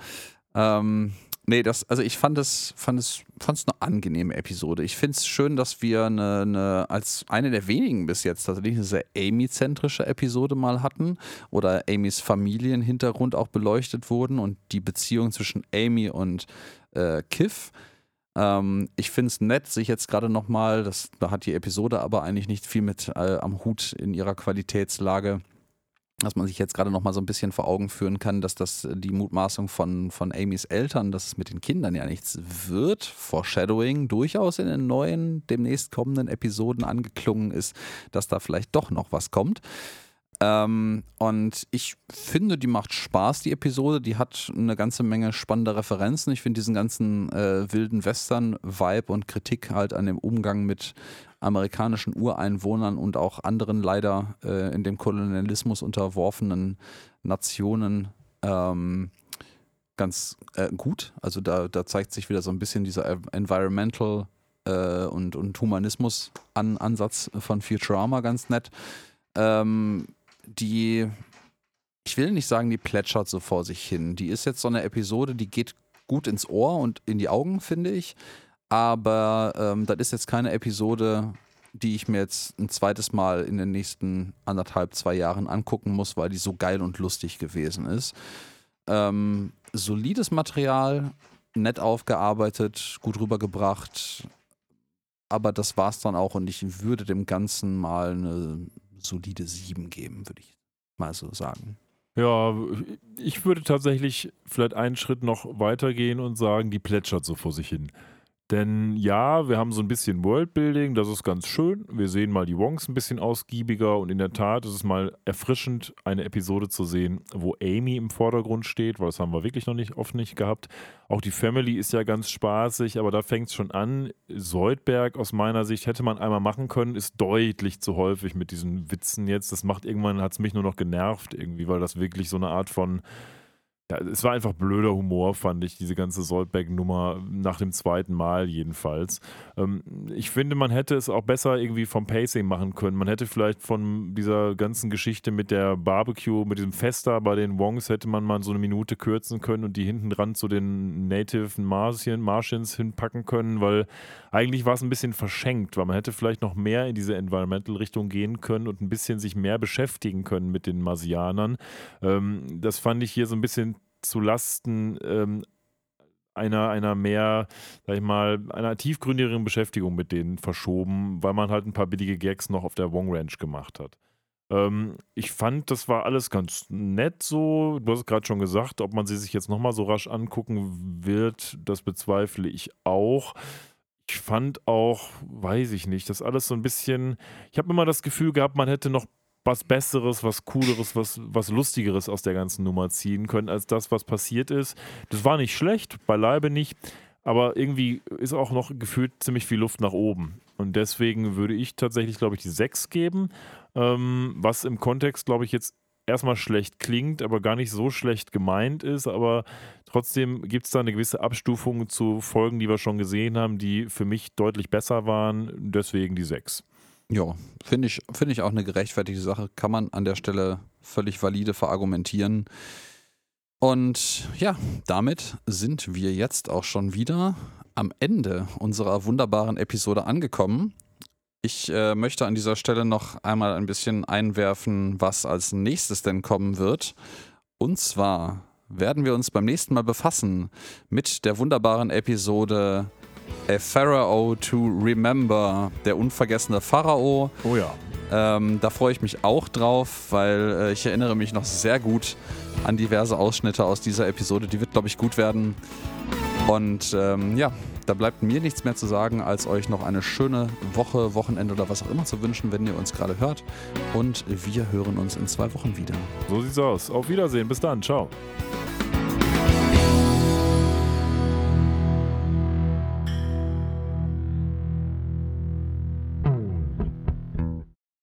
Ähm, Nee, das, also ich fand es, fand es, fand es eine angenehme Episode. Ich finde es schön, dass wir eine, eine, als eine der wenigen bis jetzt tatsächlich eine sehr Amy-zentrische Episode mal hatten oder Amys Familienhintergrund auch beleuchtet wurden und die Beziehung zwischen Amy und äh, Kiff. Ähm, ich finde es nett, sich jetzt gerade nochmal, da hat die Episode aber eigentlich nicht viel mit äh, am Hut in ihrer Qualitätslage dass man sich jetzt gerade noch mal so ein bisschen vor Augen führen kann, dass das die Mutmaßung von, von Amys Eltern, dass es mit den Kindern ja nichts wird, Foreshadowing durchaus in den neuen, demnächst kommenden Episoden angeklungen ist, dass da vielleicht doch noch was kommt. Ähm, und ich finde, die macht Spaß, die Episode. Die hat eine ganze Menge spannender Referenzen. Ich finde diesen ganzen äh, wilden Western-Vibe und Kritik halt an dem Umgang mit amerikanischen Ureinwohnern und auch anderen leider äh, in dem Kolonialismus unterworfenen Nationen ähm, ganz äh, gut. Also da, da zeigt sich wieder so ein bisschen dieser Environmental äh, und, und Humanismus-Ansatz von Futurama ganz nett. Ähm, die, ich will nicht sagen, die plätschert so vor sich hin. Die ist jetzt so eine Episode, die geht gut ins Ohr und in die Augen, finde ich. Aber ähm, das ist jetzt keine Episode, die ich mir jetzt ein zweites Mal in den nächsten anderthalb, zwei Jahren angucken muss, weil die so geil und lustig gewesen ist. Ähm, solides Material, nett aufgearbeitet, gut rübergebracht. Aber das war's dann auch und ich würde dem Ganzen mal eine solide 7 geben, würde ich mal so sagen. Ja, ich würde tatsächlich vielleicht einen Schritt noch weitergehen und sagen, die plätschert so vor sich hin. Denn ja, wir haben so ein bisschen Worldbuilding, das ist ganz schön. Wir sehen mal die Wongs ein bisschen ausgiebiger und in der Tat ist es mal erfrischend, eine Episode zu sehen, wo Amy im Vordergrund steht, weil das haben wir wirklich noch nicht oft nicht gehabt. Auch die Family ist ja ganz spaßig, aber da fängt es schon an. Soldberg aus meiner Sicht hätte man einmal machen können, ist deutlich zu häufig mit diesen Witzen jetzt. Das macht irgendwann, hat es mich nur noch genervt irgendwie, weil das wirklich so eine Art von ja, es war einfach blöder Humor, fand ich, diese ganze Soldberg-Nummer nach dem zweiten Mal jedenfalls. Ähm, ich finde, man hätte es auch besser irgendwie vom Pacing machen können. Man hätte vielleicht von dieser ganzen Geschichte mit der Barbecue, mit diesem Fester bei den Wongs, hätte man mal so eine Minute kürzen können und die hinten dran zu den Native Martian, Martians hinpacken können, weil eigentlich war es ein bisschen verschenkt, weil man hätte vielleicht noch mehr in diese Environmental-Richtung gehen können und ein bisschen sich mehr beschäftigen können mit den Marsianern. Ähm, das fand ich hier so ein bisschen zu Lasten ähm, einer, einer mehr, sag ich mal, einer tiefgründigeren Beschäftigung mit denen verschoben, weil man halt ein paar billige Gags noch auf der Wong Ranch gemacht hat. Ähm, ich fand, das war alles ganz nett so. Du hast es gerade schon gesagt, ob man sie sich jetzt nochmal so rasch angucken wird, das bezweifle ich auch. Ich fand auch, weiß ich nicht, das alles so ein bisschen. Ich habe immer das Gefühl gehabt, man hätte noch was Besseres, was Cooleres, was, was Lustigeres aus der ganzen Nummer ziehen können, als das, was passiert ist. Das war nicht schlecht, beileibe nicht, aber irgendwie ist auch noch gefühlt ziemlich viel Luft nach oben. Und deswegen würde ich tatsächlich, glaube ich, die 6 geben, ähm, was im Kontext, glaube ich, jetzt erstmal schlecht klingt, aber gar nicht so schlecht gemeint ist. Aber trotzdem gibt es da eine gewisse Abstufung zu Folgen, die wir schon gesehen haben, die für mich deutlich besser waren. Deswegen die 6. Ja, finde ich, find ich auch eine gerechtfertigte Sache. Kann man an der Stelle völlig valide verargumentieren. Und ja, damit sind wir jetzt auch schon wieder am Ende unserer wunderbaren Episode angekommen. Ich äh, möchte an dieser Stelle noch einmal ein bisschen einwerfen, was als nächstes denn kommen wird. Und zwar werden wir uns beim nächsten Mal befassen mit der wunderbaren Episode A Pharaoh to Remember, der unvergessene Pharao. Oh ja. Ähm, da freue ich mich auch drauf, weil äh, ich erinnere mich noch sehr gut an diverse Ausschnitte aus dieser Episode. Die wird, glaube ich, gut werden. Und ähm, ja, da bleibt mir nichts mehr zu sagen, als euch noch eine schöne Woche, Wochenende oder was auch immer zu wünschen, wenn ihr uns gerade hört. Und wir hören uns in zwei Wochen wieder. So sieht's aus. Auf Wiedersehen. Bis dann. Ciao.